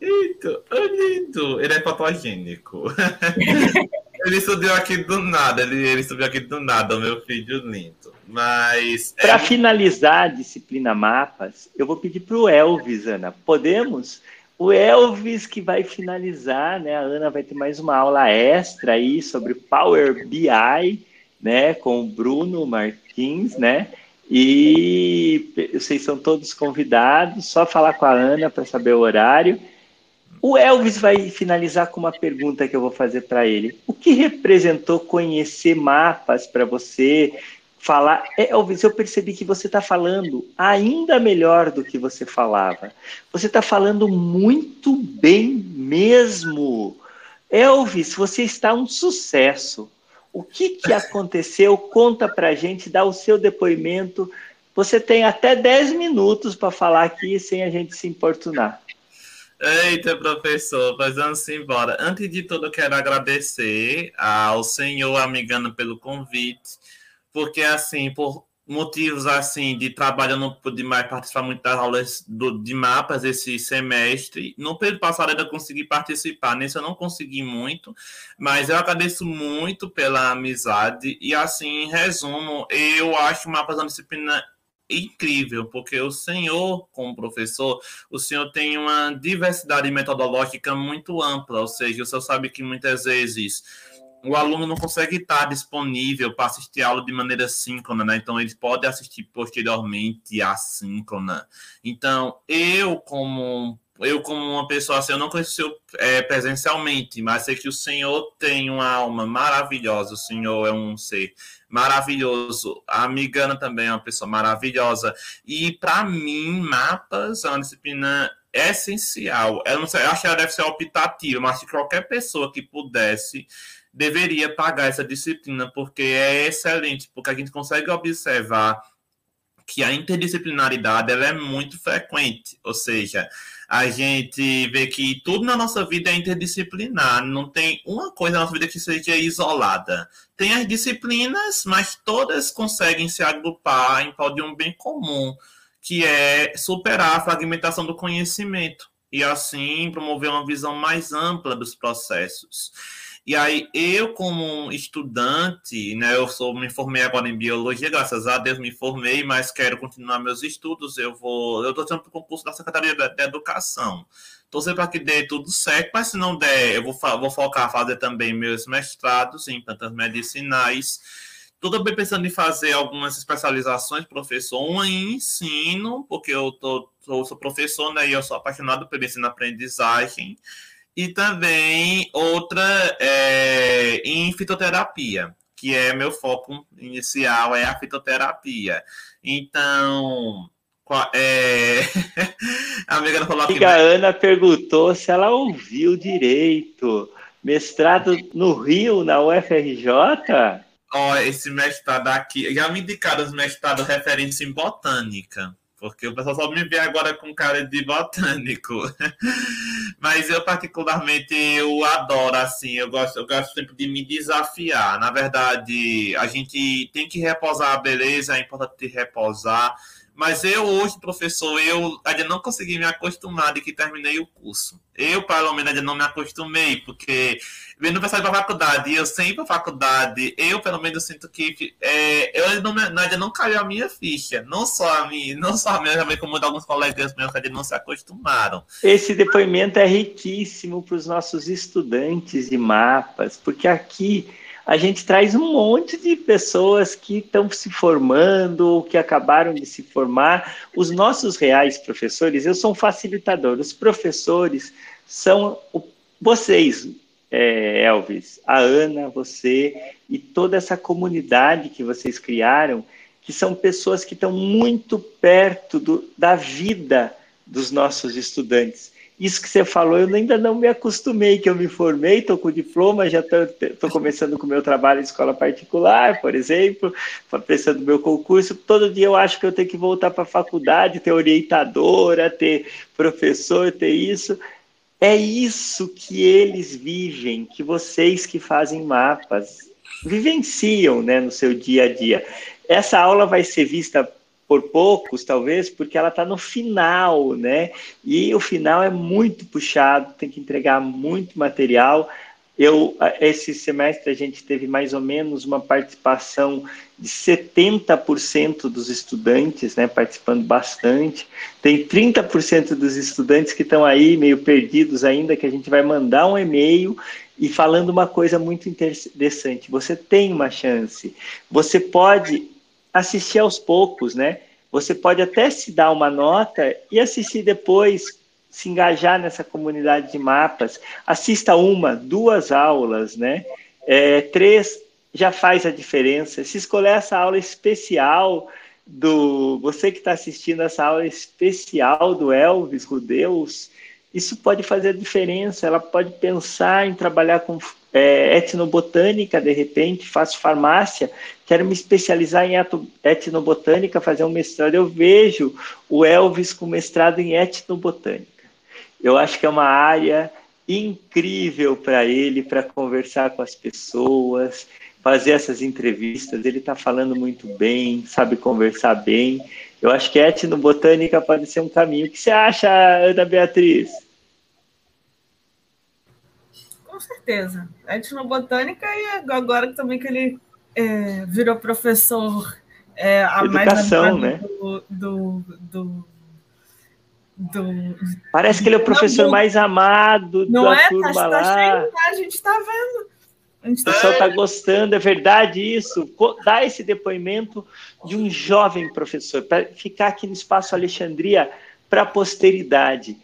Eita, é lindo. Ele é fotogênico. *laughs* ele subiu aqui do nada, ele, ele subiu aqui do nada, o meu filho lindo. Mas. Para é... finalizar a disciplina mapas, eu vou pedir para o Elvis, Ana. Podemos? O Elvis que vai finalizar, né? A Ana vai ter mais uma aula extra aí sobre Power BI, né? Com o Bruno Martins, né? E vocês são todos convidados, só falar com a Ana para saber o horário. O Elvis vai finalizar com uma pergunta que eu vou fazer para ele. O que representou conhecer mapas para você? falar. É, Elvis, eu percebi que você está falando ainda melhor do que você falava. Você está falando muito bem mesmo. Elvis, você está um sucesso. O que, que aconteceu? Conta pra gente, dá o seu depoimento. Você tem até 10 minutos para falar aqui sem a gente se importunar. Eita, professor, mas vamos embora. Antes de tudo, quero agradecer ao senhor Amigano pelo convite porque assim, por motivos assim de trabalho eu não pude mais participar muito das aulas do, de mapas esse semestre. No período passado ainda consegui participar, nesse eu não consegui muito, mas eu agradeço muito pela amizade e assim, em resumo, eu acho mapas uma disciplina incrível, porque o senhor, como professor, o senhor tem uma diversidade metodológica muito ampla, ou seja, o senhor sabe que muitas vezes o aluno não consegue estar disponível para assistir a aula de maneira síncrona, né? Então ele pode assistir posteriormente assíncrona. Então, eu como eu como uma pessoa assim, eu não conheço o senhor é, presencialmente, mas sei que o senhor tem uma alma maravilhosa, o senhor é um ser maravilhoso. A Amigana também é uma pessoa maravilhosa. E para mim, mapas é uma disciplina essencial. Eu não sei, eu acho que ela deve ser optativa, mas qualquer pessoa que pudesse deveria pagar essa disciplina, porque é excelente, porque a gente consegue observar que a interdisciplinaridade ela é muito frequente, ou seja, a gente vê que tudo na nossa vida é interdisciplinar, não tem uma coisa na nossa vida que seja isolada. Tem as disciplinas, mas todas conseguem se agrupar em prol de um bem comum, que é superar a fragmentação do conhecimento e assim promover uma visão mais ampla dos processos. E aí, eu, como estudante, né, eu sou, me formei agora em biologia, graças a Deus me formei, mas quero continuar meus estudos. Eu vou, eu estou tendo o concurso da Secretaria da, da Educação. Torcer para que dê tudo certo, mas se não der, eu vou, vou focar fazer também meus mestrados em plantas medicinais. Estou também pensando em fazer algumas especializações, professor, uma em ensino, porque eu tô, sou, sou professor, né, e eu sou apaixonado pelo ensino-aprendizagem e também outra é, em fitoterapia, que é meu foco inicial, é a fitoterapia. Então, é... *laughs* a amiga falou que... A Ana perguntou se ela ouviu direito. Mestrado no Rio, na UFRJ? Ó, esse mestrado aqui, já me indicaram os mestrados referência em botânica porque o pessoal só me vê agora com cara de botânico. *laughs* Mas eu, particularmente, eu adoro, assim, eu gosto, eu gosto sempre de me desafiar. Na verdade, a gente tem que reposar a beleza, é importante reposar. Mas eu hoje, professor, eu ainda não consegui me acostumar de que terminei o curso. Eu, pelo menos, ainda não me acostumei, porque vendo o pessoal para faculdade, eu sempre para faculdade, eu pelo menos sinto que é, eu não, ainda não caiu a minha ficha. Não só a mim, não só a minha, também como alguns colegas meus que ainda não se acostumaram. Esse depoimento é riquíssimo para os nossos estudantes de mapas, porque aqui a gente traz um monte de pessoas que estão se formando ou que acabaram de se formar. Os nossos reais professores, eu sou um facilitador, os professores são o, vocês, é, Elvis, a Ana, você e toda essa comunidade que vocês criaram, que são pessoas que estão muito perto do, da vida dos nossos estudantes. Isso que você falou, eu ainda não me acostumei, que eu me formei, estou com diploma, já estou começando com o meu trabalho em escola particular, por exemplo, pensando no meu concurso. Todo dia eu acho que eu tenho que voltar para a faculdade, ter orientadora, ter professor, ter isso. É isso que eles vivem, que vocês que fazem mapas vivenciam né, no seu dia a dia. Essa aula vai ser vista por poucos, talvez, porque ela está no final, né? E o final é muito puxado, tem que entregar muito material. Eu, esse semestre a gente teve mais ou menos uma participação de 70% dos estudantes, né, participando bastante. Tem 30% dos estudantes que estão aí meio perdidos ainda, que a gente vai mandar um e-mail e falando uma coisa muito interessante. Você tem uma chance. Você pode assistir aos poucos, né? Você pode até se dar uma nota e assistir depois, se engajar nessa comunidade de mapas. Assista uma, duas aulas, né? É, três já faz a diferença. Se escolher essa aula especial do você que está assistindo essa aula especial do Elvis Rudeus, isso pode fazer a diferença. Ela pode pensar em trabalhar com é, etnobotânica, de repente, faço farmácia, quero me especializar em etnobotânica, fazer um mestrado. Eu vejo o Elvis com mestrado em etnobotânica. Eu acho que é uma área incrível para ele, para conversar com as pessoas, fazer essas entrevistas. Ele está falando muito bem, sabe conversar bem. Eu acho que etnobotânica pode ser um caminho. O que você acha, Ana Beatriz? Certeza. Etnobotânica e agora também que ele é, virou professor é, a Educação, mais né? do, do, do, do, Parece que ele é o professor mais amado não da é? turma tá, lá. Tá cheio, a gente está vendo. O pessoal está gostando, é verdade isso. Dá esse depoimento de um jovem professor, para ficar aqui no Espaço Alexandria para a posteridade.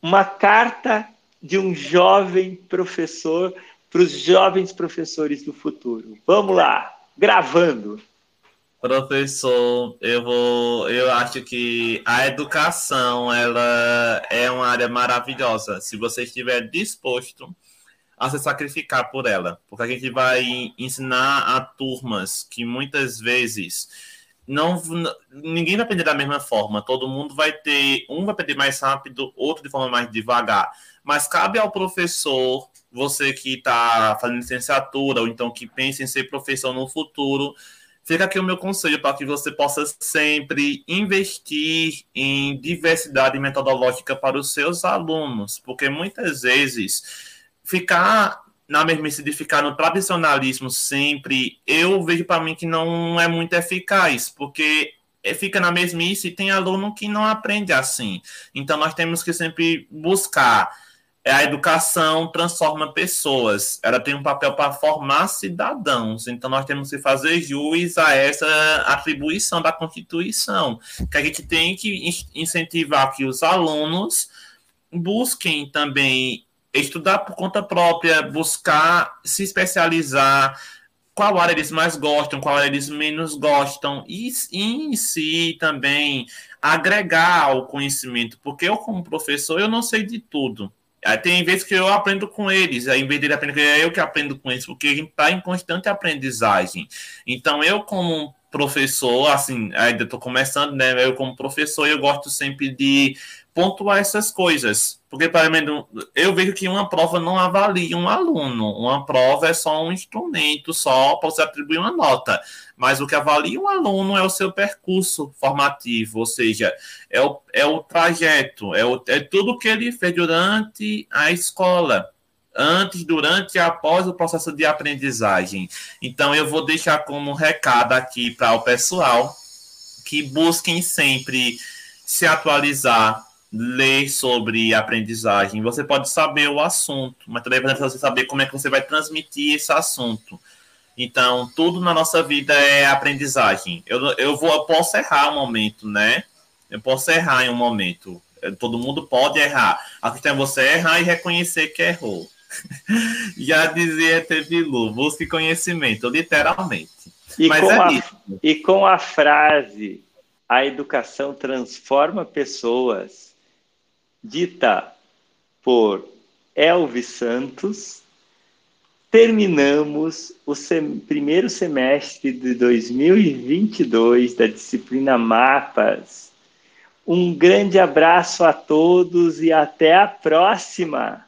Uma carta de um jovem professor para os jovens professores do futuro. Vamos lá, gravando. Professor, eu vou, eu acho que a educação ela é uma área maravilhosa. Se você estiver disposto a se sacrificar por ela, porque a gente vai ensinar a turmas que muitas vezes não ninguém vai aprender da mesma forma. Todo mundo vai ter um vai aprender mais rápido, outro de forma mais devagar. Mas cabe ao professor, você que está fazendo licenciatura ou então que pensa em ser professor no futuro, fica aqui o meu conselho para que você possa sempre investir em diversidade metodológica para os seus alunos, porque muitas vezes ficar na mesmice de ficar no tradicionalismo sempre, eu vejo para mim que não é muito eficaz, porque fica na mesmice e tem aluno que não aprende assim. Então nós temos que sempre buscar a educação transforma pessoas, ela tem um papel para formar cidadãos, então nós temos que fazer jus a essa atribuição da Constituição, que a gente tem que incentivar que os alunos busquem também estudar por conta própria, buscar se especializar, qual área eles mais gostam, qual área eles menos gostam, e em si também agregar o conhecimento, porque eu, como professor, eu não sei de tudo. Tem vezes que eu aprendo com eles, aí, em vez de ele aprender, é eu que aprendo com eles, porque a gente está em constante aprendizagem. Então, eu, como professor, assim, ainda estou começando, né? Eu, como professor, eu gosto sempre de pontuar essas coisas. Porque, para mim, eu vejo que uma prova não avalia um aluno. Uma prova é só um instrumento, só para você atribuir uma nota. Mas o que avalia um aluno é o seu percurso formativo, ou seja, é o, é o trajeto, é, o, é tudo que ele fez durante a escola. Antes, durante e após o processo de aprendizagem. Então, eu vou deixar como recado aqui para o pessoal que busquem sempre se atualizar, ler sobre aprendizagem, você pode saber o assunto, mas também é você saber como é que você vai transmitir esse assunto. Então, tudo na nossa vida é aprendizagem. Eu, eu, vou, eu posso errar um momento, né? Eu posso errar em um momento. Todo mundo pode errar. A questão é você errar e reconhecer que errou. *laughs* Já dizia Tevilu, busque conhecimento, literalmente. E, Mas com é a, e com a frase a educação transforma pessoas dita por Elvis Santos, terminamos o sem, primeiro semestre de 2022 da disciplina Mapas. Um grande abraço a todos e até a próxima!